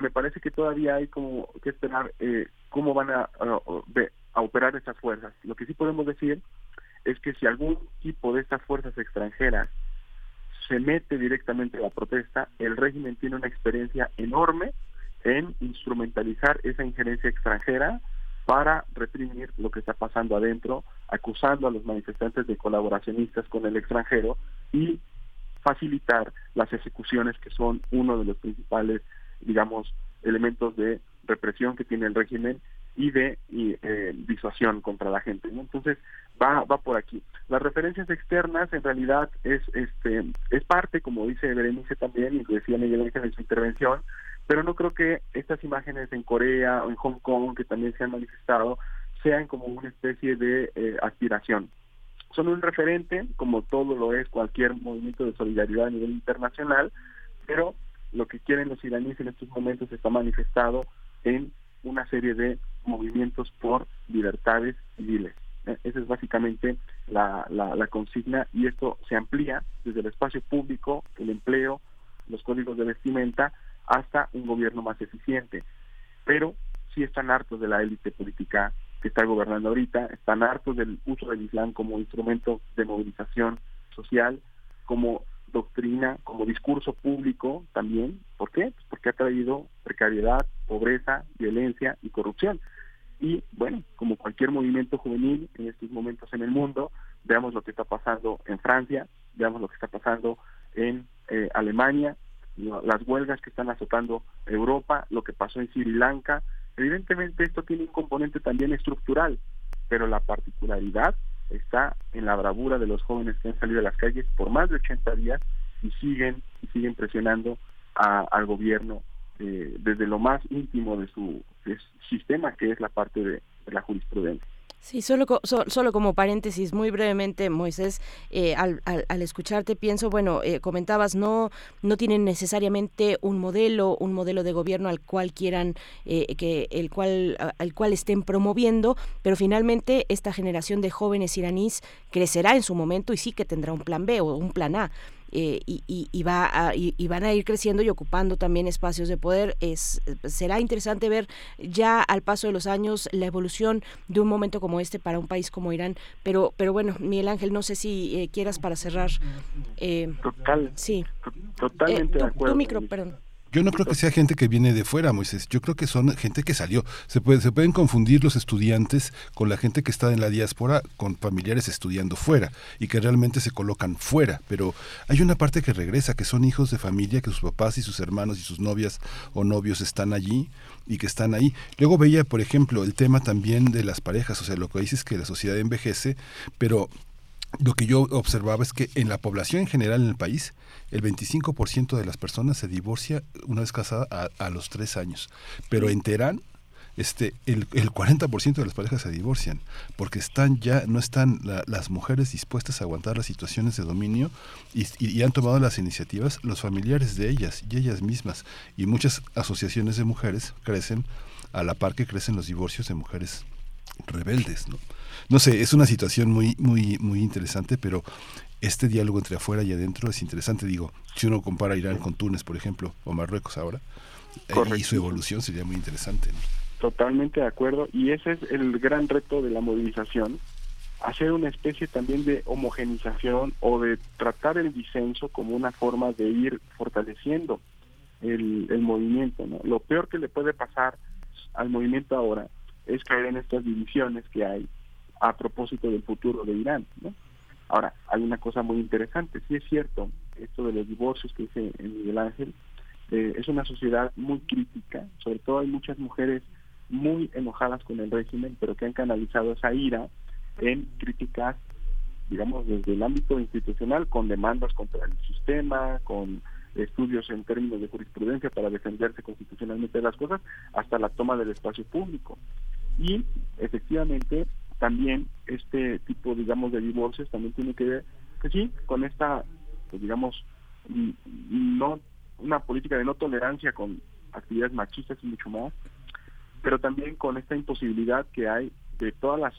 me parece que todavía hay como que esperar eh, cómo van a, a, a operar estas fuerzas. Lo que sí podemos decir es que si algún tipo de estas fuerzas extranjeras se mete directamente a la protesta, el régimen tiene una experiencia enorme en instrumentalizar esa injerencia extranjera para reprimir lo que está pasando adentro, acusando a los manifestantes de colaboracionistas con el extranjero y facilitar las ejecuciones que son uno de los principales, digamos, elementos de represión que tiene el régimen y de y, eh, disuasión contra la gente. ¿no? Entonces va va por aquí. Las referencias externas en realidad es este es parte, como dice Berenice también y decía Miguel Ángel en su intervención, pero no creo que estas imágenes en Corea o en Hong Kong que también se han manifestado sean como una especie de eh, aspiración. Son un referente, como todo lo es cualquier movimiento de solidaridad a nivel internacional, pero lo que quieren los iraníes en estos momentos está manifestado en una serie de movimientos por libertades civiles. Eh, Esa es básicamente la, consigna y esto se amplía desde el espacio público, el empleo, los códigos de vestimenta, hasta un gobierno más eficiente. Pero sí están hartos de la élite política que está gobernando ahorita, están hartos del uso del Islam como instrumento de movilización social, como doctrina, como discurso público también. ¿Por qué? Pues porque ha traído precariedad, pobreza, violencia y corrupción. Y bueno, como cualquier movimiento juvenil en estos momentos en el mundo, veamos lo que está pasando en Francia, veamos lo que está pasando en eh, Alemania, las huelgas que están azotando Europa, lo que pasó en Sri Lanka. Evidentemente esto tiene un componente también estructural, pero la particularidad está en la bravura de los jóvenes que han salido a las calles por más de 80 días y siguen y siguen presionando al gobierno eh, desde lo más íntimo de su, sistema, que es la parte de la jurisprudencia. Sí, solo, so, solo como paréntesis, muy brevemente, Moisés, eh, al, al, al, escucharte pienso, bueno, eh, comentabas, no, no tienen necesariamente un modelo, un modelo de gobierno al cual quieran, eh, que el cual, al cual estén promoviendo, pero finalmente esta generación de jóvenes iraníes crecerá en su momento y sí que tendrá un plan B o un plan A. Eh, y, y, y, va a, y, y, van a ir creciendo y ocupando también espacios de poder. Es, será interesante ver ya al paso de los años la evolución de un momento como este para un país como Irán. Pero, pero bueno, Miguel Ángel, no sé si eh, quieras para cerrar. Eh, Total. Sí. Totalmente tu, de acuerdo. Tu micro, perdón. Yo no creo que sea gente que viene de fuera, Moisés. Yo creo que son gente que salió. Se, puede, se pueden confundir los estudiantes con la gente que está en la diáspora, con familiares estudiando fuera y que realmente se colocan fuera. Pero hay una parte que regresa, que son hijos de familia, que sus papás y sus hermanos y sus novias o novios están allí y que están ahí. Luego veía, por ejemplo, el tema también de las parejas. O sea, lo que dices es que la sociedad envejece, pero lo que yo observaba es que en la población en general en el país, el 25% de las personas se divorcia una vez casada a, los tres años. Pero en Teherán, este, el, el 40% de las parejas se divorcian porque están ya no están la- las mujeres dispuestas a aguantar las situaciones de dominio y, y- y han tomado las iniciativas los familiares de ellas y ellas mismas y muchas asociaciones de mujeres crecen a la par que crecen los divorcios de mujeres rebeldes, ¿no? No sé, es una situación muy, muy, muy interesante, pero este diálogo entre afuera y adentro es interesante. Digo, si uno compara Irán con Túnez, por ejemplo, o Marruecos ahora, eh, y su evolución sería muy interesante. ¿no? Totalmente de acuerdo. Y ese es el gran reto de la movilización, hacer una especie también de homogenización o de tratar el disenso como una forma de ir fortaleciendo el, el movimiento. ¿no? Lo peor que le puede pasar al movimiento ahora es caer en estas divisiones que hay a propósito del futuro de Irán. ¿no? Ahora, hay una cosa muy interesante. Sí es cierto, esto de los divorcios que dice Miguel Ángel, eh, es una sociedad muy crítica, sobre todo hay muchas mujeres muy enojadas con el régimen, pero que han canalizado esa ira en críticas, digamos, desde el ámbito institucional, con demandas contra el sistema, con estudios en términos de jurisprudencia para defenderse constitucionalmente de las cosas, hasta la toma del espacio público. Y efectivamente también este tipo, digamos, de divorcios también tiene que ver, que sí, con esta, pues, digamos, mm, no una política de no tolerancia con actividades machistas y mucho más, pero también con esta imposibilidad que hay de todas las,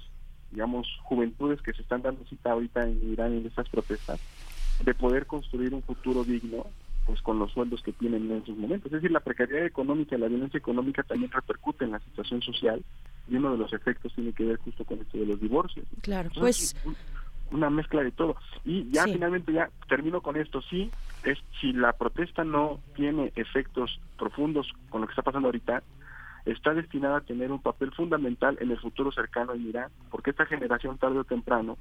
digamos, juventudes que se están dando cita ahorita en Irán en estas protestas, de poder construir un futuro digno pues con los sueldos que tienen en esos momentos. Es decir, la precariedad económica la violencia económica también repercute en la situación social y uno de los efectos tiene que ver justo con esto de los divorcios. Claro, Entonces, pues un- una mezcla de todo. Y ya Sí. finalmente ya termino con esto, sí, es si la protesta no tiene efectos profundos con lo que está pasando ahorita, está destinada a tener un papel fundamental en el futuro cercano en Irán, porque esta generación tarde o temprano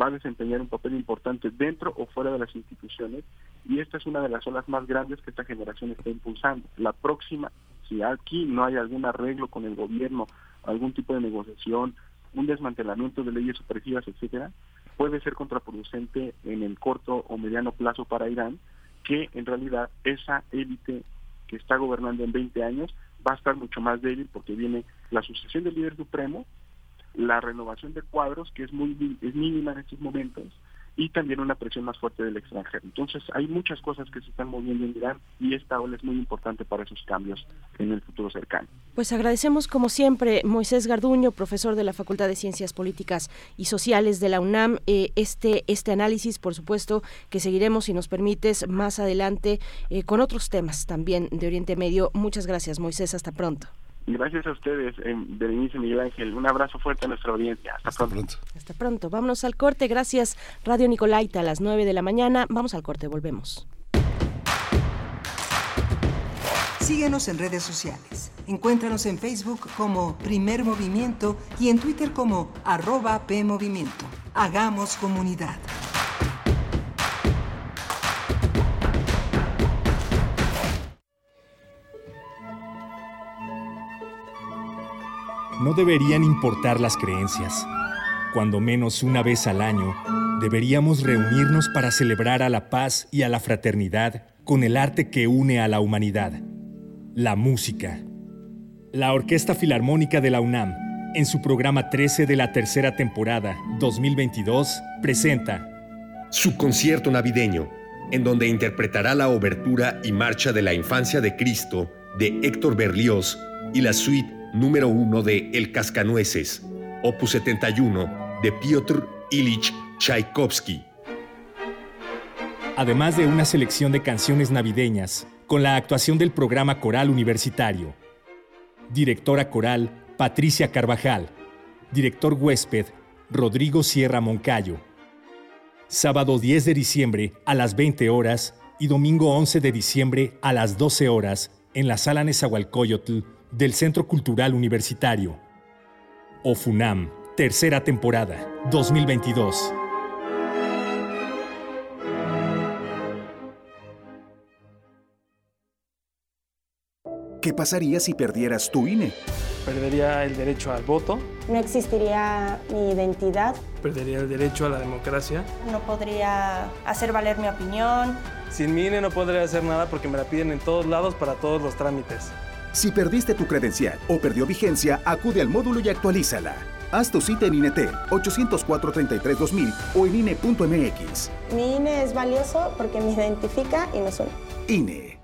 va a desempeñar un papel importante dentro o fuera de las instituciones y esta es una de las olas más grandes que esta generación está impulsando. La próxima, si aquí no hay algún arreglo con el gobierno, algún tipo de negociación, un desmantelamiento de leyes opresivas, etcétera, puede ser contraproducente en el corto o mediano plazo para Irán, que en realidad esa élite que está gobernando en 20 años va a estar mucho más débil porque viene la sucesión del líder supremo, la renovación de cuadros, que es muy es mínima en estos momentos, y también una presión más fuerte del extranjero. Entonces hay muchas cosas que se están moviendo en Irán y esta ola es muy importante para esos cambios en el futuro cercano. Pues agradecemos como siempre Moisés Garduño, profesor de la Facultad de Ciencias Políticas y Sociales de la UNAM, eh, este, este análisis, por supuesto, que seguiremos, si nos permites, más adelante eh, con otros temas también de Oriente Medio. Muchas gracias, Moisés. Hasta pronto. Y gracias a ustedes, eh, Berenice Miguel Ángel. Un abrazo fuerte a nuestra audiencia. Hasta, pronto. Hasta pronto. Vámonos al corte. Gracias, Radio Nicolaita, a las 9 de la mañana. Vamos al corte, volvemos. Síguenos en redes sociales. Encuéntranos en Facebook como Primer Movimiento y en Twitter como arroba PMovimiento. Hagamos comunidad. No deberían importar las creencias. Cuando menos una vez al año, deberíamos reunirnos para celebrar a la paz y a la fraternidad con el arte que une a la humanidad, la música. La Orquesta Filarmónica de la UNAM, en su programa 13 de la tercera temporada 2022, presenta su concierto navideño, en donde interpretará la obertura y marcha de la infancia de Cristo de Héctor Berlioz y la suite número 1 de El Cascanueces, opus 71 de Piotr Ilich Tchaikovsky. además de una selección de canciones navideñas, con la actuación del programa coral universitario. Directora coral, Patricia Carvajal. Director huésped, Rodrigo Sierra Moncayo. Sábado 10 de diciembre a las 20 horas y domingo 11 de diciembre a las 12 horas en la Sala Nezahualcóyotl del Centro Cultural Universitario. OFUNAM, tercera temporada, 2022. ¿Qué pasaría si perdieras tu INE? perdería el derecho al voto, No existiría mi identidad, perdería el derecho a la democracia. no podría hacer valer mi opinión. Sin mi INE no podría hacer nada porque me la piden en todos lados para todos los trámites. Si perdiste tu credencial o perdió vigencia, acude al módulo y actualízala. Haz tu cita en INETEL 804-33-2000 o en INE.mx. Mi INE es valioso porque me identifica y nos une. INE.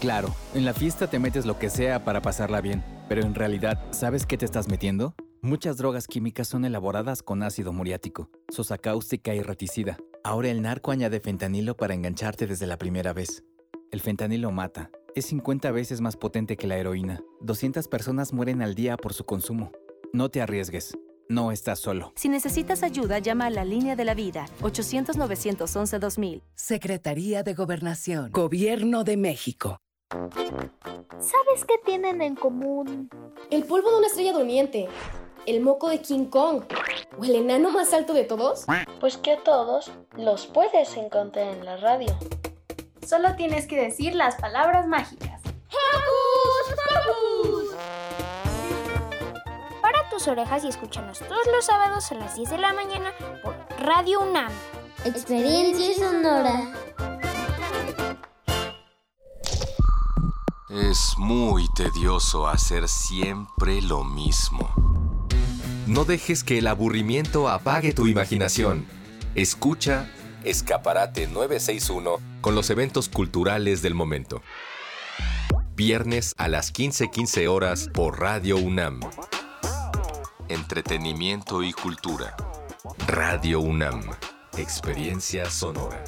Claro, en la fiesta te metes lo que sea para pasarla bien, pero en realidad, ¿sabes qué te estás metiendo? Muchas drogas químicas son elaboradas con ácido muriático, sosa cáustica y reticida. Ahora el narco añade fentanilo para engancharte desde la primera vez. El fentanilo mata. Es 50 veces más potente que la heroína. 200 personas mueren al día por su consumo. No te arriesgues. No estás solo. Si necesitas ayuda, llama a la línea de la vida, 800-911-2000. Secretaría de Gobernación. Gobierno de México. ¿Sabes qué tienen en común? El polvo de una estrella durmiente, el moco de King Kong o el enano más alto de todos. Pues que a todos los puedes encontrar en la radio. Solo tienes que decir las palabras mágicas. ¡Hocus Pocus! Para tus orejas y escúchanos todos los sábados a las 10 de la mañana por Radio UNAM. Experiencia sonora. Es muy tedioso hacer siempre lo mismo. No dejes que el aburrimiento apague tu imaginación. Escucha Escaparate 961 con los eventos culturales del momento. Viernes a las 15:15 horas por Radio UNAM. Entretenimiento y cultura. Radio UNAM. Experiencia sonora.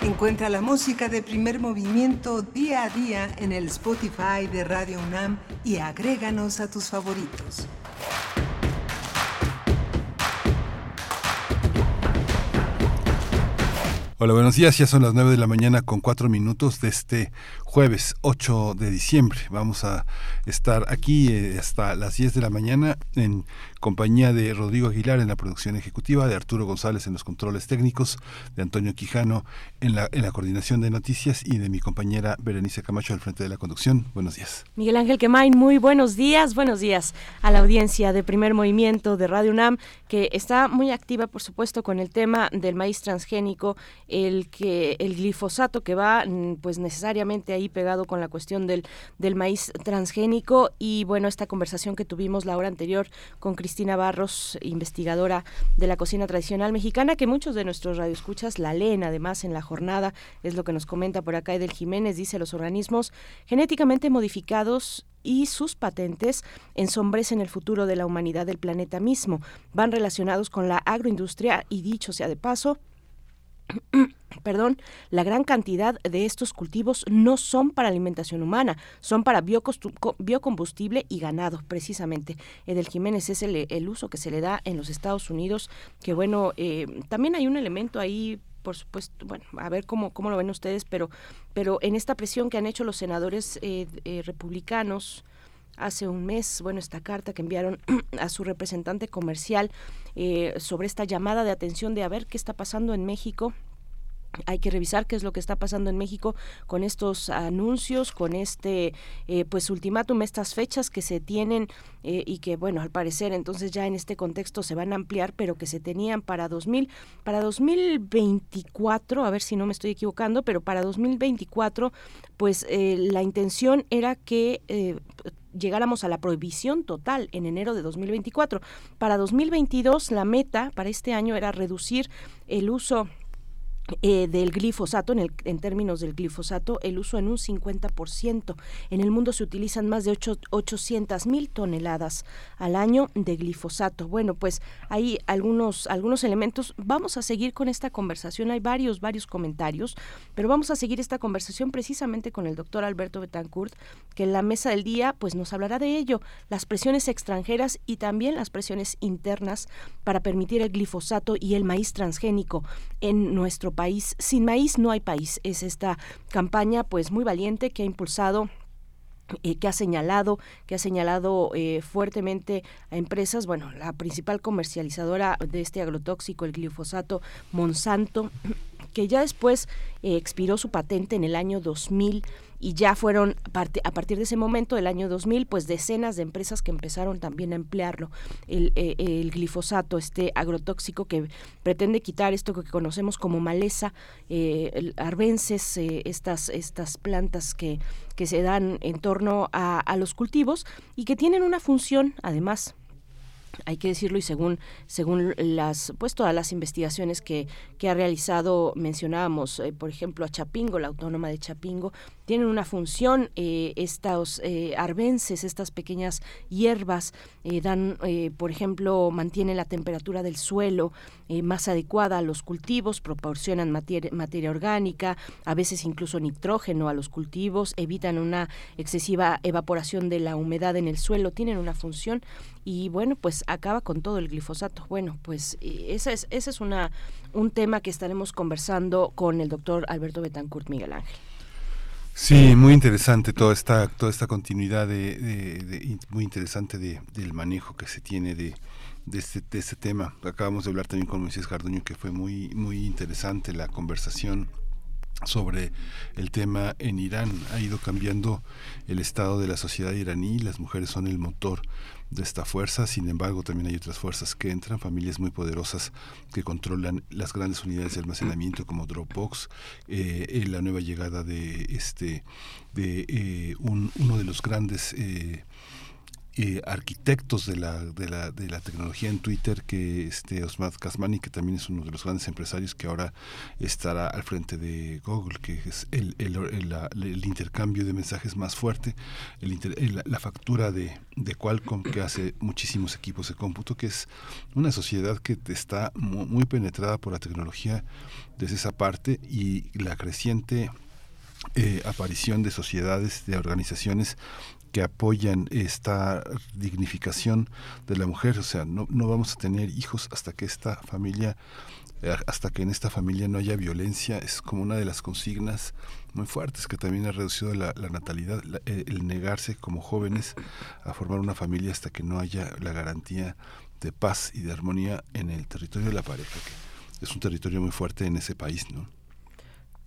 Encuentra la música de primer movimiento día a día en el Spotify de Radio UNAM y agréganos a tus favoritos. Hola, buenos días. Ya son las 9 de la mañana con 4 minutos de este jueves 8 de diciembre. Vamos a estar aquí eh, hasta las 10 de la mañana en compañía de Rodrigo Aguilar en la producción ejecutiva, de Arturo González en los controles técnicos, de Antonio Quijano en la, en la coordinación de noticias y de mi compañera Berenice Camacho al frente de la conducción. Buenos días. Miguel Ángel Quemain, muy buenos días, buenos días a la audiencia de Primer Movimiento de Radio UNAM, que está muy activa, por supuesto, con el tema del maíz transgénico, el que el glifosato que va, mm, pues necesariamente ahí pegado con la cuestión del, del maíz transgénico y bueno, esta conversación que tuvimos la hora anterior con Cristina Barros, investigadora de la cocina tradicional mexicana, que muchos de nuestros radioescuchas la leen además en la jornada, es lo que nos comenta por acá Edel Jiménez, dice los organismos genéticamente modificados y sus patentes ensombrecen el futuro de la humanidad del planeta mismo. Van relacionados con la agroindustria y dicho sea de paso, perdón, la gran cantidad de estos cultivos no son para alimentación humana, son para biocombustible y ganado, precisamente. Edel Jiménez es el, el uso que se le da en los Estados Unidos, que bueno, eh, también hay un elemento ahí por supuesto, bueno, a ver cómo, cómo lo ven ustedes, pero, pero en esta presión que han hecho los senadores eh, eh, republicanos, hace un mes, bueno, esta carta que enviaron a su representante comercial eh, sobre esta llamada de atención de a ver qué está pasando en México. Hay que revisar qué es lo que está pasando en México con estos anuncios, con este eh, pues ultimátum, estas fechas que se tienen eh, y que bueno al parecer entonces ya en este contexto se van a ampliar, pero que se tenían para 2000, para 2024, a ver si no me estoy equivocando, pero para 2024 pues la intención era que llegáramos a la prohibición total en enero de 2024. Para 2022 la meta para este año era reducir el uso eh, del glifosato, en, el, en términos del glifosato, el uso en un 50%. En el mundo se utilizan más de 800 mil toneladas al año de glifosato. Bueno, pues hay algunos, algunos elementos. Vamos a seguir con esta conversación. Hay varios, varios comentarios, pero vamos a seguir esta conversación precisamente con el doctor Alberto Betancourt, que en la mesa del día pues nos hablará de ello, las presiones extranjeras y también las presiones internas para permitir el glifosato y el maíz transgénico en nuestro país. Sin maíz no hay país. Es esta campaña pues muy valiente que ha impulsado eh, que ha señalado que ha señalado eh, fuertemente a empresas bueno la principal comercializadora de este agrotóxico el glifosato Monsanto que ya después eh, expiró su patente en el año 2000 y ya fueron a partir de ese momento del año 2000 pues decenas de empresas que empezaron también a emplearlo. El, eh, el glifosato este agrotóxico que pretende quitar esto que conocemos como maleza eh, eh, estas estas plantas que que se dan en torno a, a los cultivos y que tienen una función además hay que decirlo y según según las pues todas las investigaciones que, que ha realizado mencionábamos eh, por ejemplo a Chapingo la autónoma de Chapingo tienen una función eh, estos eh, estas pequeñas hierbas eh, dan eh, por ejemplo mantienen la temperatura del suelo eh, más adecuada a los cultivos proporcionan materia, materia orgánica a veces incluso nitrógeno a los cultivos evitan una excesiva evaporación de la humedad en el suelo tienen una función. Y bueno pues acaba con todo el glifosato. Bueno pues esa es ese es una un tema que estaremos conversando con el doctor Alberto Betancourt Miguel Ángel Sí, muy interesante toda esta toda esta continuidad de, muy interesante de, del manejo que se tiene de, este, de este tema. Acabamos de hablar también con Moisés Garduño que fue muy muy interesante la conversación sobre el tema en Irán. Ha ido cambiando el estado de la sociedad iraní, las mujeres son el motor de esta fuerza, sin embargo también hay otras fuerzas que entran, familias muy poderosas que controlan las grandes unidades de almacenamiento como Dropbox, eh, eh, la nueva llegada de este de eh, un- uno de los grandes eh, arquitectos de la, de, la, de la tecnología en Twitter, que este Osmat Kasmani, que también es uno de los grandes empresarios que ahora estará al frente de Google, que es el, el, intercambio de mensajes más fuerte, el inter- la, factura de, de Qualcomm, que hace muchísimos equipos de cómputo, que es una sociedad que está mu- muy penetrada por la tecnología desde esa parte y la creciente eh, aparición de sociedades, de organizaciones que apoyan esta dignificación de la mujer. O sea, no, no vamos a tener hijos hasta que esta familia, eh, hasta que en esta familia no haya violencia. Es como una de las consignas muy fuertes que también ha reducido la, natalidad, la- eh, el negarse como jóvenes a formar una familia hasta que no haya la garantía de paz y de armonía en el territorio de la pareja, que es un territorio muy fuerte en ese país, ¿no?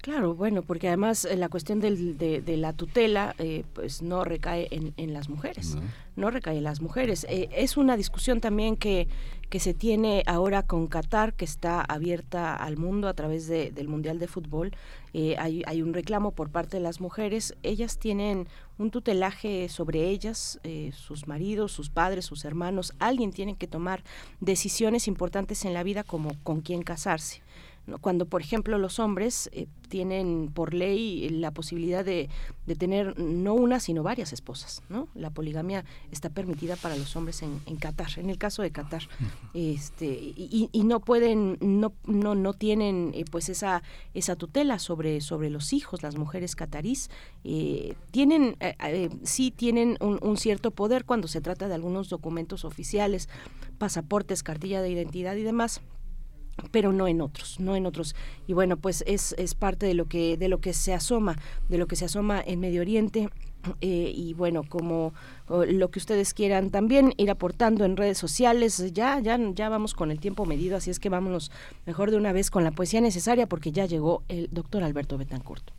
Claro, bueno, porque además eh, la cuestión del- de, de la tutela eh, pues no recae en, en las mujeres, no. recae en las mujeres. Eh, es una discusión también que, que se tiene ahora con Qatar, que está abierta al mundo a través de- del Mundial de Fútbol. Eh, hay, hay un reclamo por parte de las mujeres. Ellas tienen un tutelaje sobre ellas, eh, sus maridos, sus padres, sus hermanos. Alguien tiene que tomar decisiones importantes en la vida como con quién casarse. Cuando, por ejemplo, los hombres eh, tienen por ley la posibilidad de, de tener no una, sino varias esposas, ¿no? La poligamia está permitida para los hombres en, en Qatar, en el caso de Qatar. Este, y, y no pueden, no, no, no tienen eh, pues esa, esa tutela sobre, sobre los hijos, las mujeres catarís. eh, tienen, eh, eh, sí tienen un, un cierto poder cuando se trata de algunos documentos oficiales, pasaportes, cartilla de identidad y demás pero no en otros, no en otros. Y bueno, pues es, es parte de lo que de lo que se asoma, de lo que se asoma en Medio Oriente. eh, y bueno, como lo que ustedes quieran también ir aportando en redes sociales, ya, ya, ya vamos con el tiempo medido, así es que vámonos mejor de una vez con la poesía necesaria porque ya llegó el doctor Alberto Betancourt.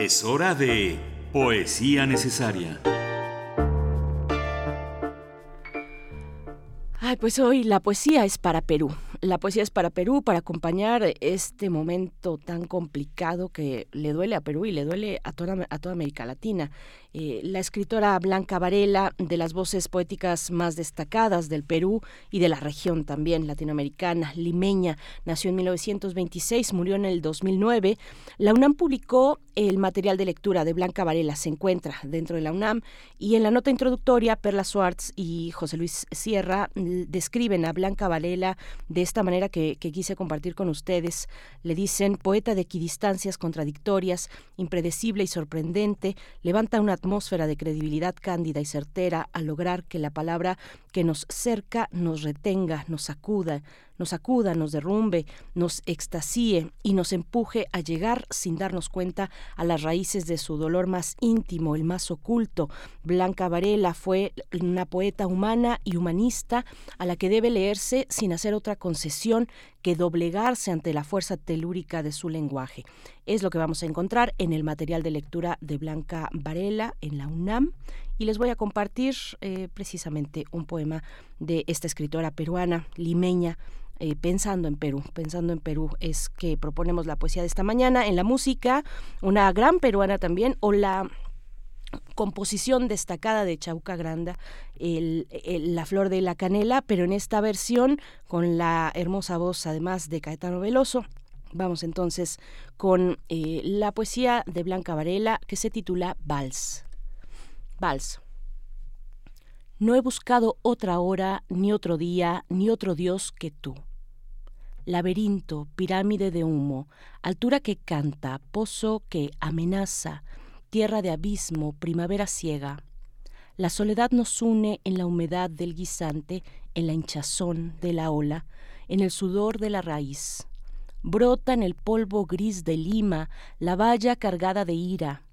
Es hora de Poesía Necesaria. Pues hoy la poesía es para Perú. La poesía es para Perú, para acompañar este momento tan complicado que le duele a Perú y le duele a toda, a toda América Latina. Eh, la escritora Blanca Varela, de las voces poéticas más destacadas del Perú y de la región también latinoamericana, limeña, nació en 1926, murió en el 2009. La UNAM publicó el material de lectura de Blanca Varela, se encuentra dentro de la UNAM, y en la nota introductoria, Perla Suárez y José Luis Sierra mm, describen a Blanca Varela de esta manera que, que quise compartir con ustedes. Le dicen, poeta de equidistancias contradictorias, impredecible y sorprendente, levanta una atmósfera de credibilidad cándida y certera al lograr que la palabra que nos cerca, nos retenga, nos sacuda, nos sacuda, nos derrumbe, nos extasíe y nos empuje a llegar sin darnos cuenta a las raíces de su dolor más íntimo, el más oculto. Blanca Varela fue una poeta humana y humanista a la que debe leerse sin hacer otra concesión que doblegarse ante la fuerza telúrica de su lenguaje. Es lo que vamos a encontrar en el material de lectura de Blanca Varela en la UNAM y les voy a compartir eh, precisamente un poema de esta escritora peruana, limeña, eh, pensando en Perú, pensando en Perú es que proponemos la poesía de esta mañana, en la música, una gran peruana también, o la composición destacada de Chauca Granda, La Flor de la Canela, pero en esta versión con la hermosa voz además de Caetano Veloso. Vamos entonces con eh, la poesía de Blanca Varela que se titula Vals. Vals. No he buscado otra hora, ni otro día, ni otro Dios que tú. Laberinto, pirámide de humo, altura que canta, pozo que amenaza, tierra de abismo, primavera ciega. La soledad nos une en la humedad del guisante, en la hinchazón de la ola, en el sudor de la raíz. Brota en el polvo gris de Lima la valla cargada de ira,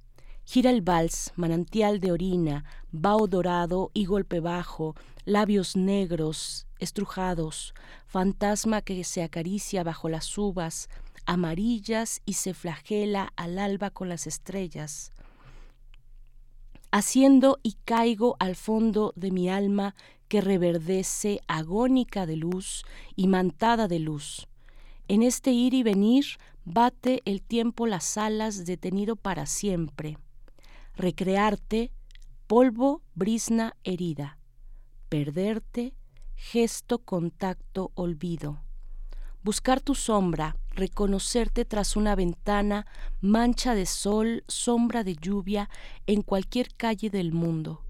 Gira el vals, manantial de orina, vaho dorado y golpe bajo, labios negros, estrujados, fantasma que se acaricia bajo las uvas, amarillas y se flagela al alba con las estrellas. Haciendo y caigo al fondo de mi alma que reverdece agónica de luz y mantada de luz. En este ir y venir bate el tiempo las alas detenido para siempre recrearte, polvo, brisna, herida, perderte, gesto, contacto, olvido, buscar tu sombra, reconocerte tras una ventana, mancha de sol, sombra de lluvia, en cualquier calle del mundo,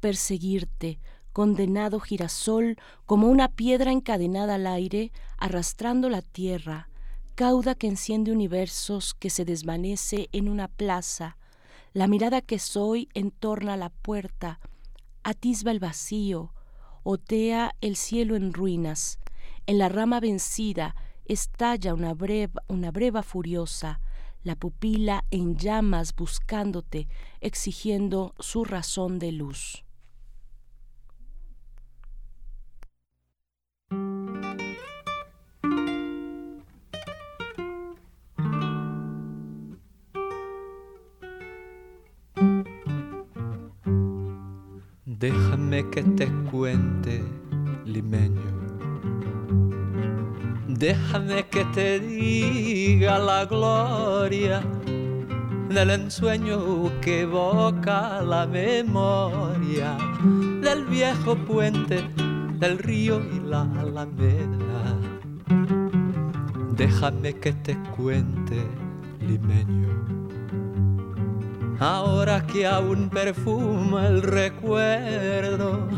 perseguirte, condenado girasol, como una piedra encadenada al aire, arrastrando la tierra, cauda que enciende universos, que se desvanece en una plaza, la mirada que soy entorna la puerta, atisba el vacío, otea el cielo en ruinas. En la rama vencida estalla una breva, una breva furiosa, la pupila en llamas buscándote, exigiendo su razón de luz. Déjame que te cuente, limeño. Déjame que te diga la gloria del ensueño que evoca la memoria del viejo puente del río y la alameda. Déjame que te cuente, limeño ahora que aún perfuma el recuerdo,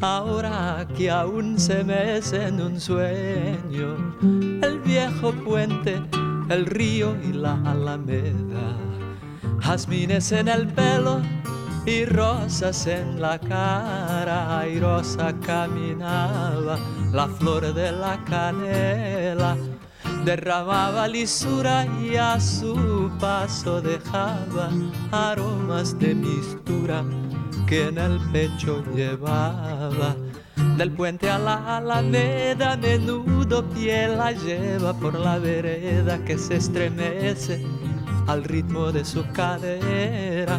ahora que aún se mece en un sueño el viejo puente, el río y la alameda, jazmines en el pelo y rosas en la cara, airosa caminaba la flor de la canela derramaba lisura y a su paso dejaba aromas de mistura que en el pecho llevaba. Del puente a la alameda, menudo pie la lleva por la vereda que se estremece al ritmo de su cadera.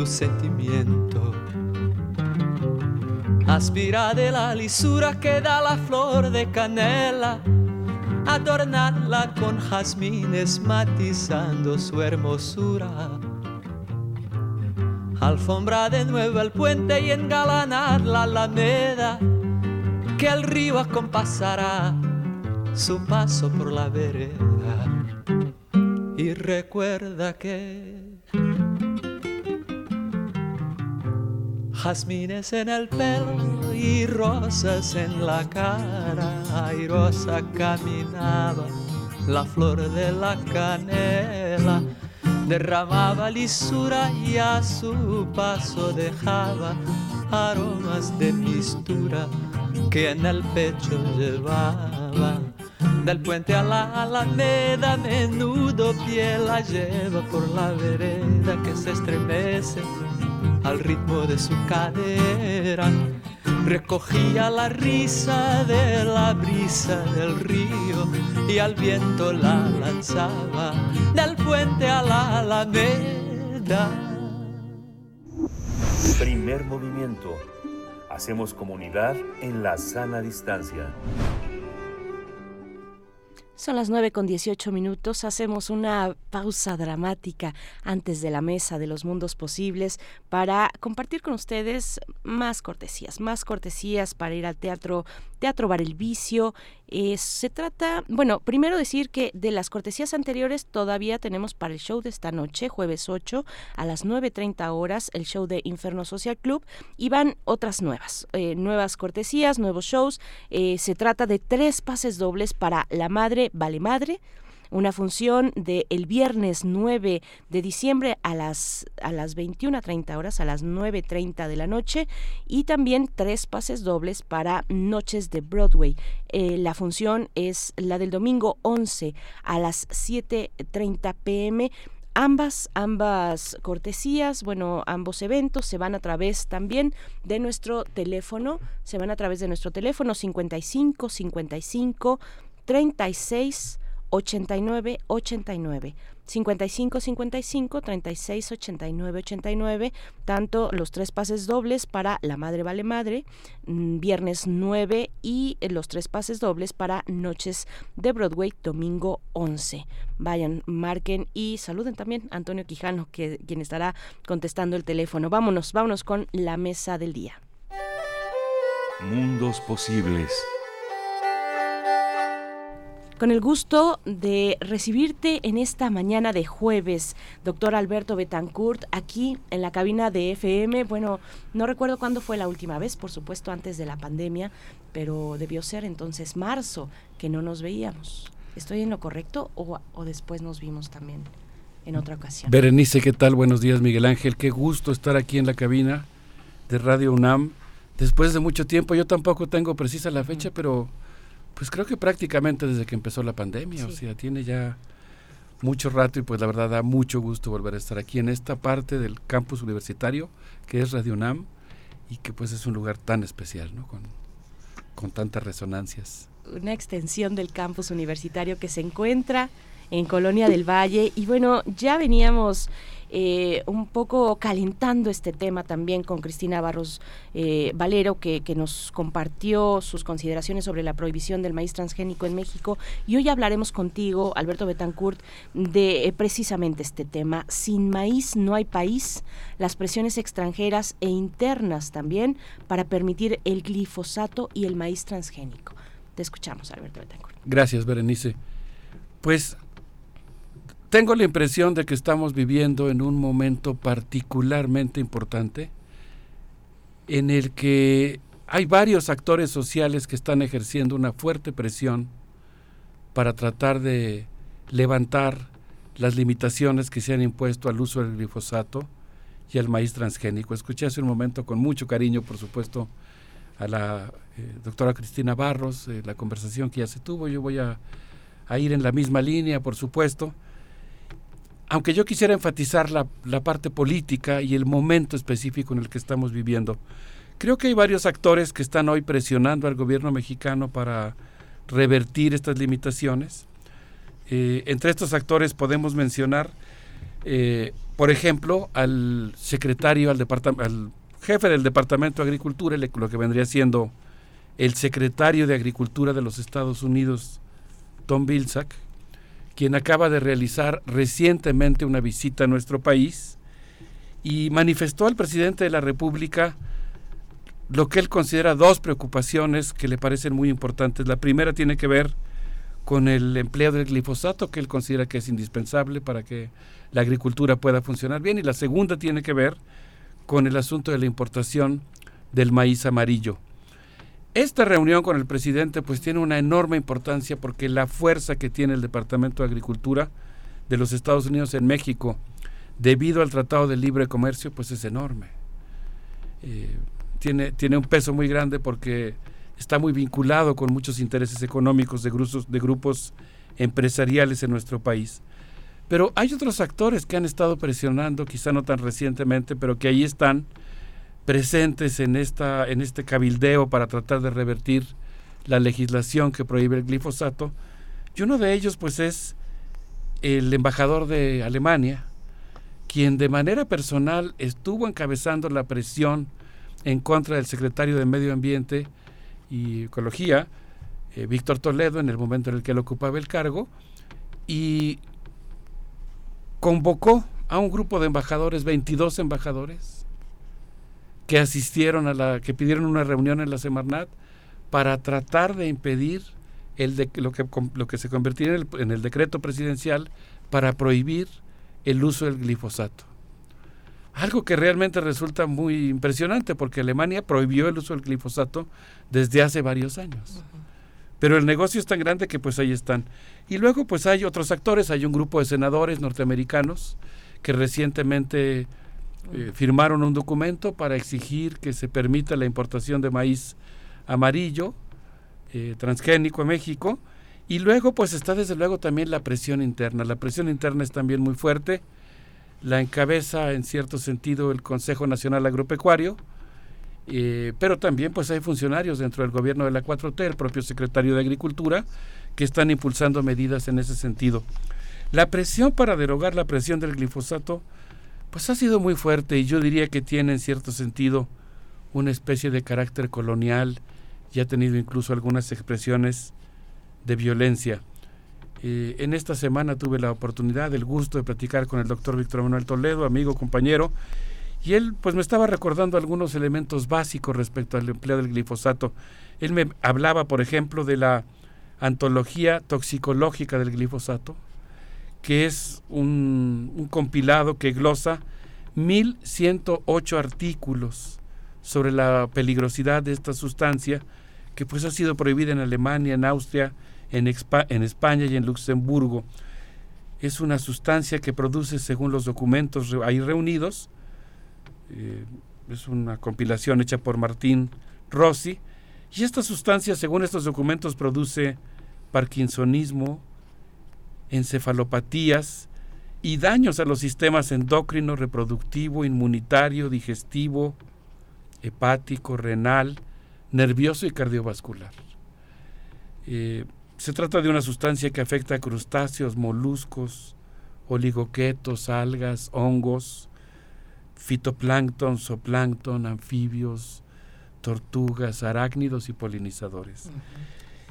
tu sentimiento. Aspira de la lisura que da la flor de canela adornarla con jazmines matizando su hermosura. alfombra de nuevo el puente y engalanar la alameda, que el río acompasará su paso por la vereda. Y recuerda que jazmines en el pelo y rosas en la cara, airosa caminaba la flor de la canela derramaba lisura y a su paso dejaba aromas de mistura que en el pecho llevaba. Del puente a la alameda, menudo pie la lleva por la vereda que se estremece al ritmo de su cadera. Recogía la risa de la brisa del río y al viento la lanzaba del puente a la alameda. Primer movimiento. Hacemos comunidad en la sana distancia. Son las 9 con 18 minutos. Hacemos una pausa dramática antes de la mesa de los mundos posibles para compartir con ustedes más cortesías, más cortesías para ir al teatro, Teatro Bar El Vicio. Eh, se trata, bueno, primero decir que de las cortesías anteriores todavía tenemos para el show de esta noche, jueves 8 a las 9.30 horas, el show de Inferno Social Club y van otras nuevas, eh, nuevas cortesías, nuevos shows. Eh, se trata de tres pases dobles para La Madre Vale Madre, una función del el viernes 9 de diciembre a las, a las 21.30 horas, a las 9.30 de la noche, y también tres pases dobles para Noches de Broadway. Eh, la función es la del domingo 11 a las 7.30 pm. Ambas, ambas cortesías, bueno, ambos eventos se van a través también de nuestro teléfono, se van a través de nuestro teléfono 55 55 36 89 89 55 55 36 89 89 tanto los tres pases dobles para La Madre Vale Madre mm, viernes 9 y los tres pases dobles para Noches de Broadway domingo 11 vayan marquen y saluden también a Antonio Quijano que quien estará contestando el teléfono. Vámonos vámonos con la mesa del día. Mundos posibles con el gusto de recibirte en esta mañana de jueves, doctor Alberto Betancourt, aquí en la cabina de FM. Bueno, no recuerdo cuándo fue la última vez, por supuesto antes de la pandemia, pero debió ser entonces marzo que no nos veíamos. ¿Estoy en lo correcto o, después nos vimos también en otra ocasión? Berenice, ¿qué tal? Buenos días, Miguel Ángel. Qué gusto estar aquí en la cabina de Radio UNAM. Después de mucho tiempo, yo tampoco tengo precisa la fecha, pero pues creo que prácticamente desde que empezó la pandemia, o sea, tiene ya mucho rato y pues la verdad da mucho gusto volver a estar aquí en esta parte del campus universitario que es Radio UNAM y que pues es un lugar tan especial, ¿no? Con, con tantas resonancias. Una extensión del campus universitario que se encuentra en Colonia del Valle y bueno, ya veníamos eh, un poco calentando este tema también con Cristina Barros eh, Valero, que, nos compartió sus consideraciones sobre la prohibición del maíz transgénico en México. Y hoy hablaremos contigo, Alberto Betancourt, de eh, precisamente este tema. Sin maíz no hay país, las presiones extranjeras e internas también para permitir el glifosato y el maíz transgénico. Te escuchamos, Alberto Betancourt. Gracias, Berenice. Pues tengo la impresión de que estamos viviendo en un momento particularmente importante en el que hay varios actores sociales que están ejerciendo una fuerte presión para tratar de levantar las limitaciones que se han impuesto al uso del glifosato y al maíz transgénico. Escuché hace un momento con mucho cariño, por supuesto, a la eh, doctora Cristina Barros, eh, la conversación que ya se tuvo. Yo voy a, a ir en la misma línea, por supuesto aunque yo quisiera enfatizar la, parte política y el momento específico en el que estamos viviendo, creo que hay varios actores que están hoy presionando al gobierno mexicano para revertir estas limitaciones. Eh, entre estos actores podemos mencionar, eh, por ejemplo, al secretario, al, al jefe del Departamento de Agricultura, lo que vendría siendo el secretario de Agricultura de los Estados Unidos, Tom Vilsack, quien acaba de realizar recientemente una visita a nuestro país y manifestó al presidente de la República lo que él considera dos preocupaciones que le parecen muy importantes. La primera tiene que ver con el empleo del glifosato, que él considera que es indispensable para que la agricultura pueda funcionar bien, y la segunda tiene que ver con el asunto de la importación del maíz amarillo. Esta reunión con el presidente pues tiene una enorme importancia porque la fuerza que tiene el Departamento de Agricultura de los Estados Unidos en México debido al Tratado de Libre Comercio pues es enorme. Eh, tiene, tiene un peso muy grande porque está muy vinculado con muchos intereses económicos de grupos, de grupos empresariales en nuestro país. Pero hay otros actores que han estado presionando, quizá no tan recientemente, pero que ahí están presentes en, esta, en este cabildeo para tratar de revertir la legislación que prohíbe el glifosato. Y uno de ellos pues es el embajador de Alemania, quien de manera personal estuvo encabezando la presión en contra del secretario de Medio Ambiente y Ecología, eh, Víctor Toledo, en el momento en el que él ocupaba el cargo, y convocó a un grupo de embajadores, 22 embajadores, que asistieron a la, que pidieron una reunión en la Semarnat para tratar de impedir el de, lo, que, lo que se convertiría en el, en el decreto presidencial para prohibir el uso del glifosato. Algo que realmente resulta muy impresionante porque Alemania prohibió el uso del glifosato desde hace varios años. Pero el negocio es tan grande que pues ahí están. Y luego pues hay otros actores, hay un grupo de senadores norteamericanos que recientemente eh, firmaron un documento para exigir que se permita la importación de maíz amarillo eh, transgénico a México. Y luego pues está desde luego también la presión interna. La presión interna es también muy fuerte. La encabeza en cierto sentido el Consejo Nacional Agropecuario. Eh, pero también pues hay funcionarios dentro del gobierno de la 4T, el propio secretario de Agricultura, que están impulsando medidas en ese sentido. La presión para derogar la presión del glifosato pues ha sido muy fuerte y yo diría que tiene en cierto sentido una especie de carácter colonial y ha tenido incluso algunas expresiones de violencia. Eh, en esta semana tuve la oportunidad, el gusto de platicar con el doctor Víctor Manuel Toledo, amigo, compañero, y él pues me estaba recordando algunos elementos básicos respecto al empleo del glifosato. Él me hablaba, por ejemplo, de la antología toxicológica del glifosato, que es un, compilado que glosa 1108 artículos sobre la peligrosidad de esta sustancia que pues ha sido prohibida en Alemania, en Austria, en, España y en Luxemburgo. Es una sustancia que produce, según los documentos ahí reunidos, eh, es una compilación hecha por Martín Rossi, y esta sustancia, según estos documentos, produce parkinsonismo, encefalopatías y daños a los sistemas endocrino, reproductivo, inmunitario, digestivo, hepático, renal, nervioso y cardiovascular. Eh, se trata de una sustancia que afecta a crustáceos, moluscos, oligoquetos, algas, hongos, fitoplancton, zooplancton, anfibios, tortugas, arácnidos y polinizadores.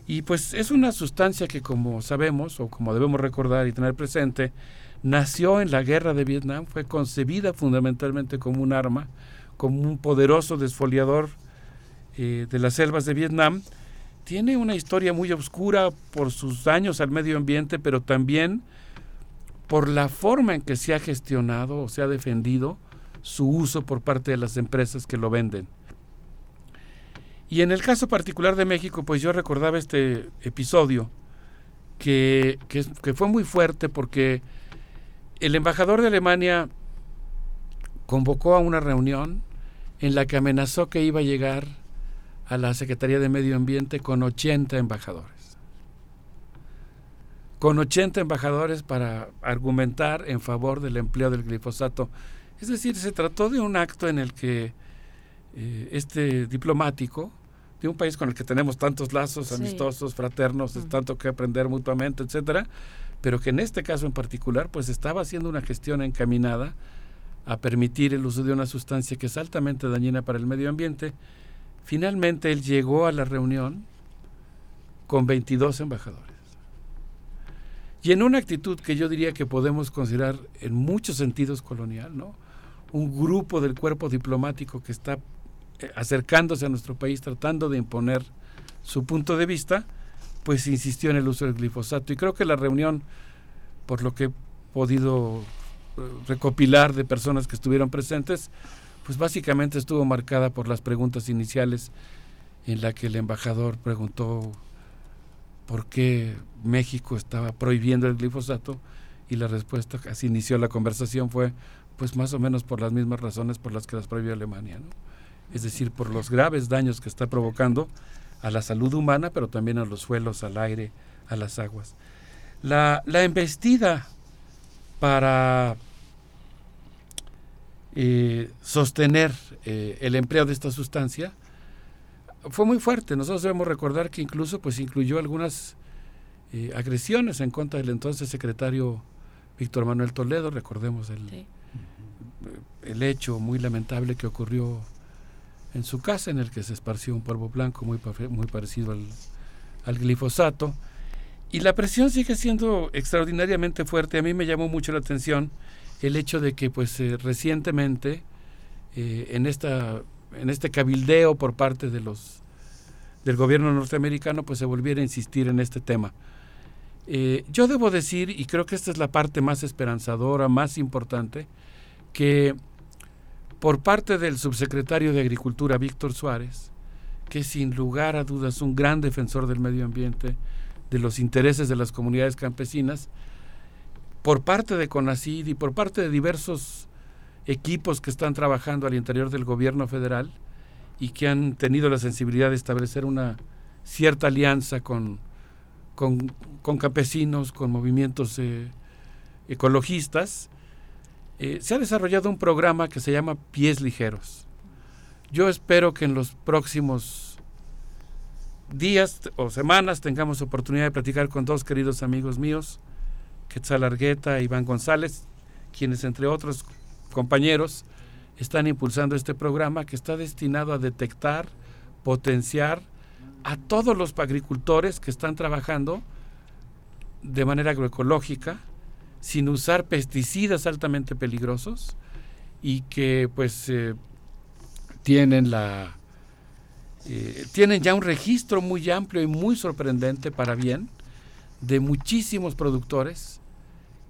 Y pues es una sustancia que como sabemos o como debemos recordar y tener presente, nació en la guerra de Vietnam, fue concebida fundamentalmente como un arma, como un poderoso desfoliador eh, de las selvas de Vietnam. Tiene una historia muy oscura por sus daños al medio ambiente, pero también por la forma en que se ha gestionado o se ha defendido su uso por parte de las empresas que lo venden. Y en el caso particular de México, pues yo recordaba este episodio que, que, fue muy fuerte porque el embajador de Alemania convocó a una reunión en la que amenazó que iba a llegar a la Secretaría de Medio Ambiente con 80 embajadores. Con 80 embajadores para argumentar en favor del empleo del glifosato. Es decir, se trató de un acto en el que eh, este diplomático de un país con el que tenemos tantos lazos amistosos, fraternos, tanto que aprender mutuamente, etcétera, pero que en este caso en particular, pues estaba haciendo una gestión encaminada a permitir el uso de una sustancia que es altamente dañina para el medio ambiente. Finalmente él llegó a la reunión con 22 embajadores. Y en una actitud que yo diría que podemos considerar en muchos sentidos colonial, ¿no? un grupo del cuerpo diplomático que está acercándose a nuestro país tratando de imponer su punto de vista, pues insistió en el uso del glifosato. Y creo que la reunión, por lo que he podido eh, recopilar de personas que estuvieron presentes, pues básicamente estuvo marcada por las preguntas iniciales en la que el embajador preguntó por qué México estaba prohibiendo el glifosato y la respuesta, así inició la conversación, fue pues más o menos por las mismas razones por las que las prohibió Alemania, ¿no? Es decir, por los graves daños que está provocando a la salud humana, pero también a los suelos, al aire, a las aguas. La, la embestida para eh, sostener eh, el empleo de esta sustancia fue muy fuerte. Nosotros debemos recordar que incluso pues incluyó algunas eh, agresiones en contra del entonces secretario Víctor Manuel Toledo, recordemos el, el hecho muy lamentable que ocurrió en su casa en el que se esparció un polvo blanco muy, muy parecido al, al glifosato. Y la presión sigue siendo extraordinariamente fuerte. A mí me llamó mucho la atención el hecho de que pues eh, recientemente eh, en esta en este cabildeo por parte de los del gobierno norteamericano pues se volviera a insistir en este tema. Eh, yo debo decir, y creo que esta es la parte más esperanzadora, más importante, que por parte del subsecretario de Agricultura, Víctor Suárez, que sin lugar a dudas un gran defensor del medio ambiente, de los intereses de las comunidades campesinas, por parte de CONACID y por parte de diversos equipos que están trabajando al interior del gobierno federal y que han tenido la sensibilidad de establecer una cierta alianza con, con, campesinos, con movimientos eh, ecologistas, eh, se ha desarrollado un programa que se llama Pies Ligeros. Yo espero que en los próximos días o semanas tengamos oportunidad de platicar con dos queridos amigos míos, Quetzal Argueta e Iván González, quienes entre otros compañeros están impulsando este programa que está destinado a detectar, potenciar a todos los agricultores que están trabajando de manera agroecológica, sin usar pesticidas altamente peligrosos y que pues eh, tienen la eh, tienen ya un registro muy amplio y muy sorprendente para bien de muchísimos productores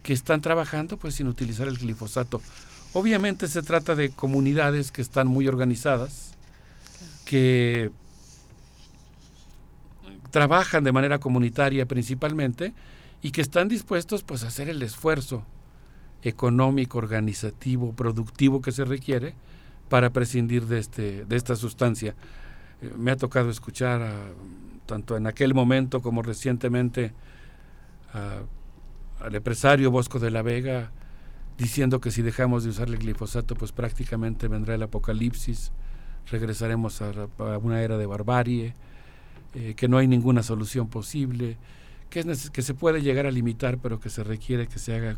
que están trabajando pues sin utilizar el glifosato. Obviamente se trata de comunidades que están muy organizadas, que trabajan de manera comunitaria principalmente y que están dispuestos pues a hacer el esfuerzo económico, organizativo, productivo que se requiere para prescindir de este de esta sustancia. Eh, me ha tocado escuchar tanto en aquel momento como recientemente al empresario Bosco de la Vega diciendo que si dejamos de usar el glifosato pues prácticamente vendrá el apocalipsis, regresaremos a, una era de barbarie, eh, que no hay ninguna solución posible, que, es que se puede llegar a limitar pero que se requiere que se haga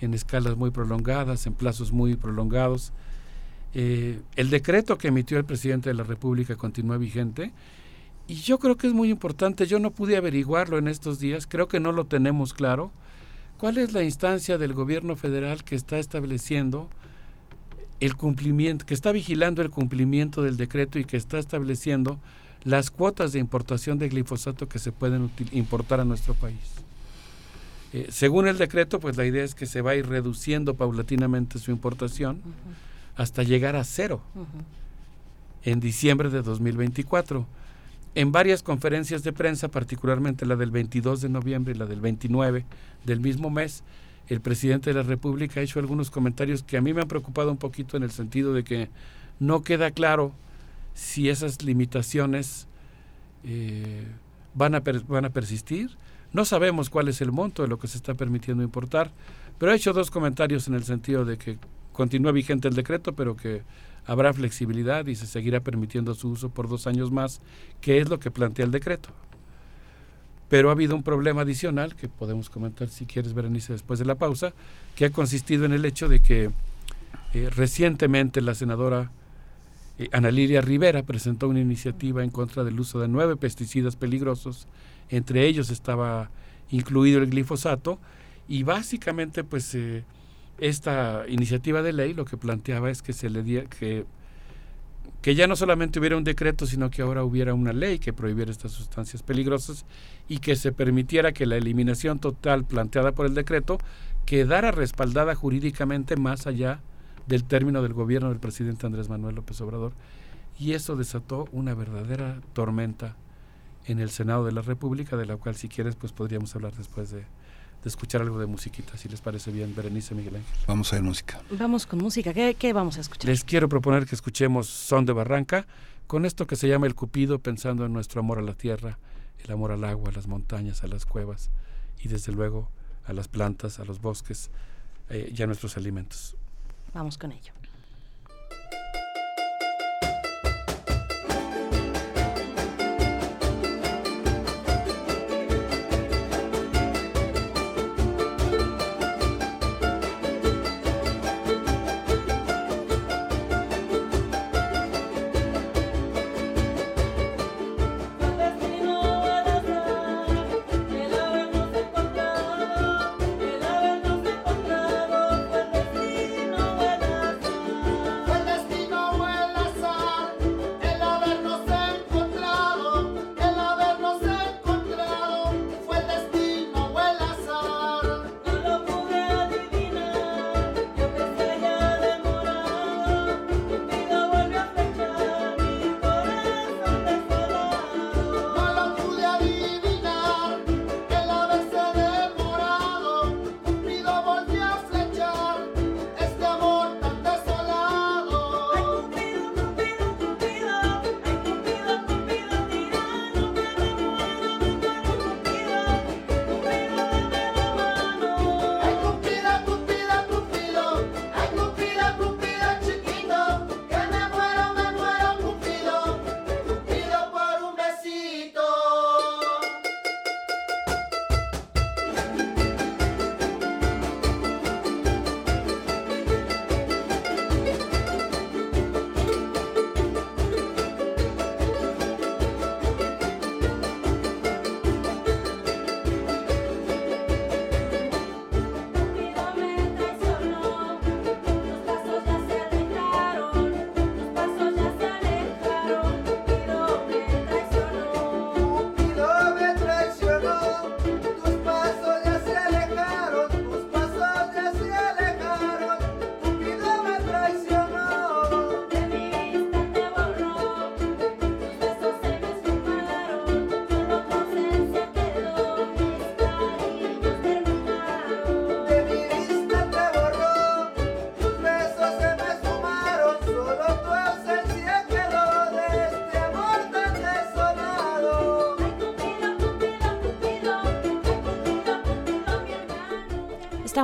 en escalas muy prolongadas, en plazos muy prolongados. Eh, el decreto que emitió el presidente de la República continúa vigente y yo creo que es muy importante, yo no pude averiguarlo en estos días, creo que no lo tenemos claro, cuál es la instancia del gobierno federal que está estableciendo el cumplimiento, que está vigilando el cumplimiento del decreto y que está estableciendo las cuotas de importación de glifosato que se pueden importar a nuestro país. Eh, según el decreto, pues la idea es que se va a ir reduciendo paulatinamente su importación hasta llegar a cero en diciembre de 2024. En varias conferencias de prensa, particularmente la del 22 de noviembre y la del 29 del mismo mes, el presidente de la República ha hecho algunos comentarios que a mí me han preocupado un poquito en el sentido de que no queda claro si esas limitaciones eh, van, a van a persistir. No sabemos cuál es el monto de lo que se está permitiendo importar, pero ha hecho dos comentarios en el sentido de que continúa vigente el decreto, pero que habrá flexibilidad y se seguirá permitiendo su uso por dos años más, que es lo que plantea el decreto. Pero ha habido un problema adicional que podemos comentar si quieres, Berenice, después de la pausa, que ha consistido en el hecho de que eh, recientemente la senadora eh, Ana Liria Rivera presentó una iniciativa en contra del uso de nueve pesticidas peligrosos, entre ellos estaba incluido el glifosato, y básicamente pues eh, esta iniciativa de ley lo que planteaba es que se le diera que que ya no solamente hubiera un decreto, sino que ahora hubiera una ley que prohibiera estas sustancias peligrosas y que se permitiera que la eliminación total planteada por el decreto quedara respaldada jurídicamente más allá del término del gobierno del presidente Andrés Manuel López Obrador. Y eso desató una verdadera tormenta en el Senado de la República, de la cual si quieres pues podríamos hablar después de, de escuchar algo de musiquita, si les parece bien, Berenice Miguel Ángel. Vamos a ver música. Vamos con música. ¿Qué, qué vamos a escuchar? Les quiero proponer que escuchemos Son de Barranca con esto que se llama El Cupido, pensando en nuestro amor a la tierra, el amor al agua, a las montañas, a las cuevas y desde luego a las plantas, a los bosques eh, y a nuestros alimentos. Vamos con ello.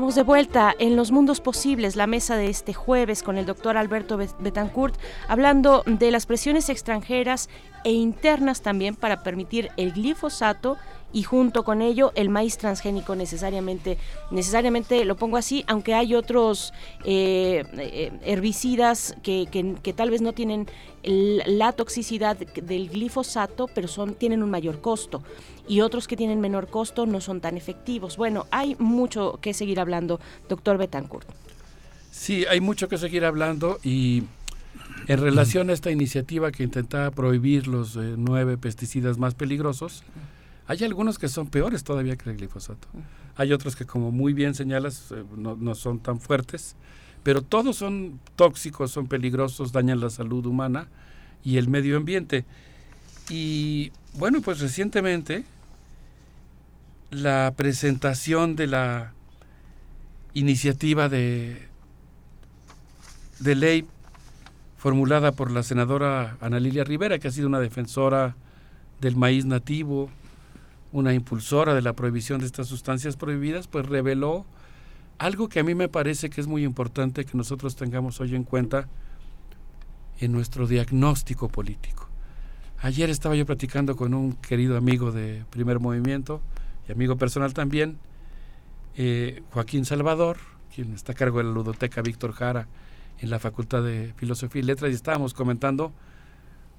Estamos de vuelta en Los Mundos Posibles, la mesa de este jueves con el doctor Alberto Bet- Betancourt, hablando de las presiones extranjeras e internas también para permitir el glifosato y junto con ello el maíz transgénico necesariamente, necesariamente lo pongo así, aunque hay otros eh, eh, herbicidas que, que- que tal vez no tienen la toxicidad del glifosato, pero son, tienen un mayor costo y otros que tienen menor costo no son tan efectivos. Bueno, hay mucho que seguir hablando, doctor Betancourt. Sí, hay mucho que seguir hablando y en relación a esta iniciativa que intentaba prohibir los eh, nueve pesticidas más peligrosos, hay algunos que son peores todavía que el glifosato. Hay otros que, como muy bien señalas, eh, no, no son tan fuertes, pero todos son tóxicos, son peligrosos, dañan la salud humana y el medio ambiente. Y bueno, pues recientemente la presentación de la iniciativa de, de ley formulada por la senadora Ana Lilia Rivera, que ha sido una defensora del maíz nativo, una impulsora de la prohibición de estas sustancias prohibidas, pues reveló algo que a mí me parece que es muy importante que nosotros tengamos hoy en cuenta en nuestro diagnóstico político. Ayer estaba yo platicando con un querido amigo de Primer Movimiento y amigo personal también, eh, Joaquín Salvador, quien está a cargo de la ludoteca Víctor Jara en la Facultad de Filosofía y Letras, y estábamos comentando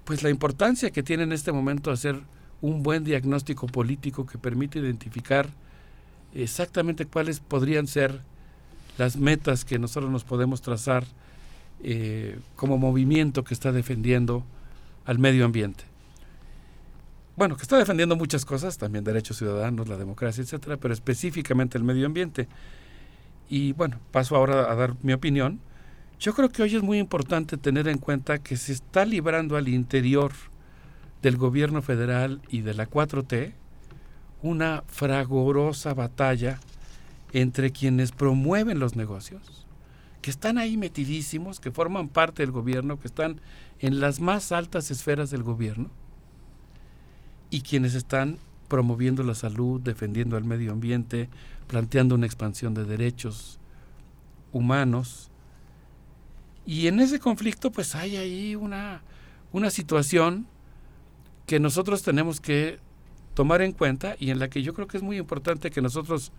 pues la importancia que tiene en este momento hacer un buen diagnóstico político que permite identificar exactamente cuáles podrían ser las metas que nosotros nos podemos trazar eh, como movimiento que está defendiendo al medio ambiente. Bueno, que está defendiendo muchas cosas, también derechos ciudadanos, la democracia, etcétera, pero específicamente el medio ambiente. Y bueno, paso ahora a dar mi opinión. Yo creo que hoy es muy importante tener en cuenta que se está librando al interior del gobierno federal y de la 4T una fragorosa batalla entre quienes promueven los negocios, que están ahí metidísimos, que forman parte del gobierno, que están en las más altas esferas del gobierno, y quienes están promoviendo la salud, defendiendo el medio ambiente, planteando una expansión de derechos humanos. Y en ese conflicto pues hay ahí una, una situación que nosotros tenemos que tomar en cuenta y en la que yo creo que es muy importante que nosotros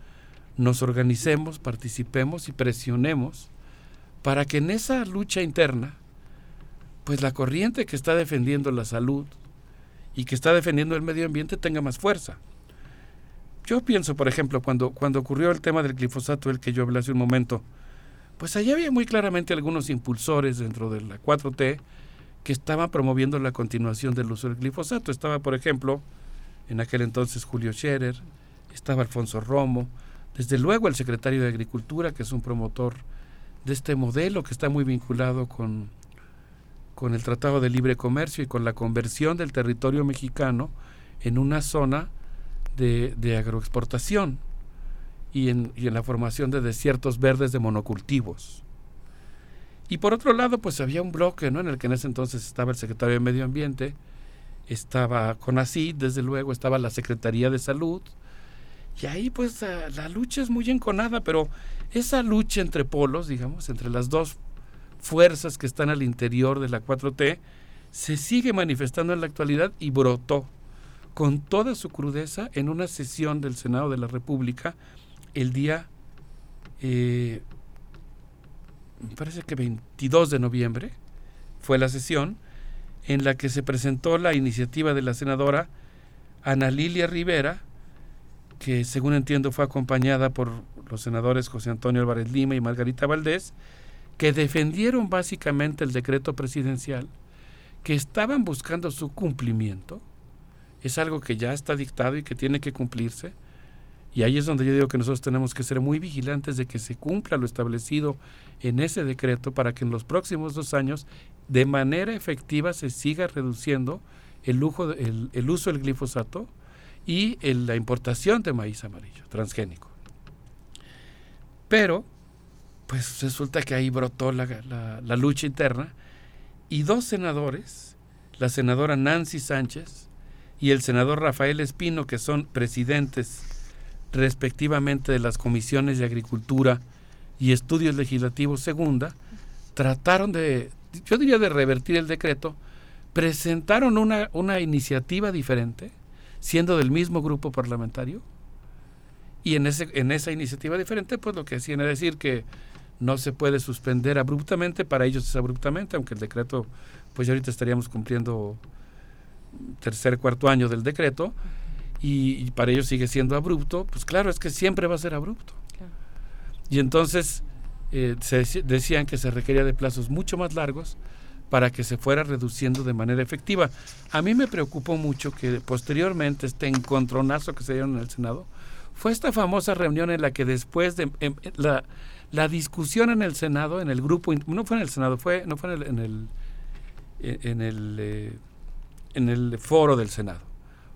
nos organicemos, participemos y presionemos para que en esa lucha interna, pues la corriente que está defendiendo la salud y que está defendiendo el medio ambiente tenga más fuerza. Yo pienso, por ejemplo, cuando, cuando ocurrió el tema del glifosato, el que yo hablé hace un momento, pues allí había muy claramente algunos impulsores dentro de la 4T que estaban promoviendo la continuación del uso del glifosato. Estaba, por ejemplo, en aquel entonces Julio Scherer, estaba Alfonso Romo, desde luego el secretario de Agricultura, que es un promotor de este modelo que está muy vinculado con, con el Tratado de Libre Comercio y con la conversión del territorio mexicano en una zona de, de agroexportación y en, y en la formación de desiertos verdes de monocultivos. Y por otro lado, pues había un bloque ¿no? en el que en ese entonces estaba el secretario de Medio Ambiente, estaba CONACYT, desde luego, estaba la Secretaría de Salud, y ahí pues la, lucha es muy enconada, pero esa lucha entre polos, digamos, entre las dos fuerzas que están al interior de la 4T, se sigue manifestando en la actualidad y brotó con toda su crudeza en una sesión del Senado de la República el día, eh, me parece que 22 de noviembre, fue la sesión en la que se presentó la iniciativa de la senadora Ana Lilia Rivera, que según entiendo fue acompañada por los senadores José Antonio Álvarez Lima y Margarita Valdés, que defendieron básicamente el decreto presidencial, que estaban buscando su cumplimiento. Es algo que ya está dictado y que tiene que cumplirse. Y ahí es donde yo digo que nosotros tenemos que ser muy vigilantes de que se cumpla lo establecido en ese decreto para que en los próximos dos años de manera efectiva se siga reduciendo el, lujo, el, uso del glifosato y la importación de maíz amarillo transgénico. Pero, pues resulta que ahí brotó la, la, lucha interna y dos senadores, la senadora Nancy Sánchez y el senador Rafael Espino, que son presidentes respectivamente de las comisiones de Agricultura y Estudios Legislativos Segunda, trataron de, yo diría de revertir el decreto, presentaron una, una iniciativa diferente, siendo del mismo grupo parlamentario. Y en, ese, en esa iniciativa diferente, pues lo que hacían es decir que no se puede suspender abruptamente, para ellos es abruptamente, aunque el decreto, pues ahorita estaríamos cumpliendo tercer, cuarto año del decreto, y, para ellos sigue siendo abrupto, pues claro, es que siempre va a ser abrupto. Y entonces eh, se decían que se requería de plazos mucho más largos para que se fuera reduciendo de manera efectiva. A mí me preocupó mucho que posteriormente este encontronazo que se dieron en el Senado fue esta famosa reunión en la que después de em, la, la, discusión en el Senado, en el grupo, no fue en el Senado, fue no fue en el en el, en el, eh, en el foro del Senado,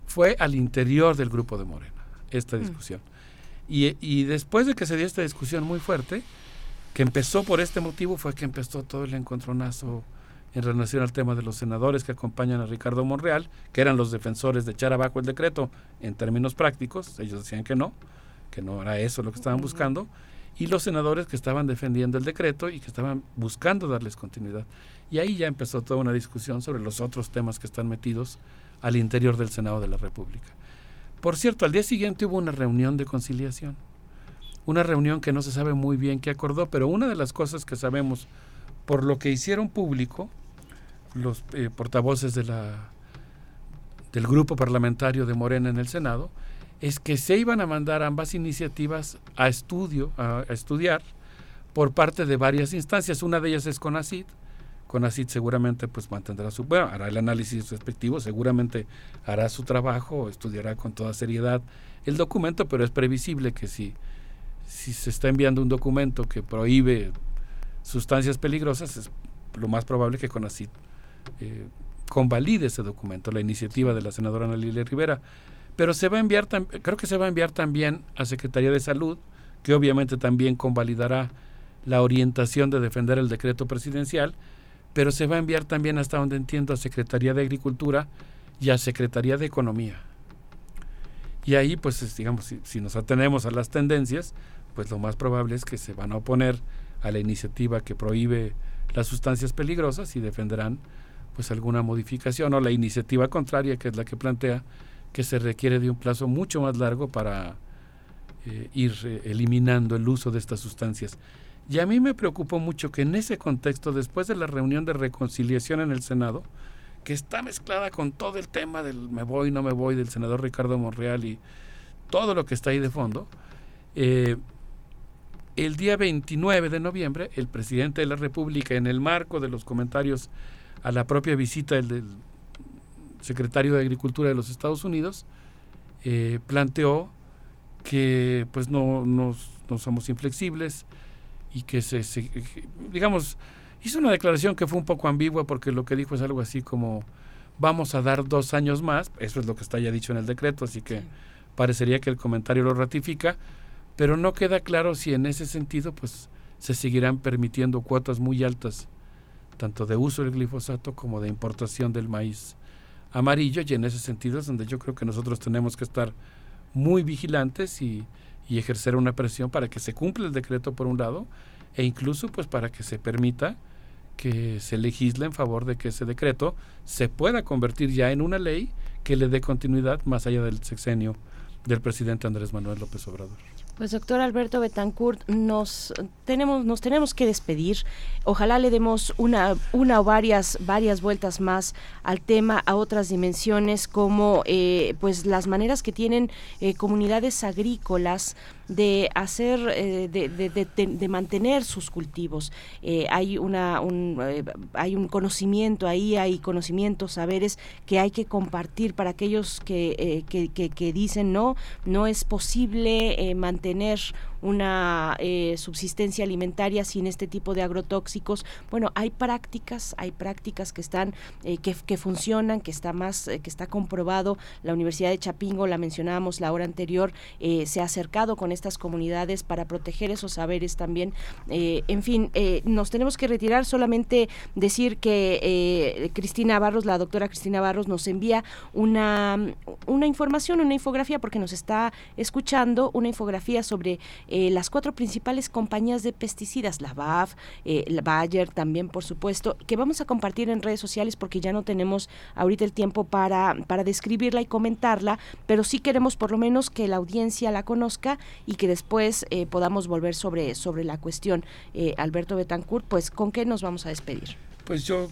fue al interior del grupo de Morena esta mm. discusión. Y, y después de que se dio esta discusión muy fuerte, que empezó por este motivo, fue que empezó todo el encontronazo en relación al tema de los senadores que acompañan a Ricardo Monreal, que eran los defensores de echar abajo el decreto en términos prácticos, ellos decían que no, que no era eso lo que estaban buscando, y los senadores que estaban defendiendo el decreto y que estaban buscando darles continuidad. Y ahí ya empezó toda una discusión sobre los otros temas que están metidos al interior del Senado de la República. Por cierto, al día siguiente hubo una reunión de conciliación, una reunión que no se sabe muy bien qué acordó, pero una de las cosas que sabemos por lo que hicieron público los eh, portavoces de la, del grupo parlamentario de Morena en el Senado, es que se iban a mandar ambas iniciativas a estudio, a, estudiar, por parte de varias instancias. Una de ellas es CONACID. CONACID seguramente pues mantendrá su, bueno, hará el análisis respectivo, seguramente hará su trabajo, estudiará con toda seriedad el documento, pero es previsible que si, si se está enviando un documento que prohíbe sustancias peligrosas, es lo más probable que CONACID eh, convalide ese documento, la iniciativa de la senadora Ana Lilia Rivera. Pero se va a enviar, creo que se va a enviar también a Secretaría de Salud, que obviamente también convalidará la orientación de defender el decreto presidencial, pero se va a enviar también hasta donde entiendo a Secretaría de Agricultura y a Secretaría de Economía. Y ahí, pues, digamos, si, nos atenemos a las tendencias, pues lo más probable es que se van a oponer a la iniciativa que prohíbe las sustancias peligrosas y defenderán pues alguna modificación o la iniciativa contraria, que es la que plantea que se requiere de un plazo mucho más largo para eh, ir eh, eliminando el uso de estas sustancias. Y a mí me preocupó mucho que en ese contexto, después de la reunión de reconciliación en el Senado, que está mezclada con todo el tema del me voy, no me voy, del senador Ricardo Monreal y todo lo que está ahí de fondo, eh, el día 29 de noviembre, el presidente de la República, en el marco de los comentarios a la propia visita del, secretario de Agricultura de los Estados Unidos, eh, planteó que pues no, no, somos inflexibles y que se, se, digamos, hizo una declaración que fue un poco ambigua porque lo que dijo es algo así como vamos a dar dos años más, eso es lo que está ya dicho en el decreto, así que sí. parecería que el comentario lo ratifica, pero no queda claro si en ese sentido pues se seguirán permitiendo cuotas muy altas tanto de uso del glifosato como de importación del maíz amarillo y en ese sentido es donde yo creo que nosotros tenemos que estar muy vigilantes y, y, ejercer una presión para que se cumpla el decreto por un lado e incluso pues para que se permita que se legisle en favor de que ese decreto se pueda convertir ya en una ley que le dé continuidad más allá del sexenio del presidente Andrés Manuel López Obrador. Pues doctor Alberto Betancourt, nos tenemos, nos tenemos que despedir. Ojalá le demos una, una o varias, varias vueltas más al tema, a otras dimensiones, como eh, pues las maneras que tienen eh, comunidades agrícolas de hacer, eh, de, de, de, mantener sus cultivos. Hay, una, un, hay un conocimiento ahí, hay conocimientos, saberes que hay que compartir para aquellos que, que, que, que, dicen no, no es posible mantener una eh, subsistencia alimentaria sin este tipo de agrotóxicos. Bueno, hay prácticas, hay prácticas que están, eh, que, que, funcionan, que está más, eh, que está comprobado. La Universidad de Chapingo, la mencionábamos la hora anterior, se ha acercado con estas comunidades para proteger esos saberes también. En fin, nos tenemos que retirar, solamente decir que Cristina Barros, la doctora Cristina Barros, nos envía una, una información, una infografía, porque nos está escuchando, una infografía sobre eh, las cuatro principales compañías de pesticidas, la BAF, eh, la Bayer también, por supuesto, que vamos a compartir en redes sociales porque ya no tenemos ahorita el tiempo para, para describirla y comentarla, pero sí queremos por lo menos que la audiencia la conozca y que después eh, podamos volver sobre, sobre la cuestión. Alberto Betancourt, pues, ¿con qué nos vamos a despedir? Pues yo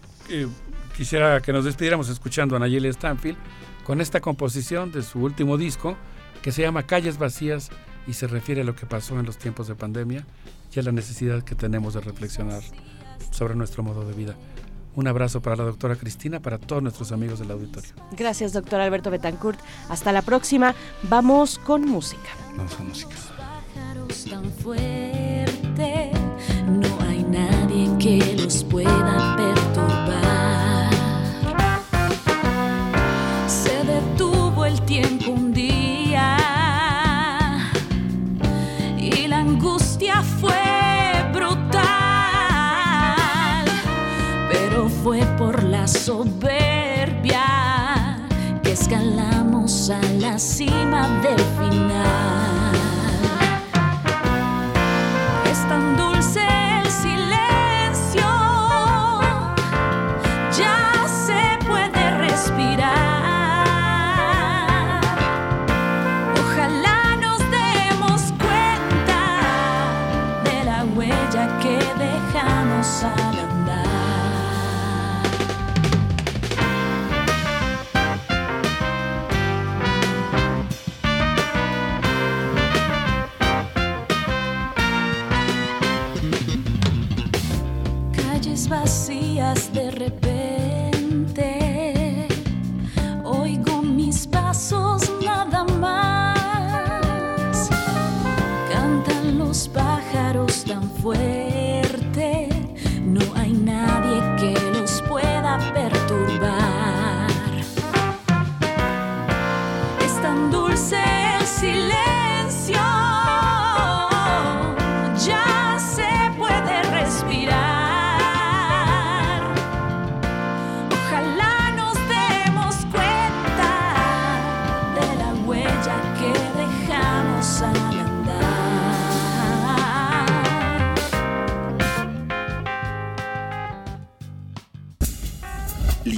quisiera que nos despidiéramos escuchando a Nayeli Stanfield con esta composición de su último disco que se llama Calles Vacías y se refiere a lo que pasó en los tiempos de pandemia y a la necesidad que tenemos de reflexionar sobre nuestro modo de vida. Un abrazo para la doctora Cristina, para todos nuestros amigos del auditorio. Gracias, doctor Alberto Betancourt. Hasta la próxima. Vamos con música. Vamos con música. Tan fuerte, no hay nadie que los pueda perturbar. Se detuvo el tiempo fue por la soberbia que escalamos a la cima del final. de repente. Oigo mis pasos nada más. Cantan los pájaros tan fuerte.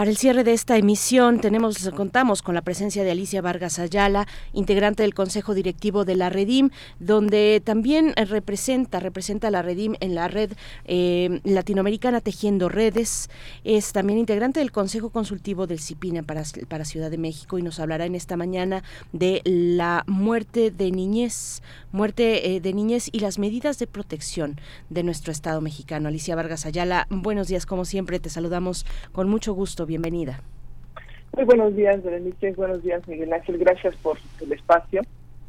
Para el cierre de esta emisión contamos con la presencia de Alicia Vargas Ayala, integrante del Consejo Directivo de la Redim, donde también representa representa a la Redim en la red eh, latinoamericana Tejiendo Redes. Es también integrante del Consejo Consultivo del CIPINA para, para Ciudad de México y nos hablará en esta mañana de la muerte de niñez, muerte eh, de niñez y las medidas de protección de nuestro Estado mexicano. Alicia Vargas Ayala, buenos días como siempre, te saludamos con mucho gusto bienvenida. Muy buenos días, Berenice. Buenos días, Miguel Ángel. Gracias por el espacio.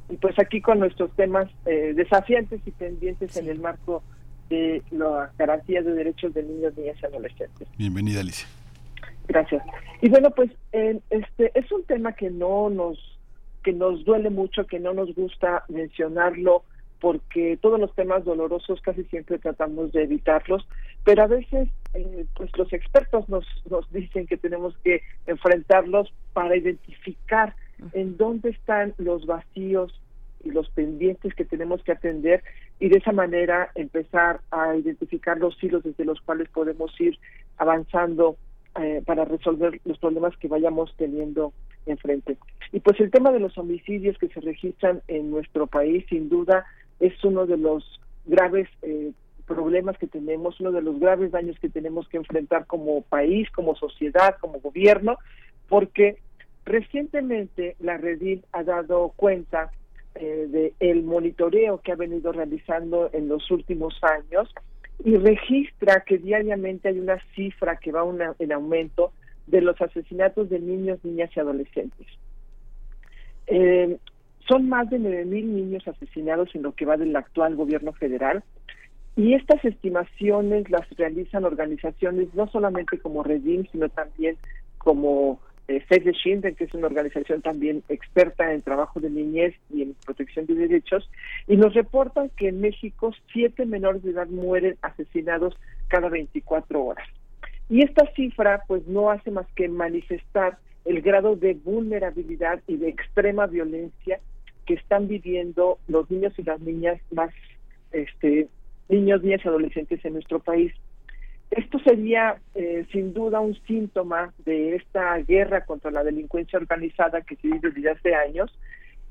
Y pues aquí con nuestros temas eh, desafiantes y pendientes en el marco de las garantías de derechos de niños, niñas y adolescentes. Bienvenida, Alicia. Gracias. Y bueno, pues eh, este es un tema que no nos que nos duele mucho, que no nos gusta mencionarlo, porque todos los temas dolorosos casi siempre tratamos de evitarlos, pero a veces eh, pues los expertos nos, nos dicen que tenemos que enfrentarlos para identificar en dónde están los vacíos y los pendientes que tenemos que atender y de esa manera empezar a identificar los hilos desde los cuales podemos ir avanzando eh, para resolver los problemas que vayamos teniendo enfrente. Y pues el tema de los homicidios que se registran en nuestro país, sin duda, es uno de los graves eh, problemas que tenemos, uno de los graves daños que tenemos que enfrentar como país, como sociedad, como gobierno, porque recientemente la Redil ha dado cuenta eh, de el monitoreo que ha venido realizando en los últimos años y registra que diariamente hay una cifra que va una, en aumento de los asesinatos de niños, niñas y adolescentes. Eh, son más de 9.000 niños asesinados en lo que va del actual gobierno federal y estas estimaciones las realizan organizaciones no solamente como Redim, sino también como eh, Save the Children, que es una organización también experta en trabajo de niñez y en protección de derechos, y nos reportan que en México siete menores de edad mueren asesinados cada 24 horas. Y esta cifra pues no hace más que manifestar el grado de vulnerabilidad y de extrema violencia que están viviendo los niños y las niñas más, este, niños, niñas y adolescentes en nuestro país. Esto sería eh, sin duda un síntoma de esta guerra contra la delincuencia organizada que se vive desde hace años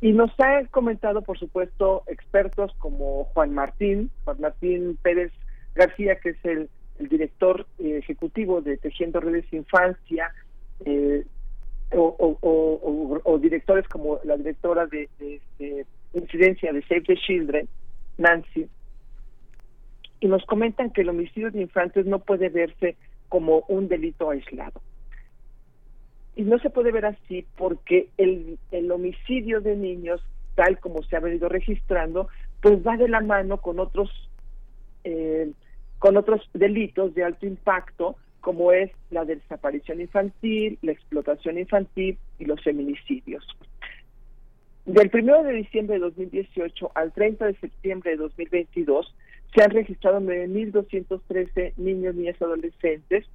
y nos han comentado, por supuesto, expertos como Juan Martín, Juan Martín Pérez García, que es el, el director eh, ejecutivo de Tejiendo Redes Infancia, eh, o, directores como la directora de, de, de, incidencia de Save the Children, Nancy, y nos comentan que el homicidio de infantes no puede verse como un delito aislado. Y no se puede ver así porque el, el homicidio de niños, tal como se ha venido registrando, pues va de la mano con otros eh, con otros delitos de alto impacto como es la desaparición infantil, la explotación infantil y los feminicidios. Del 1 de diciembre de 2018 al 30 de septiembre de 2022 se han registrado 9.213 niños, niñas y adolescentes.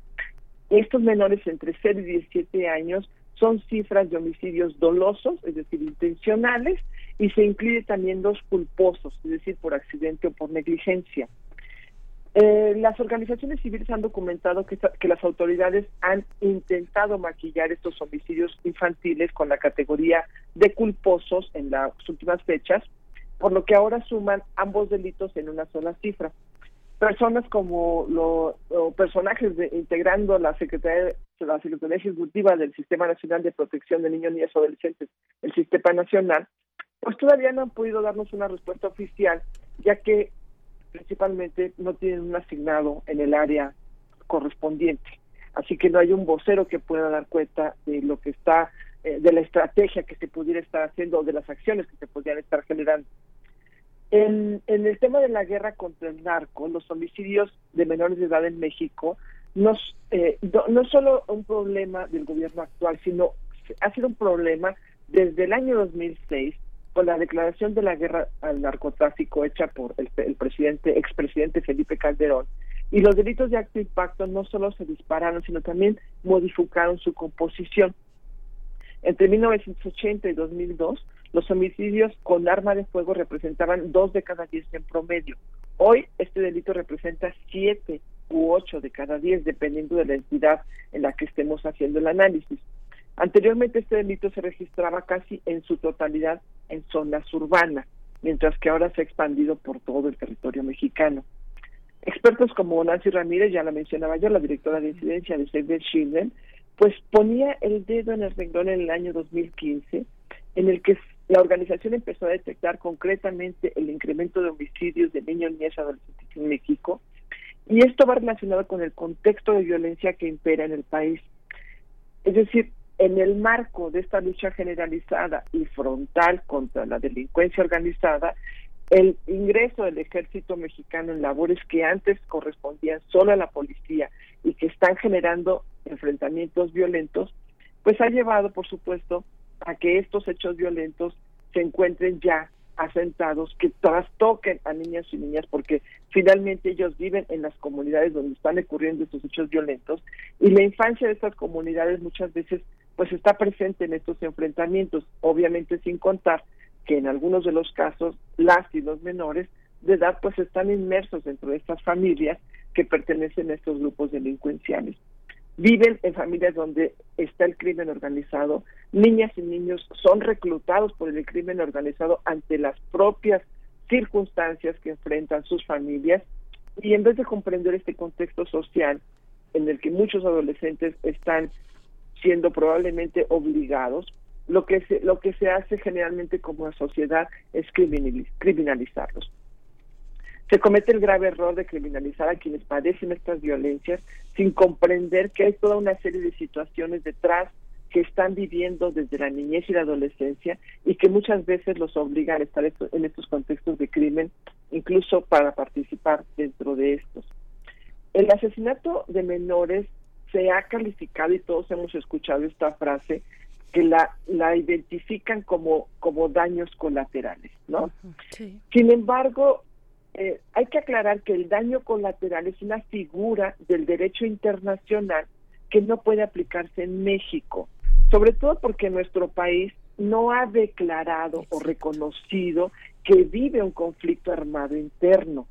Estos menores entre 0 y 17 años son cifras de homicidios dolosos, es decir, intencionales, y se incluye también los culposos, es decir, por accidente o por negligencia. Eh, las organizaciones civiles han documentado que, las autoridades han intentado maquillar estos homicidios infantiles con la categoría de culposos en las últimas fechas, por lo que ahora suman ambos delitos en una sola cifra. Personas como los personajes de, integrando la Secretaría, la Secretaría Ejecutiva del Sistema Nacional de Protección de Niños, Niñas y Adolescentes, el Sistema Nacional, pues todavía no han podido darnos una respuesta oficial, ya que principalmente no tienen un asignado en el área correspondiente. Así que no hay un vocero que pueda dar cuenta de lo que está, eh, de la estrategia que se pudiera estar haciendo o de las acciones que se podrían estar generando. En, en el tema de la guerra contra el narco, los homicidios de menores de edad en México, nos, eh, no, no solo un problema del gobierno actual, sino ha sido un problema desde el año 2006 con la declaración de la guerra al narcotráfico hecha por el, el presidente, expresidente Felipe Calderón, y los delitos de acto impacto no solo se dispararon, sino también modificaron su composición. Entre 1980 y 2002, los homicidios con arma de fuego representaban dos de cada diez en promedio. Hoy este delito representa siete u ocho de cada diez, dependiendo de la entidad en la que estemos haciendo el análisis. Anteriormente este delito se registraba casi en su totalidad en zonas urbanas, mientras que ahora se ha expandido por todo el territorio mexicano. Expertos como Nancy Ramírez, ya la mencionaba yo, la directora de incidencia de Save the Children, pues ponía el dedo en el renglón en el año 2015, en el que la organización empezó a detectar concretamente el incremento de homicidios de niños, niñas adolescentes en México, y esto va relacionado con el contexto de violencia que impera en el país. Es decir, en el marco de esta lucha generalizada y frontal contra la delincuencia organizada, el ingreso del ejército mexicano en labores que antes correspondían solo a la policía y que están generando enfrentamientos violentos, pues ha llevado, por supuesto, a que estos hechos violentos se encuentren ya asentados, que trastoquen a niñas y niñas, porque finalmente ellos viven en las comunidades donde están ocurriendo estos hechos violentos, y la infancia de estas comunidades muchas veces pues está presente en estos enfrentamientos, obviamente sin contar que en algunos de los casos las y los menores de edad pues están inmersos dentro de estas familias que pertenecen a estos grupos delincuenciales. Viven en familias donde está el crimen organizado, niñas y niños son reclutados por el crimen organizado ante las propias circunstancias que enfrentan sus familias y en vez de comprender este contexto social en el que muchos adolescentes están siendo probablemente obligados, lo que se, lo que se hace generalmente como sociedad es criminalizarlos. Se comete el grave error de criminalizar a quienes padecen estas violencias sin comprender que hay toda una serie de situaciones detrás que están viviendo desde la niñez y la adolescencia y que muchas veces los obligan a estar en estos contextos de crimen, incluso para participar dentro de estos. El asesinato de menores se ha calificado y todos hemos escuchado esta frase que la, la identifican como, como daños colaterales, ¿no? Sin embargo, eh, hay que aclarar que el daño colateral es una figura del derecho internacional que no puede aplicarse en México, sobre todo porque nuestro país no ha declarado o reconocido que vive un conflicto armado interno.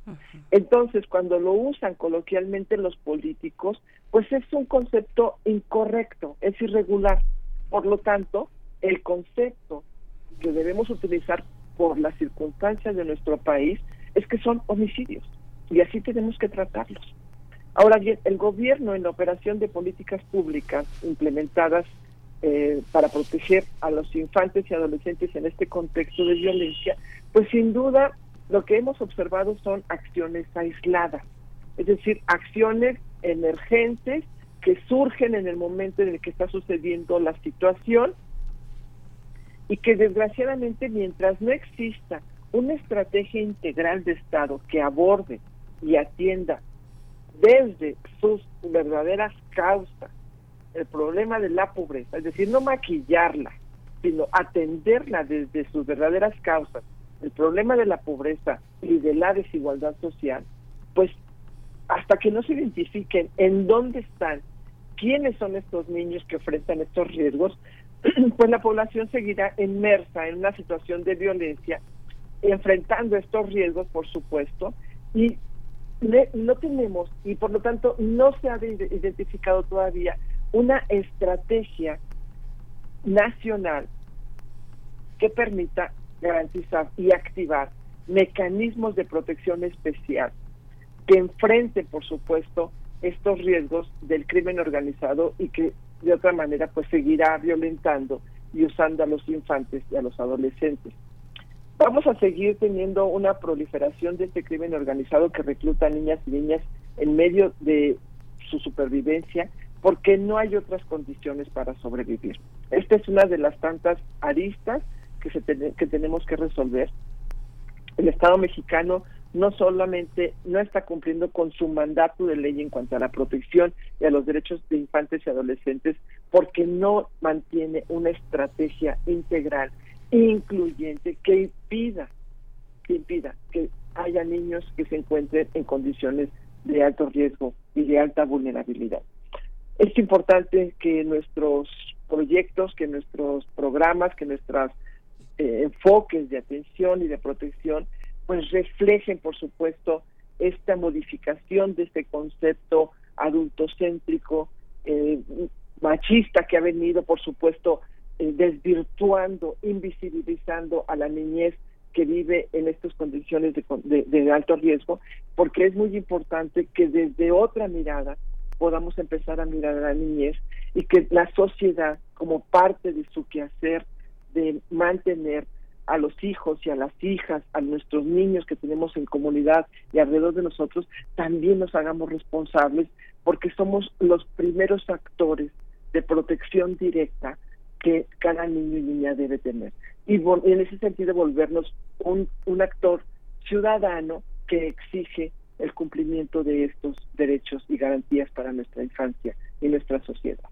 Entonces, cuando lo usan coloquialmente los políticos, pues es un concepto incorrecto, es irregular. Por lo tanto, el concepto que debemos utilizar por las circunstancias de nuestro país es que son homicidios y así tenemos que tratarlos. Ahora bien, el gobierno en la operación de políticas públicas implementadas eh, para proteger a los infantes y adolescentes en este contexto de violencia, pues sin duda lo que hemos observado son acciones aisladas, es decir, acciones emergentes que surgen en el momento en el que está sucediendo la situación y que desgraciadamente mientras no exista una estrategia integral de Estado que aborde y atienda desde sus verdaderas causas el problema de la pobreza, es decir, no maquillarla, sino atenderla desde sus verdaderas causas, el problema de la pobreza y de la desigualdad social, pues hasta que no se identifiquen en dónde están, quiénes son estos niños que enfrentan estos riesgos, pues la población seguirá inmersa en una situación de violencia, enfrentando estos riesgos, por supuesto, y no tenemos, y por lo tanto no se ha identificado todavía una estrategia nacional que permita garantizar y activar mecanismos de protección especial que enfrenten, por supuesto, estos riesgos del crimen organizado y que de otra manera pues seguirá violentando y usando a los infantes y a los adolescentes. Vamos a seguir teniendo una proliferación de este crimen organizado que recluta niñas y niñas en medio de su supervivencia porque no hay otras condiciones para sobrevivir. Esta es una de las tantas aristas que, se que tenemos que resolver. El Estado mexicano no solamente no está cumpliendo con su mandato de ley en cuanto a la protección y a los derechos de infantes y adolescentes, porque no mantiene una estrategia integral incluyente que impida, que impida que haya niños que se encuentren en condiciones de alto riesgo y de alta vulnerabilidad. Es importante que nuestros proyectos, que nuestros programas, que nuestros eh, enfoques de atención y de protección, pues reflejen, por supuesto, esta modificación de este concepto adultocéntrico, eh, machista que ha venido, por supuesto, eh, desvirtuando, invisibilizando a la niñez que vive en estas condiciones de, de, de, alto riesgo, porque es muy importante que desde otra mirada podamos empezar a mirar a la niñez y que la sociedad, como parte de su quehacer de mantener a los hijos y a las hijas, a nuestros niños que tenemos en comunidad y alrededor de nosotros, también nos hagamos responsables porque somos los primeros actores de protección directa que cada niño y niña debe tener. Y, en ese sentido volvernos un, actor ciudadano que exige el cumplimiento de estos derechos y garantías para nuestra infancia y nuestra sociedad.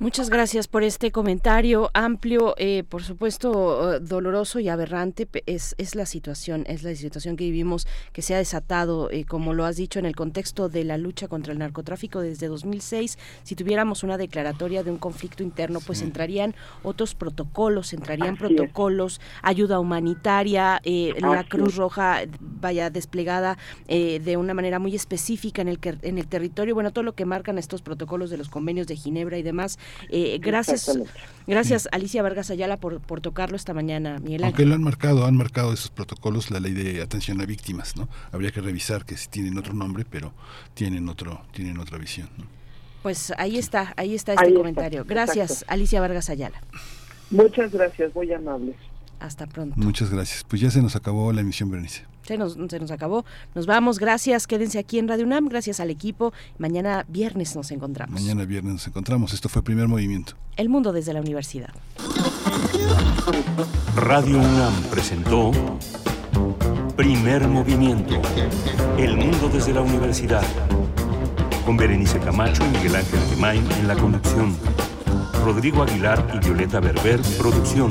Muchas gracias por este comentario amplio, eh, por supuesto doloroso y aberrante es, es la situación, es la situación que vivimos que se ha desatado, eh, como lo has dicho, en el contexto de la lucha contra el narcotráfico desde 2006. Si tuviéramos una declaratoria de un conflicto interno, pues entrarían otros protocolos, entrarían Así protocolos, ayuda humanitaria, eh, la Cruz Roja vaya desplegada de una manera muy específica en el, que, en el territorio, bueno, todo lo que marcan estos protocolos de los convenios de Ginebra y demás eh, gracias, gracias Alicia Vargas Ayala por, por tocarlo esta mañana, Miguel Ángel. Aunque lo han marcado, han marcado esos protocolos la ley de atención a víctimas, ¿no? Habría que revisar que si tienen otro nombre, pero tienen otro, tienen otra visión. ¿no? Pues ahí está, ahí está este Ahí está, comentario. Gracias, exacto. Alicia Vargas Ayala. Muchas gracias, muy amables. Hasta pronto. Muchas gracias. Pues ya se nos acabó la emisión, Berenice. Se nos, se nos acabó. Nos vamos. Gracias. Quédense aquí en Radio UNAM. Gracias al equipo. Mañana viernes nos encontramos. Mañana viernes nos encontramos. Esto fue Primer Movimiento. El mundo desde la universidad. Radio UNAM presentó Primer Movimiento. El mundo desde la universidad. Con Berenice Camacho y Miguel Ángel Gemain en la conducción. Rodrigo Aguilar y Violeta Berber, producción.